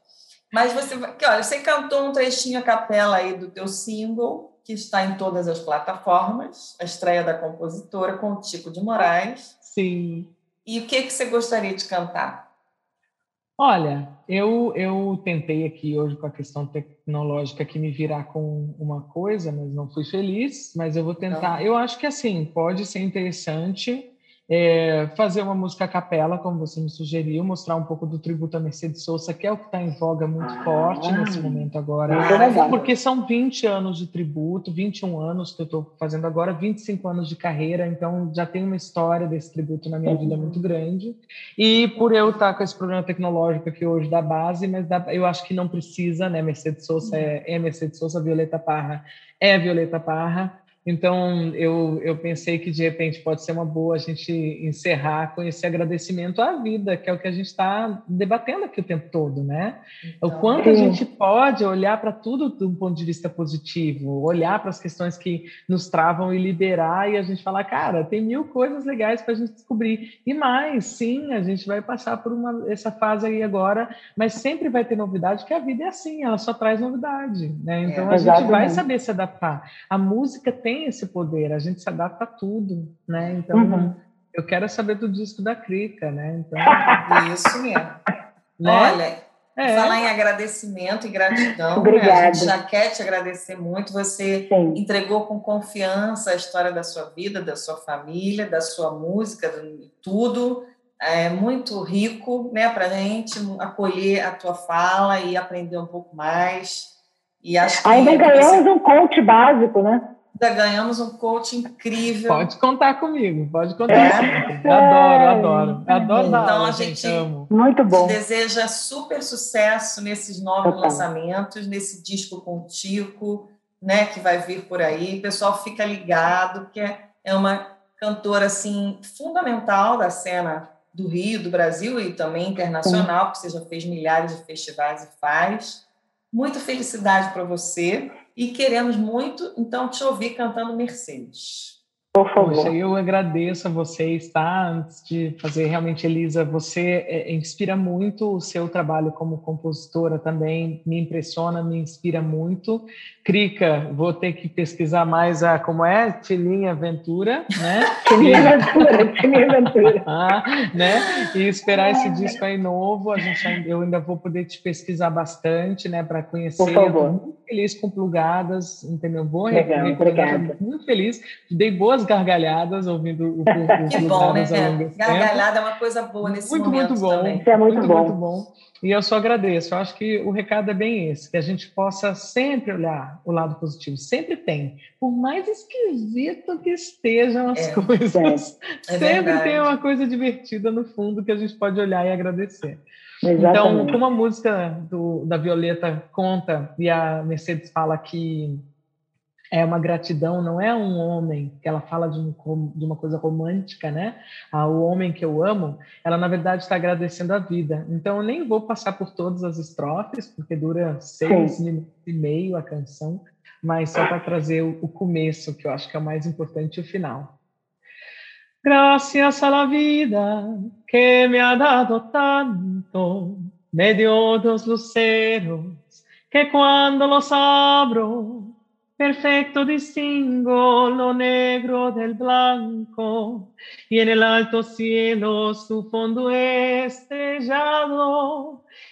Mas você, que, olha, você cantou um trechinho a capela aí do teu single, que está em todas as plataformas, a estreia da compositora com o Tico de Moraes. Sim. E o que que você gostaria de cantar? Olha, eu, eu tentei aqui hoje com a questão tecnológica que me virar com uma coisa, mas não fui feliz, mas eu vou tentar. Não. Eu acho que assim, pode ser interessante é, fazer uma música a capela, como você me sugeriu, mostrar um pouco do tributo a Mercedes Sosa, que é o que está em voga muito ah, forte nesse momento agora, porque são 20 anos de tributo, 21 anos que eu estou fazendo agora, 25 anos de carreira, então já tem uma história desse tributo na minha vida muito grande. E por eu estar tá com esse programa tecnológico aqui hoje da base, mas eu acho que não precisa, né? Mercedes Sosa é, é Mercedes Sosa, Violeta Parra é Violeta Parra Então, eu, eu pensei que de repente pode ser uma boa a gente encerrar com esse agradecimento à vida, que é o que a gente está debatendo aqui o tempo todo, né? Então, o quanto a gente pode olhar para tudo do ponto de vista positivo, olhar para as questões que nos travam e liberar, e a gente falar, cara, tem mil coisas legais para a gente descobrir. E mais, sim, a gente vai passar por uma, essa fase aí agora, mas sempre vai ter novidade, que a vida é assim, ela só traz novidade, né? Então, é, a gente vai saber se adaptar. A música tem tem esse poder, a gente se adapta a tudo, né? Então, uhum. eu quero saber do disco da Crica, né? Então, Isso mesmo. Né? Olha, é. falar em agradecimento e gratidão, Obrigada. Né? a gente já quer te agradecer muito. Você Sim. entregou com confiança a história da sua vida, da sua família, da sua música, de tudo. É muito rico né, para a gente acolher a tua fala e aprender um pouco mais. E acho que Ainda ganhamos você... um coach básico, né? Ainda ganhamos um coach incrível. Pode contar comigo, pode contar. É. Adoro, adoro. Adoro Então aula, a gente, amo. Muito bom. deseja super sucesso nesses novos lançamentos, nesse disco contigo, né, que vai vir por aí. O pessoal fica ligado, que é, é uma cantora assim fundamental da cena do Rio, do Brasil e também internacional, porque você já fez milhares de festivais e faz. Muita felicidade para você e queremos muito, então, te ouvir cantando Mercedes. Por favor. Poxa, eu agradeço a vocês, tá? Antes de fazer realmente, Elisa, você é, inspira muito o seu trabalho como compositora também, me impressiona, me inspira muito. Crica, vou ter que pesquisar mais a como é Tilinha Aventura, né? Tilinha Aventura, Tilinha Aventura. ah, né? E esperar esse disco aí novo, a gente eu ainda vou poder te pesquisar bastante, né, para conhecer. Por favor. muito feliz com plugadas, entendeu? Vou Legal, obrigada. Muito feliz, dei boas gargalhadas ouvindo o, o, o Que bom, né? Gargalhada é uma coisa boa nesse muito, momento muito bom, também. Isso é muito, muito, bom. muito bom. E eu só agradeço. Eu acho que o recado é bem esse, que a gente possa sempre olhar o lado positivo. Sempre tem. Por mais esquisito que estejam as é, coisas, é. É sempre tem uma coisa divertida no fundo que a gente pode olhar e agradecer. Então, Exatamente. Então, como a música do, da Violeta conta e a Mercedes fala que é uma gratidão, não é um homem, que ela fala de, um, de uma coisa romântica, né? Ah, o homem que eu amo, ela na verdade está agradecendo a vida. Então eu nem vou passar por todas as estrofes, porque dura seis Sim. minutos e meio a canção, mas só para trazer o, o começo, que eu acho que é o mais importante, e o final. Gracias a la vida que me ha dado tanto, me dio dos luceros que cuando los abro perfecto distingo lo negro del blanco y en el alto cielo su fondo estrellado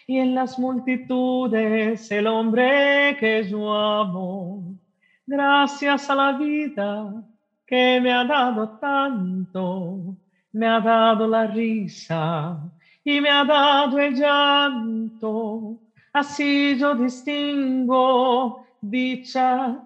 y en las multitudes el hombre que yo amo. Gracias a la vida que me ha dado tanto, me ha dado la risa y me ha dado el llanto. Así yo distingo dicha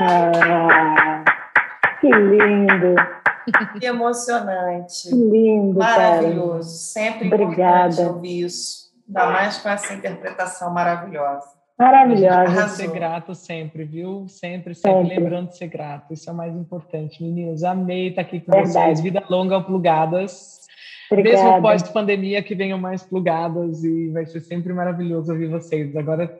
Ah, que lindo. Que emocionante. Que lindo. Maravilhoso. Cara. Sempre Obrigada. importante ouvir isso. Ainda mais com essa interpretação maravilhosa. Maravilhosa. Ser grato sempre, viu? Sempre, sempre, sempre, lembrando de ser grato. Isso é o mais importante, meninas. Amei estar aqui com Verdade. vocês. Vida longa, plugadas. Obrigada. Mesmo pós-pandemia, que venham mais plugadas e vai ser sempre maravilhoso ouvir vocês. Agora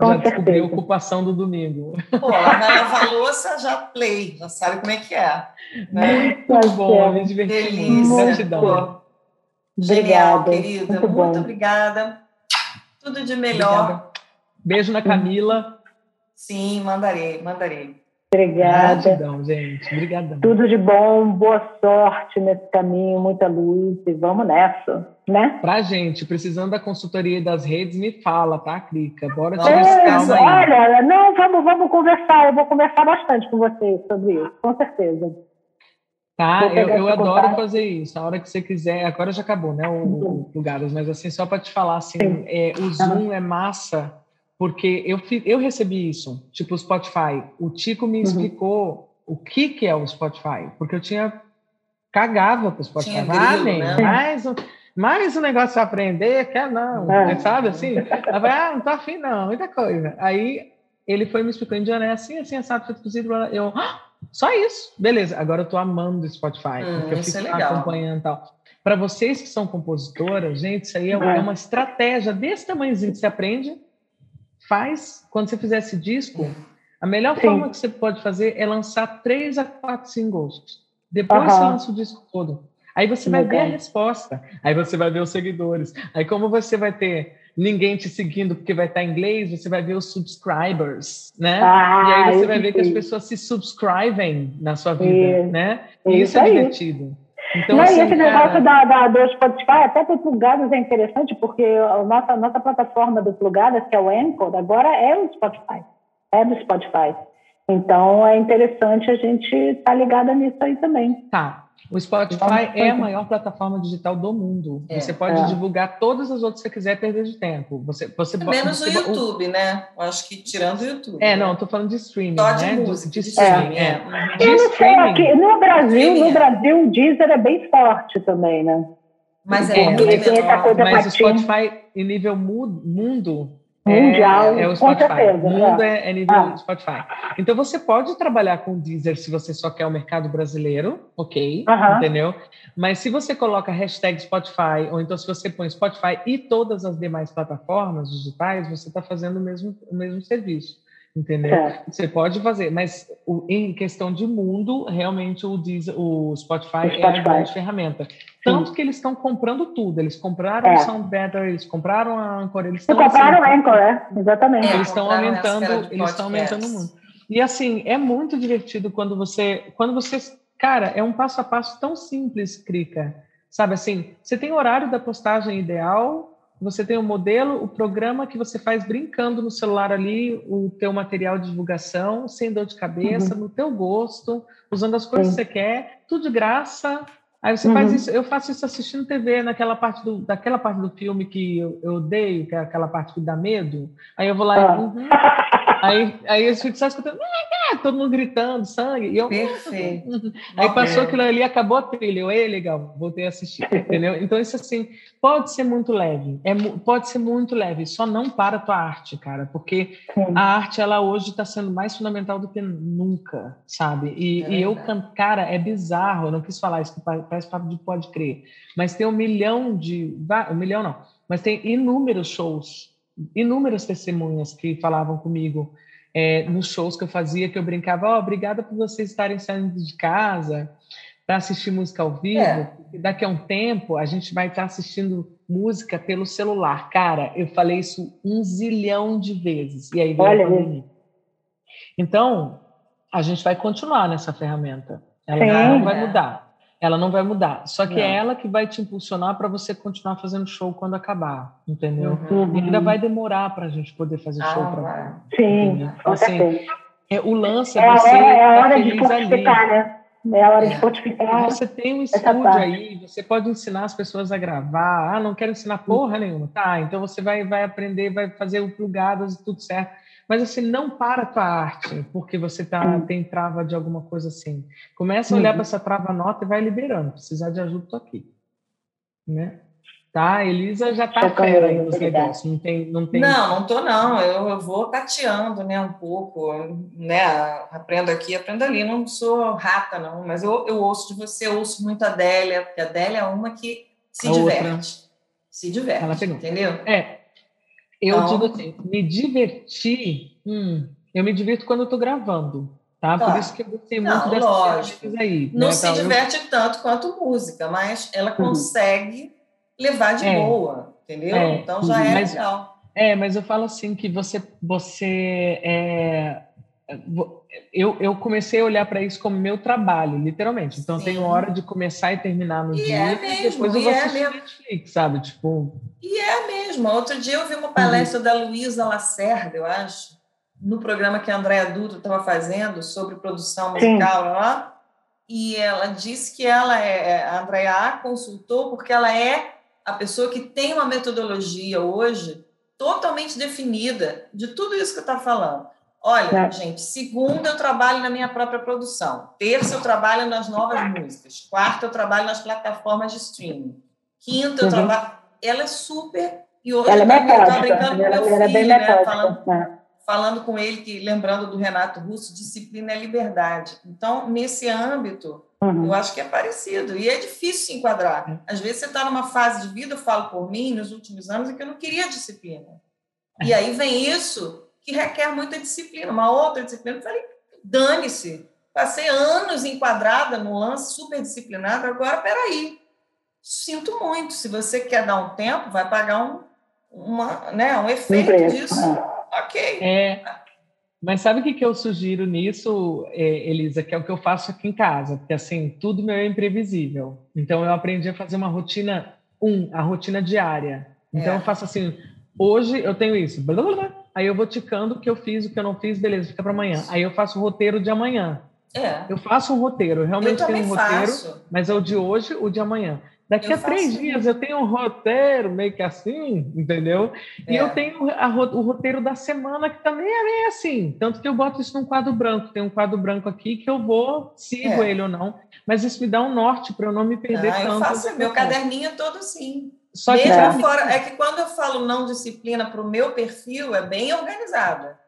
com já certeza. descobri a ocupação do domingo. Pô, vai lavar louça, já play, já sabe como é que é. Né? Muito bom, me diverti muito. Gratidão. Genial, querida. Muito, muito obrigada. Tudo de melhor. Obrigada. Beijo na Camila. Sim, mandarei, mandarei. Obrigada. Gratidão, gente. Obrigadão. Tudo de bom, boa sorte nesse caminho, muita luz e vamos nessa, né? Pra gente, precisando da consultoria das redes, me fala, tá, Crica? Bora te é. Olha, não, vamos, vamos conversar. Eu vou conversar bastante com você sobre isso, com certeza. Tá, eu, eu adoro contato. fazer isso. A hora que você quiser, agora já acabou, né, o, o lugares, mas assim, só para te falar, assim, é, o Zoom uhum. é massa porque eu, eu recebi isso, tipo o Spotify. O Tico me uhum. explicou o que, que é o Spotify, porque eu tinha cagava para o Spotify. Tinha ah, grilo, né? mais, um, mais um negócio para aprender, quer não, é. sabe assim? Ela vai, ah, não tô afim não, muita coisa. Aí ele foi me explicando, Indiana, é assim, assim, assado, feito cozido, eu, ah, só isso, beleza. Agora eu tô amando o Spotify, hum, porque eu fico é acompanhando e tal. Para vocês que são compositoras, gente, isso aí é, é uma estratégia desse tamanhozinho que você aprende faz, quando você fizer esse disco, a melhor Sim. forma que você pode fazer é lançar três a quatro singles. Depois uhum. você lança o disco todo. Aí você vai ver a resposta. Aí você vai ver os seguidores. Aí como você vai ter ninguém te seguindo porque vai estar em inglês, você vai ver os subscribers, né? Ah, e aí você vai ver que as pessoas se subscrevem na sua vida, né? E isso, isso é divertido. Então, Não, assim, e esse negócio da, da, do Spotify, até para plugados é interessante, porque a nossa, nossa plataforma do plugadas, que é o Anchor, agora é o Spotify. É do Spotify. Então é interessante a gente estar tá ligada nisso aí também. Tá. O Spotify é a maior plataforma digital do mundo. É, você pode é. divulgar todas as outras que você quiser perder de tempo. Você, você Menos você, o YouTube, o, né? Eu acho que tirando o YouTube. É, né? não, estou falando de streaming. Só de né? música. De, de streaming, é. é. De Eu não sei, aqui, no Brasil, no Brasil, o Deezer é bem forte também, né? Mas é, é muito menor. Mas o Spotify, em nível mundo, Mundial, é, é o Spotify. Certeza, o mundo é, é nível ah. Spotify. Então você pode trabalhar com Deezer se você só quer o mercado brasileiro, ok, entendeu? Mas se você coloca hashtag Spotify, ou então se você põe Spotify e todas as demais plataformas digitais, você está fazendo o mesmo, o mesmo serviço entendeu? É. Você pode fazer, mas o, em questão de mundo, realmente o, Deezer, o, Spotify, o Spotify, é a grande ferramenta. Tanto Sim. que eles estão comprando tudo. Eles compraram é. o Sound Better, eles compraram a Anchor, eles estão compraram a Anchor, é, exatamente. eles estão aumentando, eles estão aumentando muito. E assim, é muito divertido quando você, quando você, cara, é um passo a passo tão simples, Krika. Sabe assim, você tem o horário da postagem ideal, você tem o um modelo, o programa que você faz brincando no celular ali, o teu material de divulgação, sem dor de cabeça, uhum. no teu gosto, usando as coisas Sim. que você quer, tudo de graça. Aí você uhum. faz isso, eu faço isso assistindo TV, naquela parte do, daquela parte do filme que eu, eu odeio, que é aquela parte que dá medo. Aí eu vou lá ah. e. Uhum. Aí, aí eu fico só escutando, ah, todo mundo gritando, sangue. E eu, Perfeito. Aí passou aquilo ali, acabou a trilha. Eu, ei, legal, voltei a assistir, entendeu? Então, isso assim, pode ser muito leve, é, pode ser muito leve, só não para a tua arte, cara, porque Sim. a arte, ela hoje está sendo mais fundamental do que nunca, sabe? E, é e eu, cara, é bizarro, eu não quis falar isso, que parece papo de pode crer, mas tem um milhão de, um milhão não, mas tem inúmeros shows inúmeras testemunhas que falavam comigo é, nos shows que eu fazia, que eu brincava, oh, obrigada por vocês estarem saindo de casa para assistir música ao vivo. É. Daqui a um tempo a gente vai estar assistindo música pelo celular. Cara, eu falei isso um zilhão de vezes. E aí veio Olha a pandemia. Então, a gente vai continuar nessa ferramenta. Ela Sim, não vai mudar ela não vai mudar. Só que é não. é ela que vai te impulsionar para você continuar fazendo show quando acabar, entendeu? Uhum. E ainda vai demorar para a gente poder fazer ah, show para Sim, então, assim, é, o lance é, é você é, é a hora de fortificar, né? É a hora de fortificar. Você tem um estúdio aí, você pode ensinar as pessoas a gravar. Ah, não quero ensinar porra nenhuma. Tá, então você vai, vai aprender, vai fazer o plugadas e tudo certo mas assim, não para a tua arte, porque você tá, tem trava de alguma coisa assim. Começa a olhar para essa trava-nota e vai liberando. Precisar de ajuda, tô aqui. Né? Tá, Elisa já tá fera aí nos negócios, não tem, não tem... Não, não tô não, eu, eu vou tateando, né, um pouco, né, aprendo aqui, aprendo ali, não sou rata não, mas eu, eu ouço de você, eu ouço muito a Adélia, porque a Adélia é uma que se a diverte, outra. se diverte, Ela pegou. entendeu? É, eu então, digo assim, me divertir, hum, eu me divirto quando eu estou gravando, tá? Por isso que eu gostei muito não, dessas aí. Não né? se então, diverte eu... tanto quanto música, mas ela uhum. consegue uhum. levar de é. boa, entendeu? É. Então já é mas, legal. É, mas eu falo assim que você, você é, eu, eu comecei a olhar para isso como meu trabalho, literalmente. Então, Sim. eu tenho hora de começar e terminar no e dia, é mesmo, e depois eu vou é assistir é Netflix, sabe? Tipo... E é mesmo. Outro dia eu vi uma palestra uhum. da Luísa Lacerda, eu acho, no programa que a Andréa Dutra estava fazendo sobre produção musical lá, e ela disse que ela é, é a Andréa a consultou porque ela é a pessoa que tem uma metodologia hoje totalmente definida de tudo isso que eu estava falando. Olha, é. gente, segunda eu trabalho na minha própria produção. Terça eu trabalho nas novas músicas. Quarta eu trabalho nas plataformas de streaming. Quinta eu uhum. trabalho. Ela é super. E hoje ela é eu estou brincando com meu filho, é bem né? Falando, falando com ele, que, lembrando do Renato Russo, disciplina é liberdade. Então, nesse âmbito, uhum. eu acho que é parecido. E é difícil se enquadrar. Às vezes você está numa fase de vida, eu falo por mim, nos últimos anos, em que eu não queria disciplina. E aí vem isso que requer muita disciplina. Uma outra disciplina, eu falei, dane-se. Passei anos enquadrada no lance, super disciplinada, agora, peraí. Sinto muito. Se você quer dar um tempo, vai pagar um, uma, né, um efeito disso. Ok. É, mas sabe o que, que eu sugiro nisso, é, Elisa? Que é o que eu faço aqui em casa, porque assim, tudo meu é imprevisível. Então eu aprendi a fazer uma rotina, um, a rotina diária. Então é. eu faço assim, hoje eu tenho isso, blá, blá, blá, aí eu vou ticando o que eu fiz, o que eu não fiz, beleza, fica para amanhã. Aí eu faço o roteiro de amanhã. É. Eu faço um roteiro, eu realmente eu tenho um roteiro, faço. mas é o de hoje, o de amanhã. Daqui eu a três dias eu tenho um roteiro meio que assim, entendeu? É. E eu tenho a, o roteiro da semana que também é meio assim. Tanto que eu boto isso num quadro branco. Tem um quadro branco aqui que eu vou, sigo é. ele ou não. Mas isso me dá um norte para eu não me perder ah, tanto. Eu faço meu caderninho todo assim. Só que é. fora, é que quando eu falo não disciplina para o meu perfil, é bem organizada.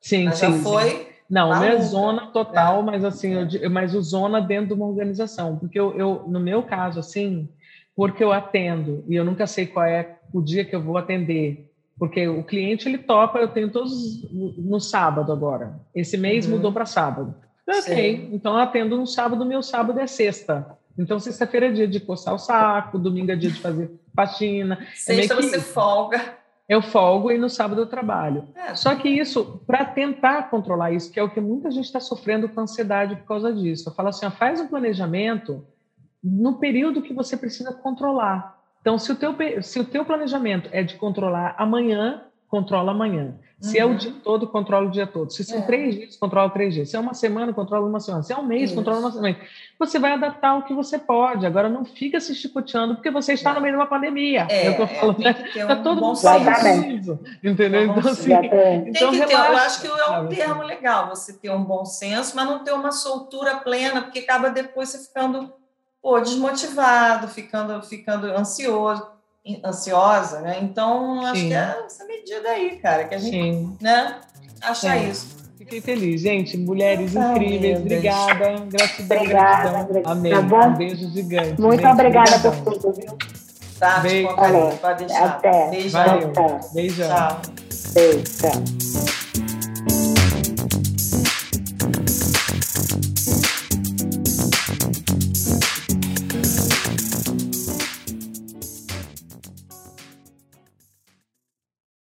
Sim, mas sim. Já foi. Sim. Não, o meu é zona total, é. mas assim, eu, mas o zona dentro de uma organização. Porque eu, eu, no meu caso, assim, porque eu atendo e eu nunca sei qual é o dia que eu vou atender, porque o cliente ele topa, eu tenho todos no sábado agora. Esse mês uhum. mudou para sábado. Ok, então eu atendo no sábado, meu sábado é sexta. Então sexta-feira é dia de coçar o saco, domingo é dia de fazer faxina. É sexta é você folga. Eu folgo e no sábado eu trabalho. É, Só que isso, para tentar controlar isso, que é o que muita gente está sofrendo com ansiedade por causa disso. Eu falo assim, ó, faz um planejamento no período que você precisa controlar. Então, se o teu, se o teu planejamento é de controlar amanhã, controla amanhã. Se uhum. é o uhum. dia todo, controla o dia todo. Se são é. três dias, controla três dias. Se é uma semana, controla uma semana. Se é um mês, Isso. controla uma semana. Você vai adaptar o que você pode. Agora, não fica se chicoteando porque você está no meio de uma pandemia. É, é o que eu falo. Está né? um todo mundo preciso. Entendeu? Então, assim, então, tem que ter, eu acho que é um termo legal você ter um bom senso, mas não ter uma soltura plena, porque acaba depois você ficando pô, desmotivado, ficando, ficando ansioso, ansiosa, né? Então, acho Sim. que é essa medida aí, cara, que a gente, Sim. né, acha é. isso. Fiquei feliz, gente. Mulheres ah, incríveis, obrigada. Gratidão, obrigada, gratidão. Amém. Tá bom? Um beijo gigante. Muito gente, obrigada por tudo, viu? Tá, beijo. Pode deixar. Até. Beijão. Beijão. Tchau. Beijo. Tchau.